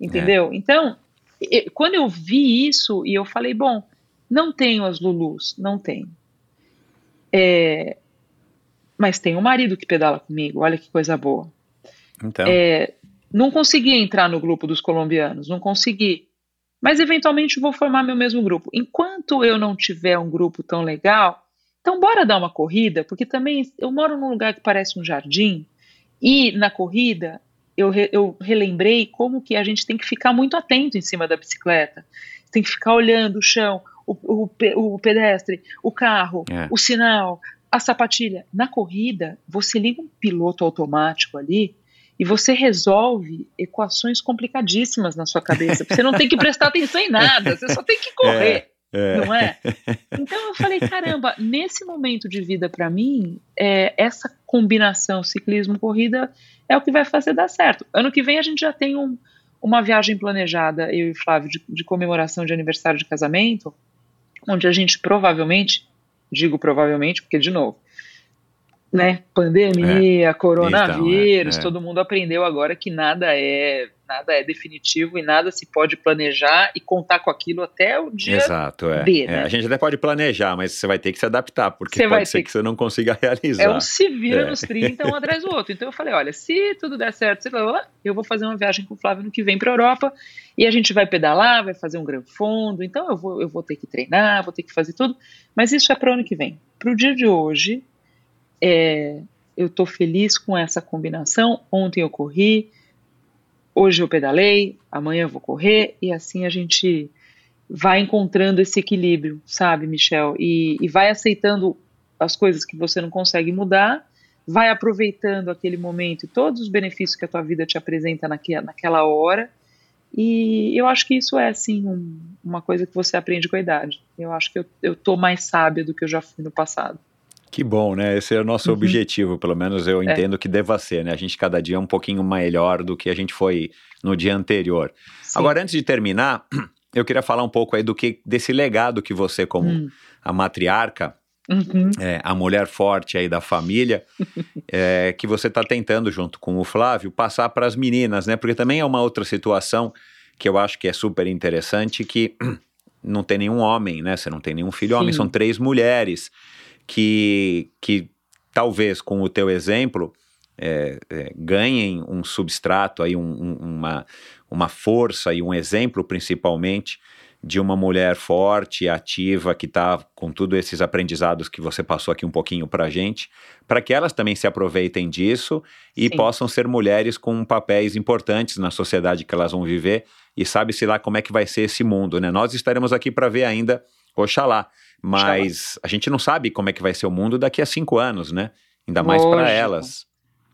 Entendeu? É. Então, quando eu vi isso, e eu falei, bom, não tenho as Lulus, não tenho. É, mas tem um marido que pedala comigo, olha que coisa boa. Então. É, não consegui entrar no grupo dos colombianos, não consegui mas eventualmente vou formar meu mesmo grupo. Enquanto eu não tiver um grupo tão legal, então bora dar uma corrida, porque também eu moro num lugar que parece um jardim, e na corrida eu, re, eu relembrei como que a gente tem que ficar muito atento em cima da bicicleta. Tem que ficar olhando o chão, o, o, o pedestre, o carro, é. o sinal, a sapatilha. Na corrida, você liga um piloto automático ali e você resolve equações complicadíssimas na sua cabeça. Você não tem que prestar atenção em nada, você só tem que correr. É, é. Não é? Então eu falei, caramba, nesse momento de vida para mim, é, essa combinação ciclismo-corrida é o que vai fazer dar certo. Ano que vem a gente já tem um, uma viagem planejada, eu e Flávio, de, de comemoração de aniversário de casamento, onde a gente provavelmente, digo provavelmente, porque de novo, né? Pandemia, é. coronavírus, então, é. todo mundo aprendeu agora que nada é nada é definitivo e nada se pode planejar e contar com aquilo até o dia Exato, é. B, é, né? A gente até pode planejar, mas você vai ter que se adaptar, porque você pode ser que... que... você não consiga realizar. É um se vira é. nos 30, um atrás do outro. Então eu falei, olha, se tudo der certo, eu vou fazer uma viagem com o Flávio no que vem para Europa e a gente vai pedalar, vai fazer um gran fundo, então eu vou, eu vou ter que treinar, vou ter que fazer tudo, mas isso é para o ano que vem. Para o dia de hoje, é, eu estou feliz com essa combinação. Ontem eu corri, hoje eu pedalei, amanhã eu vou correr, e assim a gente vai encontrando esse equilíbrio, sabe, Michel? E, e vai aceitando as coisas que você não consegue mudar, vai aproveitando aquele momento e todos os benefícios que a tua vida te apresenta naquela, hora. E eu acho que isso é, assim, um, uma coisa que você aprende com a idade. Eu acho que eu, eu tô mais sábia do que eu já fui no passado. Que bom, né? Esse é o nosso uhum. objetivo, pelo menos eu é. entendo que deva ser, né? A gente cada dia é um pouquinho melhor do que a gente foi no dia anterior. Sim. Agora, antes de terminar, eu queria falar um pouco aí do que desse legado que você, como hum. a matriarca, uhum. é, a mulher forte aí da família, é, que você está tentando, junto com o Flávio, passar para as meninas, né? Porque também é uma outra situação que eu acho que é super interessante, que não tem nenhum homem, né? Você não tem nenhum filho Sim. homem, são três mulheres que, que talvez com o teu exemplo é, é, ganhem um substrato aí, um, um, uma, uma força e um exemplo principalmente de uma mulher forte, ativa, que está com todos esses aprendizados que você passou aqui um pouquinho para a gente, para que elas também se aproveitem disso e Sim. possam ser mulheres com papéis importantes na sociedade que elas vão viver e sabe-se lá como é que vai ser esse mundo, né? Nós estaremos aqui para ver ainda, oxalá, mas a gente não sabe como é que vai ser o mundo daqui a cinco anos, né? Ainda mais para elas.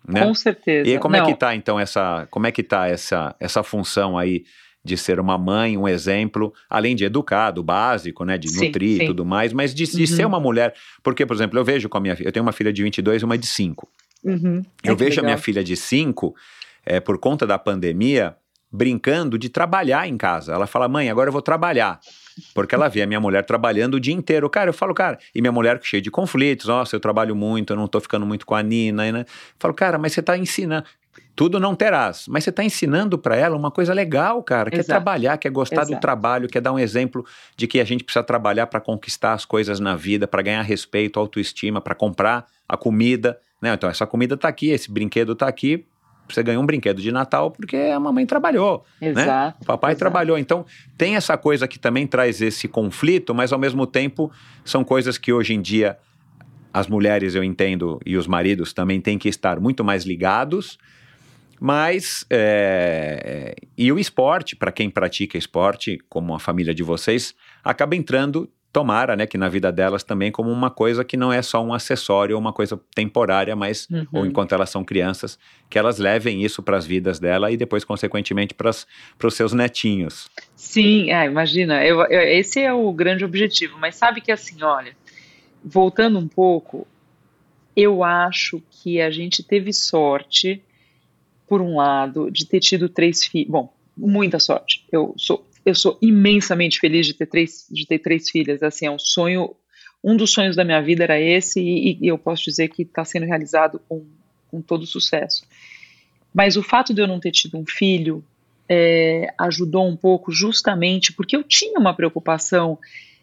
Né? Com certeza. E como não. é que tá então essa, como é que tá essa, essa função aí de ser uma mãe, um exemplo, além de educar, do básico, né, de sim, nutrir e tudo mais, mas de, de uhum. ser uma mulher, porque, por exemplo, eu vejo com a minha eu tenho uma filha de 22 e uma de 5. Uhum. Eu é vejo legal. a minha filha de 5, é, por conta da pandemia, brincando de trabalhar em casa. Ela fala, mãe, agora eu vou trabalhar. Porque ela vê a minha mulher trabalhando o dia inteiro. Cara, eu falo, cara, e minha mulher cheia de conflitos, nossa, eu trabalho muito, eu não tô ficando muito com a Nina, né? Eu falo, cara, mas você tá ensinando. Tudo não terás, mas você está ensinando para ela uma coisa legal, cara, que é trabalhar, que é gostar Exato. do trabalho, que é dar um exemplo de que a gente precisa trabalhar para conquistar as coisas na vida, para ganhar respeito, autoestima, para comprar a comida, né? Então essa comida está aqui, esse brinquedo está aqui, você ganhou um brinquedo de Natal porque a mamãe trabalhou, né? Exato, né? O papai exato. trabalhou. Então, tem essa coisa que também traz esse conflito, mas ao mesmo tempo são coisas que hoje em dia as mulheres, eu entendo, e os maridos também têm que estar muito mais ligados mas, é, e o esporte, para quem pratica esporte, como a família de vocês, acaba entrando, tomara, né, que na vida delas também como uma coisa que não é só um acessório ou uma coisa temporária, mas, uhum. ou enquanto elas são crianças, que elas levem isso para as vidas dela e depois, consequentemente, para os seus netinhos. Sim, é, imagina, eu, eu, esse é o grande objetivo, mas sabe que assim, olha, voltando um pouco, eu acho que a gente teve sorte por um lado, de ter tido três filhos. Bom, muita sorte. Eu sou, eu sou imensamente feliz de ter três, de ter três filhas. Assim, é um sonho. Um dos sonhos da minha vida era esse, e, e eu posso dizer que está sendo realizado com, com todo sucesso. Mas o fato de eu não ter tido um filho é, ajudou um pouco, justamente porque eu tinha uma preocupação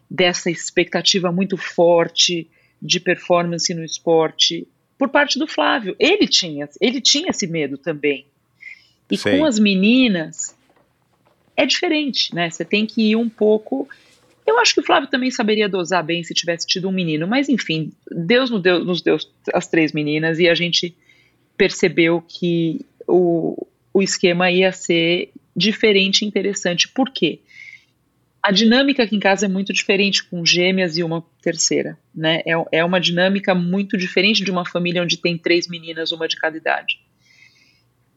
dessa expectativa muito forte de performance no esporte por parte do Flávio. Ele tinha, ele tinha esse medo também. E Sim. com as meninas é diferente, né? Você tem que ir um pouco. Eu acho que o Flávio também saberia dosar bem se tivesse tido um menino, mas enfim, Deus nos deu, nos deu as três meninas e a gente percebeu que o, o esquema ia ser diferente e interessante. Por quê? A dinâmica aqui em casa é muito diferente com gêmeas e uma terceira, né? É, é uma dinâmica muito diferente de uma família onde tem três meninas, uma de cada idade.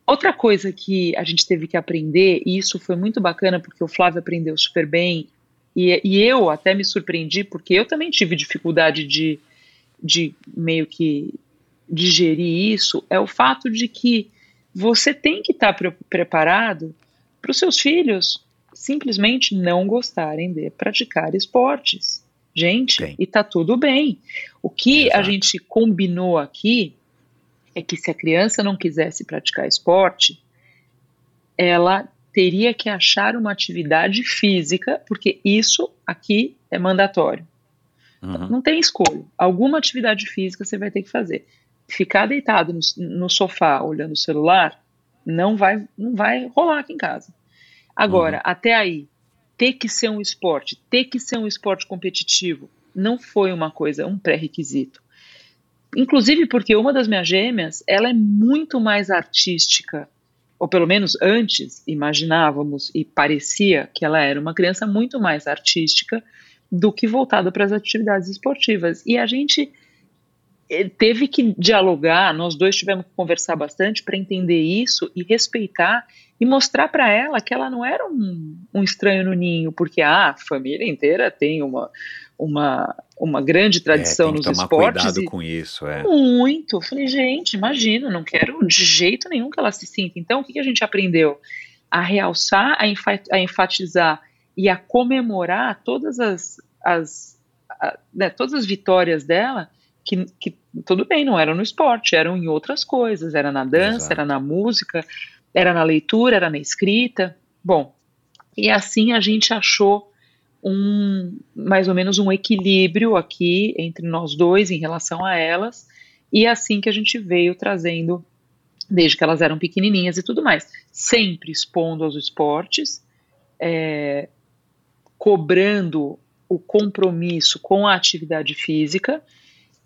Outra coisa que a gente teve que aprender, e isso foi muito bacana porque o Flávio aprendeu super bem, e, e eu até me surpreendi porque eu também tive dificuldade de, de meio que digerir isso, é o fato de que você tem que estar pre preparado para os seus filhos simplesmente não gostarem de praticar esportes. Gente, Sim. e tá tudo bem. O que Exato. a gente combinou aqui é que se a criança não quisesse praticar esporte, ela teria que achar uma atividade física, porque isso aqui é mandatório. Uhum. Não tem escolha. Alguma atividade física você vai ter que fazer. Ficar deitado no, no sofá olhando o celular não vai, não vai rolar aqui em casa. Agora, uhum. até aí, ter que ser um esporte, ter que ser um esporte competitivo, não foi uma coisa, um pré-requisito. Inclusive porque uma das minhas gêmeas, ela é muito mais artística, ou pelo menos antes imaginávamos e parecia que ela era uma criança muito mais artística do que voltada para as atividades esportivas. E a gente eh, teve que dialogar, nós dois tivemos que conversar bastante para entender isso e respeitar e mostrar para ela que ela não era um, um, estranho no ninho, porque ah, a família inteira tem uma, uma, uma grande tradição é, nos tomar esportes. cuidado com isso, é. Muito. Eu falei, gente, imagina, não quero de jeito nenhum que ela se sinta. Então, o que, que a gente aprendeu? A realçar, a, a enfatizar e a comemorar todas as, as a, né, todas as vitórias dela, que, que tudo bem, não eram no esporte, eram em outras coisas, era na dança, Exato. era na música, era na leitura, era na escrita. Bom, e assim a gente achou um mais ou menos um equilíbrio aqui entre nós dois em relação a elas, e é assim que a gente veio trazendo desde que elas eram pequenininhas e tudo mais, sempre expondo aos esportes, é, cobrando o compromisso com a atividade física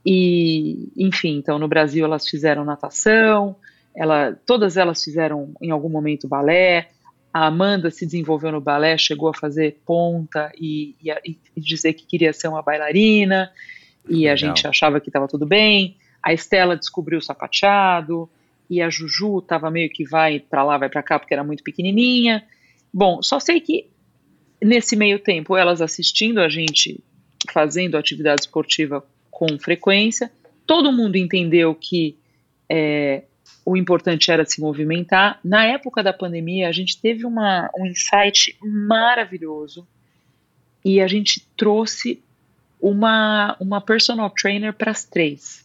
e, enfim, então no Brasil elas fizeram natação, ela, todas elas fizeram em algum momento balé. A Amanda se desenvolveu no balé, chegou a fazer ponta e, e, e dizer que queria ser uma bailarina, e Legal. a gente achava que estava tudo bem. A Estela descobriu o sapateado, e a Juju estava meio que vai para lá, vai para cá, porque era muito pequenininha. Bom, só sei que nesse meio tempo, elas assistindo a gente fazendo atividade esportiva com frequência, todo mundo entendeu que é, o importante era se movimentar. Na época da pandemia, a gente teve uma, um insight maravilhoso e a gente trouxe uma, uma personal trainer para as três.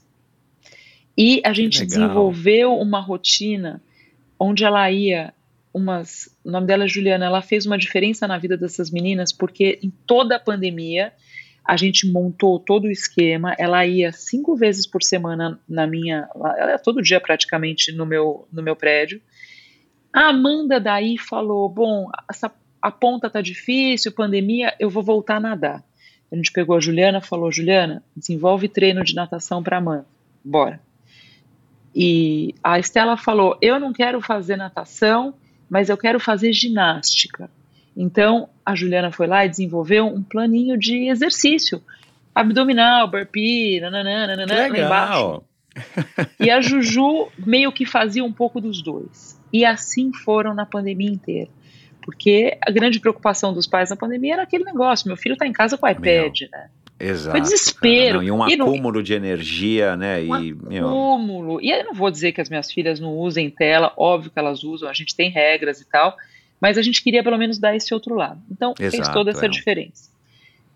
E a gente desenvolveu uma rotina onde ela ia umas. O nome dela é Juliana, ela fez uma diferença na vida dessas meninas, porque em toda a pandemia a gente montou todo o esquema. Ela ia cinco vezes por semana na minha. Ela ia todo dia praticamente no meu, no meu prédio. A Amanda daí falou: bom, essa, a ponta tá difícil, pandemia, eu vou voltar a nadar. A gente pegou a Juliana falou: Juliana, desenvolve treino de natação para Amanda. Bora. E a Estela falou: Eu não quero fazer natação, mas eu quero fazer ginástica. Então a Juliana foi lá e desenvolveu um planinho de exercício abdominal, burpee, nananã, nananã, lá embaixo. E a Juju meio que fazia um pouco dos dois. E assim foram na pandemia inteira. Porque a grande preocupação dos pais na pandemia era aquele negócio: meu filho está em casa com o iPad, Meu. né? Exato. Foi desespero. Não, e um e acúmulo não, de energia, né? Um e, acúmulo. Meu... E eu não vou dizer que as minhas filhas não usem tela, óbvio que elas usam, a gente tem regras e tal, mas a gente queria pelo menos dar esse outro lado. Então Exato, fez toda essa é. diferença.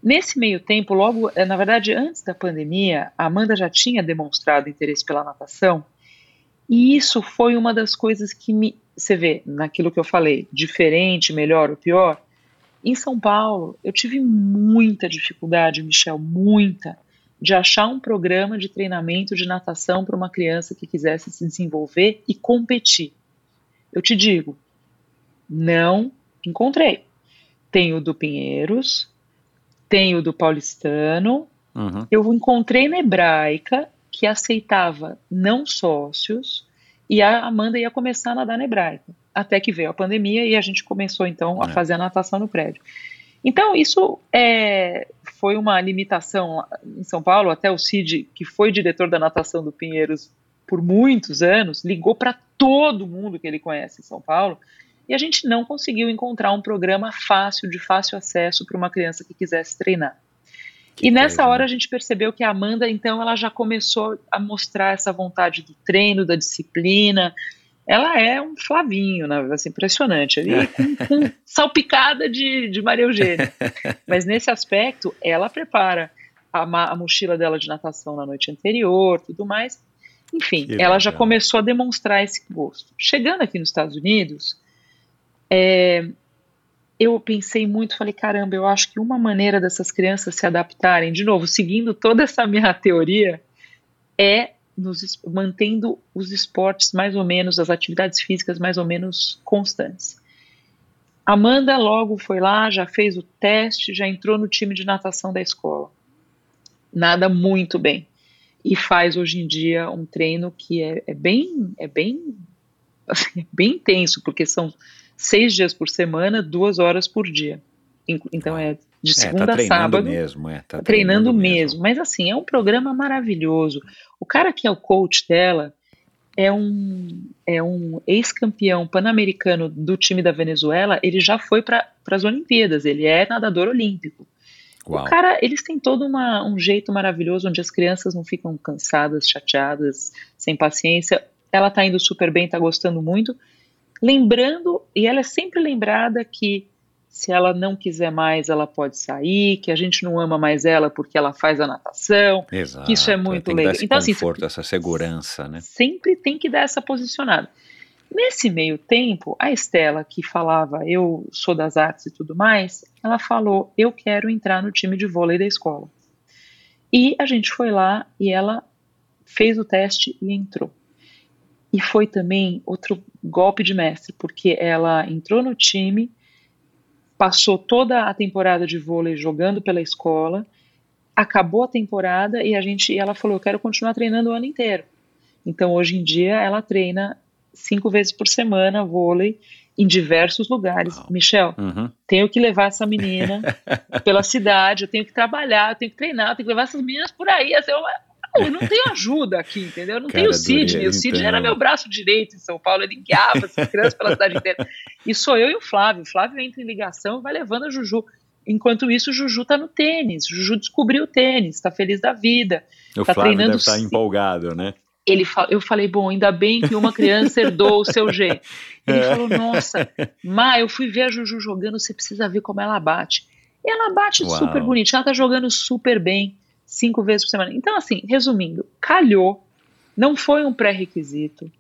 Nesse meio tempo, logo, eh, na verdade, antes da pandemia, a Amanda já tinha demonstrado interesse pela natação, e isso foi uma das coisas que me. Você vê, naquilo que eu falei, diferente, melhor ou pior, em São Paulo, eu tive muita dificuldade, Michel, muita, de achar um programa de treinamento de natação para uma criança que quisesse se desenvolver e competir. Eu te digo, não encontrei. Tem o do Pinheiros, tem o do Paulistano, uhum. eu encontrei na Hebraica, que aceitava não sócios, e a Amanda ia começar a nadar na Hebraica até que veio a pandemia e a gente começou então a é. fazer a natação no prédio. Então, isso é, foi uma limitação em São Paulo. Até o Cid, que foi diretor da natação do Pinheiros por muitos anos, ligou para todo mundo que ele conhece em São Paulo e a gente não conseguiu encontrar um programa fácil, de fácil acesso para uma criança que quisesse treinar. Que e nessa hora né? a gente percebeu que a Amanda, então, ela já começou a mostrar essa vontade do treino, da disciplina, ela é um Flavinho, né? assim, impressionante, ali com, com salpicada de, de Maria Eugênia. Mas nesse aspecto, ela prepara a, a, mochila dela de natação na noite anterior, tudo mais. Enfim, que ela legal. já começou a demonstrar esse gosto. Chegando aqui nos Estados Unidos, é, eu pensei muito, falei, caramba, eu acho que uma maneira dessas crianças se adaptarem, de novo, seguindo toda essa minha teoria, é nos, mantendo os esportes mais ou menos, as atividades físicas mais ou menos constantes. Amanda logo foi lá, já fez o teste, já entrou no time de natação da escola. Nada muito bem. E faz hoje em dia um treino que é, é bem, é bem, assim, bem intenso, porque são seis dias por semana, duas horas por dia. Então é de segunda é, tá a sábado. Mesmo, é, tá, tá treinando, treinando mesmo. mesmo. Mas assim, é um programa maravilhoso. O cara que é o coach dela é um, é um ex-campeão pan-americano do time da Venezuela. Ele já foi para as Olimpíadas, ele é nadador olímpico. Uau. O cara, eles têm todo uma, um jeito maravilhoso onde as crianças não ficam cansadas, chateadas, sem paciência. Ela tá indo super bem, tá gostando muito. Lembrando, e ela é sempre lembrada que se ela não quiser mais, ela pode sair, que a gente não ama mais ela porque ela faz a natação, Exato, que isso é muito legal. Então, conforto, assim, essa segurança, né? Sempre tem que dar essa posicionada. Nesse meio tempo, a Estela, que falava eu sou das artes e tudo mais, ela falou: eu quero entrar no time de vôlei da escola. E a gente foi lá e ela fez o teste e entrou. E foi também outro golpe de mestre, porque ela entrou no time, passou toda a temporada de vôlei jogando pela escola, acabou a temporada e a gente, ela falou, eu quero continuar treinando o ano inteiro. Então hoje em dia ela treina cinco vezes por semana vôlei em diversos lugares. Wow. Michel, uhum. tenho que levar essa menina pela cidade, eu tenho que trabalhar, eu tenho que treinar, eu tenho que levar essas meninas por aí. Assim, eu, eu não tenho ajuda aqui, entendeu? Eu não Cara, tenho o Sidney. O Sidney era meu braço direito em São Paulo, ele guiava essas crianças pela cidade inteira. E sou eu e o Flávio. O Flávio entra em ligação e vai levando a Juju. Enquanto isso, o Juju tá no tênis. O Juju descobriu o tênis, tá feliz da vida. O tá Flávio treinando deve estar tá empolgado, né? Ele eu falei, bom, ainda bem que uma criança herdou o seu G. Ele é. falou, nossa, Má, eu fui ver a Juju jogando, você precisa ver como ela bate. E ela bate Uau. super bonitinha, ela tá jogando super bem, cinco vezes por semana. Então, assim, resumindo, calhou, não foi um pré-requisito,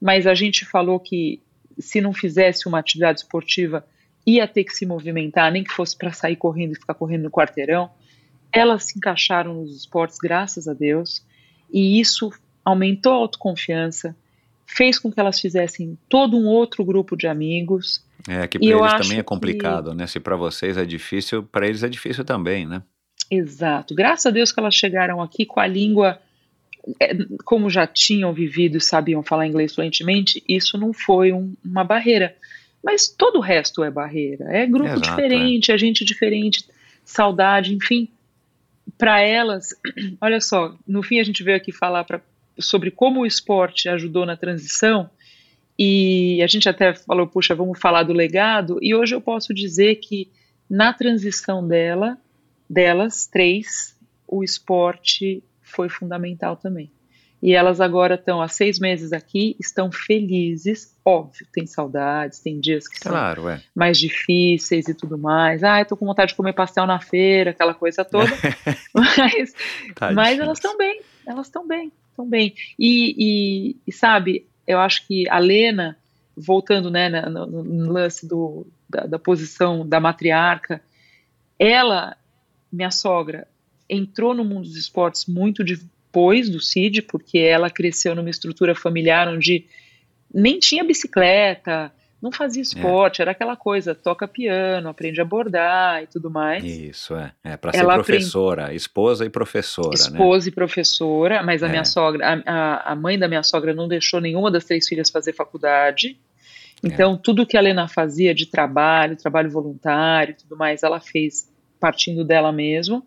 mas a gente falou que se não fizesse uma atividade esportiva, ia ter que se movimentar, nem que fosse para sair correndo e ficar correndo no quarteirão. Elas se encaixaram nos esportes, graças a Deus, e isso aumentou a autoconfiança, fez com que elas fizessem todo um outro grupo de amigos. É, que para eles também é complicado, que... né? Se para vocês é difícil, para eles é difícil também, né? Exato. Graças a Deus que elas chegaram aqui com a língua, é, como já tinham vivido e sabiam falar inglês fluentemente, isso não foi um, uma barreira. Mas todo o resto é barreira. É grupo Exato, diferente, é. é gente diferente, saudade, enfim. Para elas, olha só, no fim a gente veio aqui falar pra, sobre como o esporte ajudou na transição, e a gente até falou, puxa, vamos falar do legado, e hoje eu posso dizer que na transição dela, delas, três, o esporte foi fundamental também. E elas agora estão há seis meses aqui, estão felizes, óbvio, tem saudades, tem dias que claro, são é. mais difíceis e tudo mais. Ah, estou com vontade de comer pastel na feira, aquela coisa toda. mas, mas elas estão bem, elas estão bem, estão bem. E, e, e, sabe, eu acho que a Lena, voltando né, no, no lance do, da, da posição da matriarca, ela, minha sogra, entrou no mundo dos esportes muito depois do CID, porque ela cresceu numa estrutura familiar onde nem tinha bicicleta, não fazia esporte, é. era aquela coisa, toca piano, aprende a bordar e tudo mais. Isso, é. É para ser professora, aprende... esposa e professora, né? Esposa né? e professora, mas a é. minha sogra, a, a mãe da minha sogra não deixou nenhuma das três filhas fazer faculdade. É. Então, tudo que a Helena fazia de trabalho, trabalho voluntário e tudo mais, ela fez partindo dela mesmo.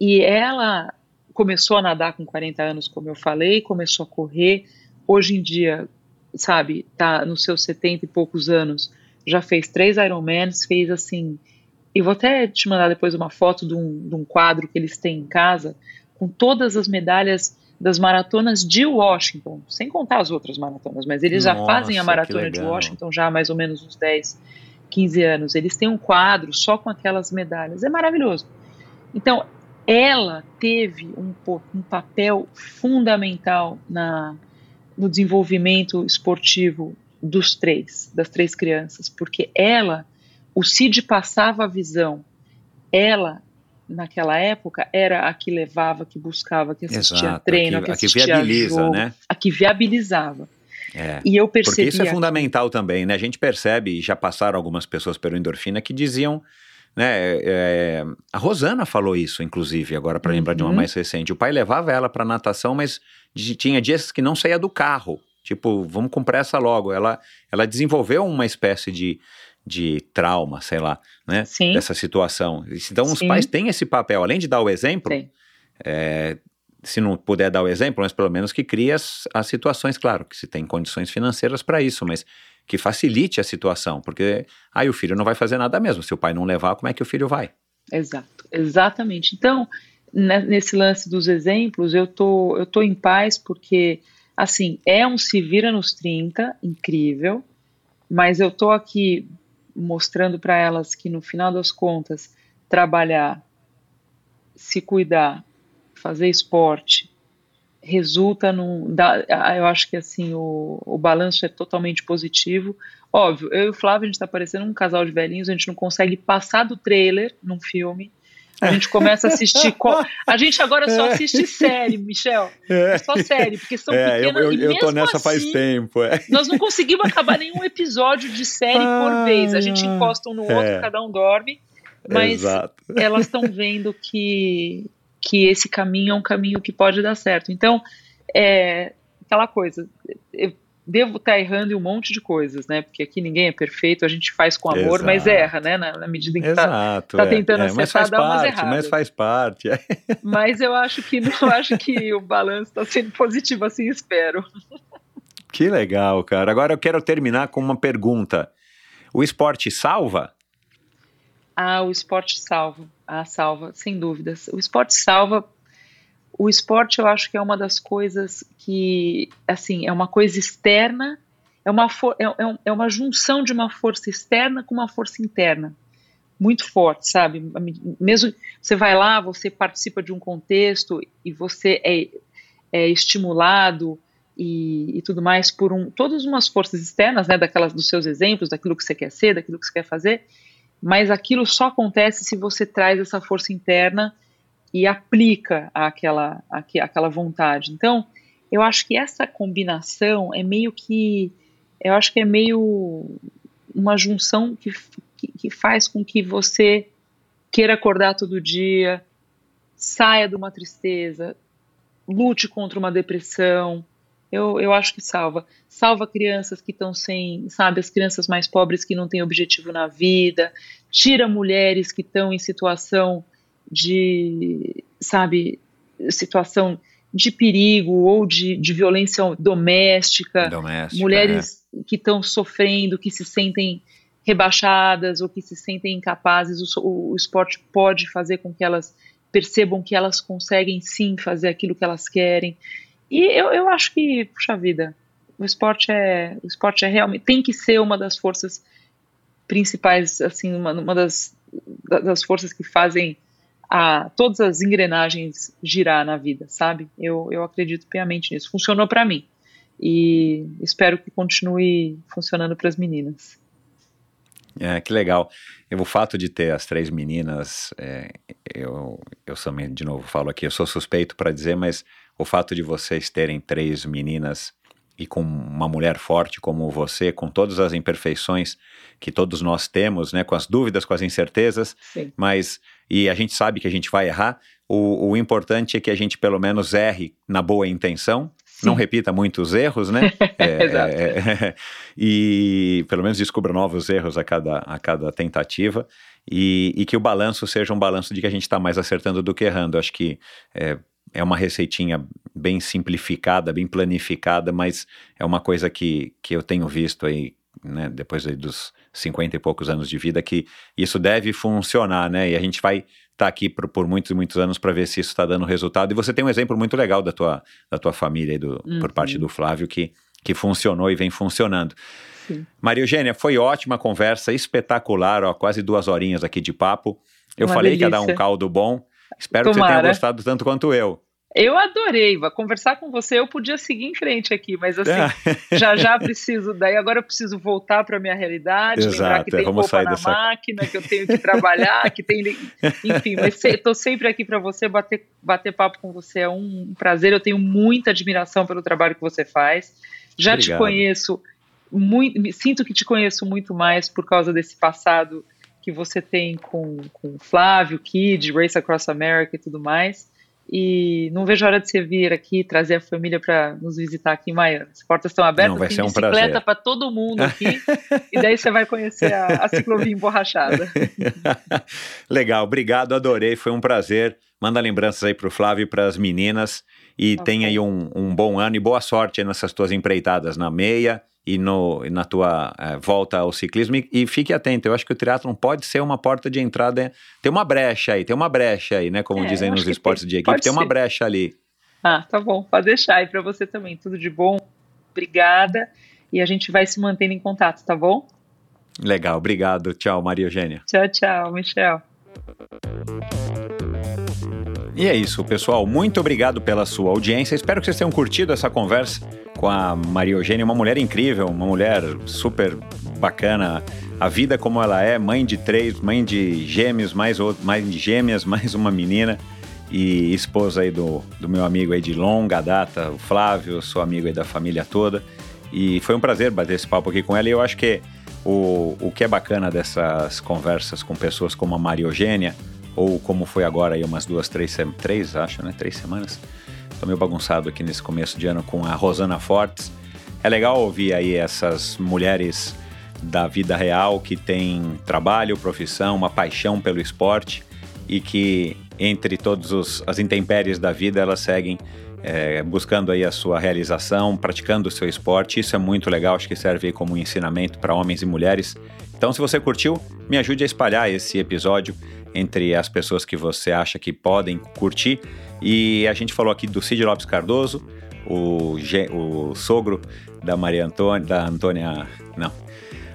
E ela começou a nadar com 40 anos, como eu falei, começou a correr. Hoje em dia, sabe, tá nos seus 70 e poucos anos, já fez três Ironmans, fez assim. E vou até te mandar depois uma foto de um, de um quadro que eles têm em casa, com todas as medalhas das maratonas de Washington, sem contar as outras maratonas, mas eles Nossa, já fazem a maratona de Washington já há mais ou menos uns 10, 15 anos. Eles têm um quadro só com aquelas medalhas. É maravilhoso. Então, ela teve um, um papel fundamental na, no desenvolvimento esportivo dos três, das três crianças, porque ela, o Cid passava a visão, ela naquela época era a que levava, que buscava, que assistia Exato, treino, a que, a que assistia a que viabiliza, jogo, né? a que viabilizava. É, e eu percebi porque isso é fundamental também, né? A gente percebe, e já passaram algumas pessoas pelo endorfina que diziam né, é, a Rosana falou isso, inclusive, agora para lembrar de uma uhum. mais recente. O pai levava ela para natação, mas tinha dias que não saía do carro. Tipo, vamos com pressa logo. Ela, ela desenvolveu uma espécie de, de trauma, sei lá, né? Sim. Dessa situação. Então, Sim. os pais têm esse papel, além de dar o exemplo, é, se não puder dar o exemplo, mas pelo menos que crie as, as situações, claro, que se tem condições financeiras para isso, mas que facilite a situação, porque aí o filho não vai fazer nada mesmo. Se o pai não levar, como é que o filho vai? Exato, exatamente. Então, né, nesse lance dos exemplos, eu tô, eu tô em paz porque, assim, é um se vira nos 30, incrível, mas eu tô aqui mostrando para elas que no final das contas, trabalhar, se cuidar, fazer esporte, resulta num. Dá, ah, eu acho que assim o, o balanço é totalmente positivo. Óbvio, eu e o Flávio, a gente está parecendo um casal de velhinhos, a gente não consegue passar do trailer num filme. A gente começa a assistir. co- A gente agora só assiste série, Michel. É só série, porque são É, eu, pequenas. eu, e eu tô nessa faz assim, tempo. É. Nós não conseguimos acabar nenhum episódio de série por vez. A gente encosta um no outro, É. cada um dorme. Mas Exato. elas estão vendo que, que esse caminho é um caminho que pode dar certo. Então, é aquela coisa. Eu devo estar errando em um monte de coisas, né? Porque aqui ninguém é perfeito, a gente faz com amor, mas Exato. erra, né? Na, na medida em que tá. Exato. tá é, tentando é, mas acertar, faz dá umas parte, mas erradas. faz parte. é. Mas eu acho que não acho que o balanço está sendo positivo, assim espero. Que legal, cara. Agora eu quero terminar com uma pergunta. O esporte salva? O esporte salva. Ah, salva, sem dúvidas. O esporte salva. O esporte, eu acho que é uma das coisas que, assim, é uma coisa externa, é uma, for- é, é é uma junção de uma força externa com uma força interna. Muito forte, sabe? Mesmo você vai lá, você participa de um contexto e você é, é estimulado e, e tudo mais por um, todas umas forças externas, né? Daquelas dos seus exemplos, daquilo que você quer ser, daquilo que você quer fazer mas aquilo só acontece se você traz essa força interna e aplica aquela, aque- aquela vontade. Então, eu acho que essa combinação é meio que, eu acho que é meio uma junção que, que, que faz com que você queira acordar todo dia, saia de uma tristeza, lute contra uma depressão. Eu, eu acho que salva. Salva crianças que estão sem, sabe, as crianças mais pobres que não têm objetivo na vida, tira mulheres que estão em situação de, sabe, situação de perigo ou de, de violência doméstica, Doméstica, mulheres que estão sofrendo, que se sentem rebaixadas ou que se sentem incapazes, o, o esporte pode fazer com que elas percebam que elas conseguem sim fazer aquilo que elas querem. E eu, eu acho que, puxa vida, o esporte é, o esporte é realmente, tem que ser uma das forças principais, assim, uma, uma das, da- das forças que fazem a, todas as engrenagens girar na vida, sabe? Eu, eu acredito piamente nisso. Funcionou para mim. E espero que continue funcionando para as meninas. É, que legal. E o fato de ter as três meninas, é, eu, eu também, de novo, falo aqui, eu sou suspeito para dizer, mas o fato de vocês terem três meninas e com uma mulher forte como você, com todas as imperfeições que todos nós temos, né, com as dúvidas, com as incertezas, Sim. mas e a gente sabe que a gente vai errar. O, o importante é que a gente pelo menos erre na boa intenção, não repita muitos erros, né? É, Exato. é, e pelo menos descubra novos erros a cada, a cada tentativa. E, e que o balanço seja um balanço de que a gente está mais acertando do que errando. Acho que é, uma receitinha bem simplificada, bem planificada, mas é uma coisa que, que eu tenho visto aí, né, depois aí dos 50 e poucos anos de vida, que isso deve funcionar, né? E a gente vai estar aqui por, por muitos e muitos anos para ver se isso está dando resultado. E você tem um exemplo muito legal da tua, da tua família e do, por parte do Flávio que, que funcionou e vem funcionando. Sim. Maria Eugênia, foi ótima a conversa, espetacular, ó, quase duas horinhas aqui de papo. Eu Uma falei que ia dar um delícia. caldo bom. Espero que você tenha Tomara. gostado tanto quanto eu. Eu adorei, vai conversar com você. Eu podia seguir em frente aqui, mas assim, já já preciso. Daí agora eu preciso voltar para minha realidade, lembrar Exato, que tem vamos roupa sair na dessa- máquina, que eu tenho que trabalhar, que tem. Enfim, mas estou sempre aqui para você, bater, bater papo com você é um prazer. Eu tenho muita admiração pelo trabalho que você faz. Já te Obrigado. conheço muito, sinto que te conheço muito mais por causa desse passado que você tem com, com o Flávio, Kid, Race Across America e tudo mais. E não vejo a hora de você vir aqui trazer a família para nos visitar aqui em Miami. As portas estão abertas, Não, vai tem ser um bicicleta para todo mundo aqui. e daí você vai conhecer a, a ciclovia emborrachada. Legal, obrigado, adorei, foi um prazer. Manda lembranças aí pro Flávio e pras meninas. E Ok. tenha aí um, um bom ano e boa sorte nessas tuas empreitadas na meia e, no, na tua eh, volta ao ciclismo. E, e fique atento, eu acho que o triatlon pode ser uma porta de entrada. Tem uma brecha aí, tem uma brecha aí, né? Como É, dizem nos esportes tem. de equipe, tem uma ser. brecha ali. Ah, tá bom, pode deixar. E para você também, tudo de bom. Obrigada. E a gente vai se mantendo em contato, tá bom? Legal, obrigado. Tchau, Maria Eugênia. Tchau, tchau, Michel. E é isso, pessoal. Muito obrigado pela sua audiência. Espero que vocês tenham curtido essa conversa com a Maria Eugênia, uma mulher incrível, uma mulher super bacana. A vida como ela é, mãe de três, mãe de gêmeos, mais outro, mãe de gêmeas, mais uma menina e esposa aí do, do meu amigo aí de longa data, o Flávio, sou amigo aí da família toda. E foi um prazer bater esse papo aqui com ela. E eu acho que o, o que é bacana dessas conversas com pessoas como a Maria Eugênia, ou como foi agora aí umas duas, três, três acho, né? Três semanas. Tô meio bagunçado aqui nesse começo de ano com a Rosana Fortes. É legal ouvir aí essas mulheres da vida real que têm trabalho, profissão, uma paixão pelo esporte e que entre todas as intempéries da vida elas seguem é, buscando aí a sua realização, praticando o seu esporte. Isso é muito legal, acho que serve como um ensinamento para homens e mulheres. Então, se você curtiu, me ajude a espalhar esse episódio entre as pessoas que você acha que podem curtir. E a gente falou aqui do Cid Lopes Cardoso, o, o sogro da Maria Antônia, da Antônia, não,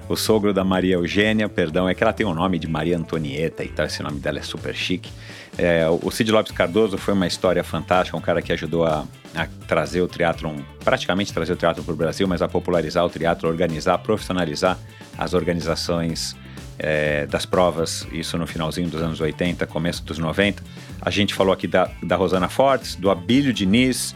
o sogro da Maria Eugênia, perdão, é que ela tem o nome de Maria Antonieta e tal, esse nome dela é super chique. É, o Cid Lopes Cardoso foi uma história fantástica, um cara que ajudou a, a trazer o triatlon, praticamente trazer o triatlon para o Brasil, mas a popularizar o triatlon, organizar, profissionalizar as organizações é, das provas, isso no finalzinho dos anos 80, começo dos 90. A gente falou aqui da, da Rosana Fortes, do Abílio Diniz,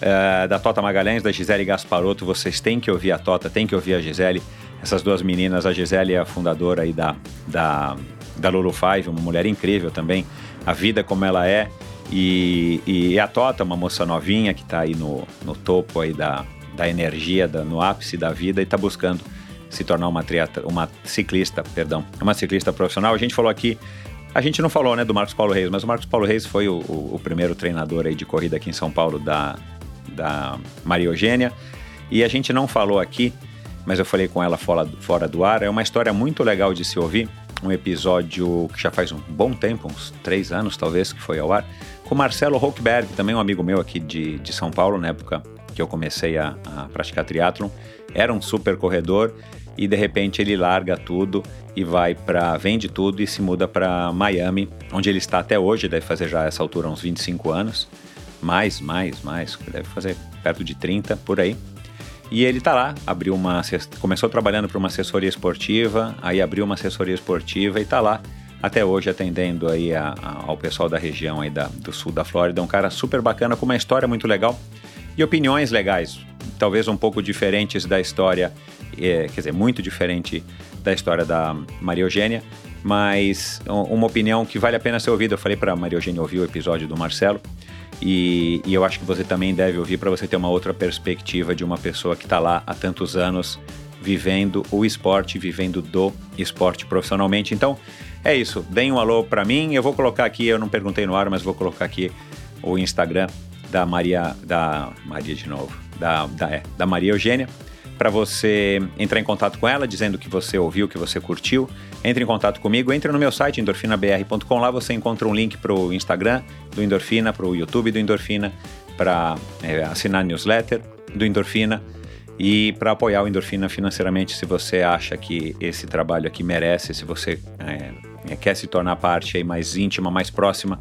é, da Tota Magalhães, da Gisele Gasparotto. Vocês têm que ouvir a Tota, têm que ouvir a Gisele. Essas duas meninas, a Gisele é a fundadora aí da, da, da Lulu Five, uma mulher incrível também. A vida como ela é. E, e a Tota, uma moça novinha que está aí no, no topo aí da, da energia, da, no ápice da vida e está buscando se tornar uma, triata, uma ciclista, perdão, uma ciclista profissional. A gente falou aqui, a gente não falou né, do Marcos Paulo Reis, mas o Marcos Paulo Reis foi o, o, o primeiro treinador aí de corrida aqui em São Paulo da, da Maria Eugênia. E a gente não falou aqui, mas eu falei com ela fora, fora do ar. É uma história muito legal de se ouvir. Um episódio que já faz um bom tempo, uns três anos talvez, que foi ao ar, com Marcelo Hochberg, também um amigo meu aqui de, de São Paulo, na época que eu comecei a, a praticar triatlon. Era um super corredor e de repente ele larga tudo e vai para vende tudo e se muda para Miami, onde ele está até hoje, deve fazer já essa altura uns 25 anos, mais, mais, mais, deve fazer perto de 30 por aí. E ele tá lá, abriu uma começou trabalhando para uma assessoria esportiva, aí abriu uma assessoria esportiva e tá lá até hoje atendendo aí a, a, ao pessoal da região aí da, do sul da Flórida, um cara super bacana com uma história muito legal e opiniões legais, talvez um pouco diferentes da história é, quer dizer, muito diferente da história da Maria Eugênia, mas uma opinião que vale a pena ser ouvida. Eu falei para Maria Eugênia ouvir o episódio do Marcelo, e, e eu acho que você também deve ouvir para você ter uma outra perspectiva de uma pessoa que está lá há tantos anos vivendo o esporte, vivendo do esporte profissionalmente. Então, é isso. Deem um alô para mim. Eu vou colocar aqui, eu não perguntei no ar, mas vou colocar aqui o Instagram da Maria, da Maria de novo, da, da, é, da Maria Eugênia para você entrar em contato com ela, dizendo que você ouviu, que você curtiu. Entre em contato comigo, entre no meu site endorfinabr.com. Lá você encontra um link para o Instagram do Endorfina, para o YouTube do Endorfina, para é, assinar a newsletter do Endorfina e para apoiar o Endorfina financeiramente, se você acha que esse trabalho aqui merece, se você é, é quer se tornar parte aí mais íntima, mais próxima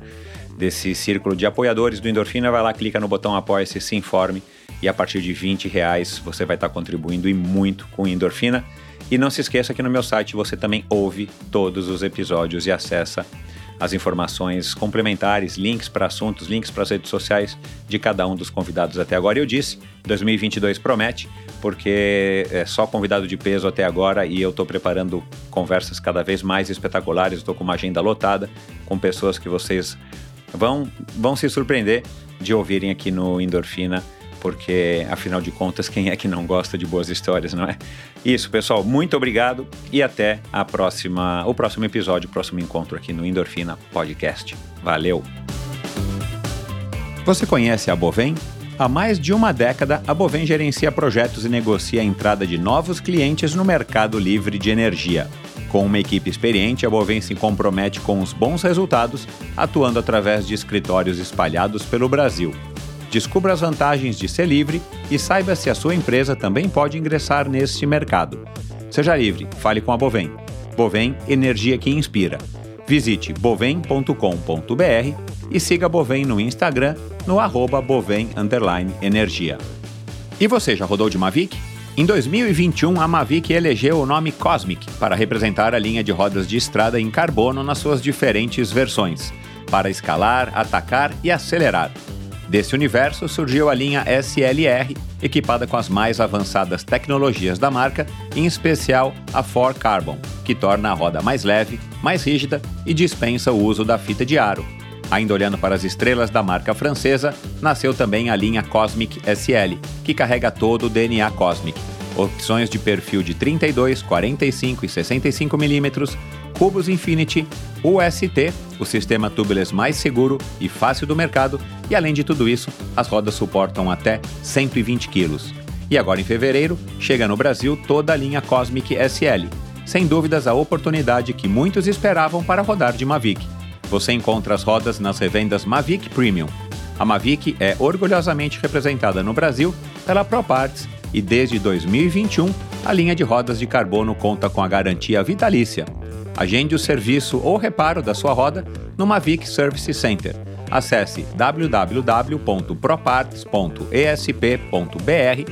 desse círculo de apoiadores do Endorfina, vai lá, clica no botão apoia-se, se informe e a partir de 20 reais você vai estar contribuindo e muito com endorfina. E não se esqueça que no meu site você também ouve todos os episódios e acessa as informações complementares, links para assuntos, links para as redes sociais de cada um dos convidados até agora. Eu disse, 2022 promete, porque é só convidado de peso até agora e eu estou preparando conversas cada vez mais espetaculares. Estou com uma agenda lotada com pessoas que vocês vão, vão se surpreender de ouvirem aqui no Endorfina porque afinal de contas, quem é que não gosta de boas histórias, não é? Isso, pessoal, muito obrigado e até a próxima, o próximo episódio, o próximo encontro aqui no Endorfina Podcast. Valeu. Você conhece a Bovem? Há mais de uma década, a Bovem gerencia projetos e negocia a entrada de novos clientes no mercado livre de energia. Com uma equipe experiente, a Bovem se compromete com os bons resultados, atuando através de escritórios espalhados pelo Brasil. Descubra as vantagens de ser livre e saiba se a sua empresa também pode ingressar neste mercado. Seja livre, fale com a Bovem. Bovem, energia que inspira. Visite bovem.com.br e siga a Bovem no Instagram no arroba Bovem Energia. E você já rodou de Mavic? Em 2021, a Mavic elegeu o nome Cosmic para representar a linha de rodas de estrada em carbono nas suas diferentes versões, para escalar, atacar e acelerar. Desse universo surgiu a linha SLR, equipada com as mais avançadas tecnologias da marca, em especial a 4 Carbon, que torna a roda mais leve, mais rígida e dispensa o uso da fita de aro. Ainda olhando para as estrelas da marca francesa, nasceu também a linha Cosmic SL, que carrega todo o DNA Cosmic. Opções de perfil de 32, 45 e 65 milímetros, cubos Infinity, UST, o sistema tubeless mais seguro e fácil do mercado, e além de tudo isso, as rodas suportam até 120 kg. E agora em fevereiro, chega no Brasil toda a linha Cosmic SL, sem dúvidas a oportunidade que muitos esperavam para rodar de Mavic. Você encontra as rodas nas revendas Mavic Premium. A Mavic é orgulhosamente representada no Brasil pela ProParts e desde 2021 a linha de rodas de carbono conta com a garantia vitalícia. Agende o serviço ou reparo da sua roda no Mavic Service Center. Acesse www.proparts.esp.br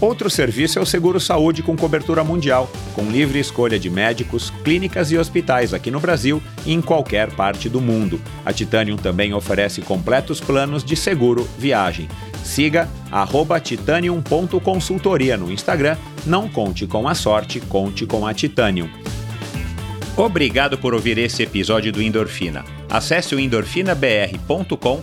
Outro serviço é o Seguro Saúde com cobertura mundial, com livre escolha de médicos, clínicas e hospitais aqui no Brasil e em qualquer parte do mundo. A Titanium também oferece completos planos de seguro viagem. Siga titanium.consultoria no Instagram. Não conte com a sorte, conte com a Titanium. Obrigado por ouvir esse episódio do Endorfina. Acesse o endorfinabr.com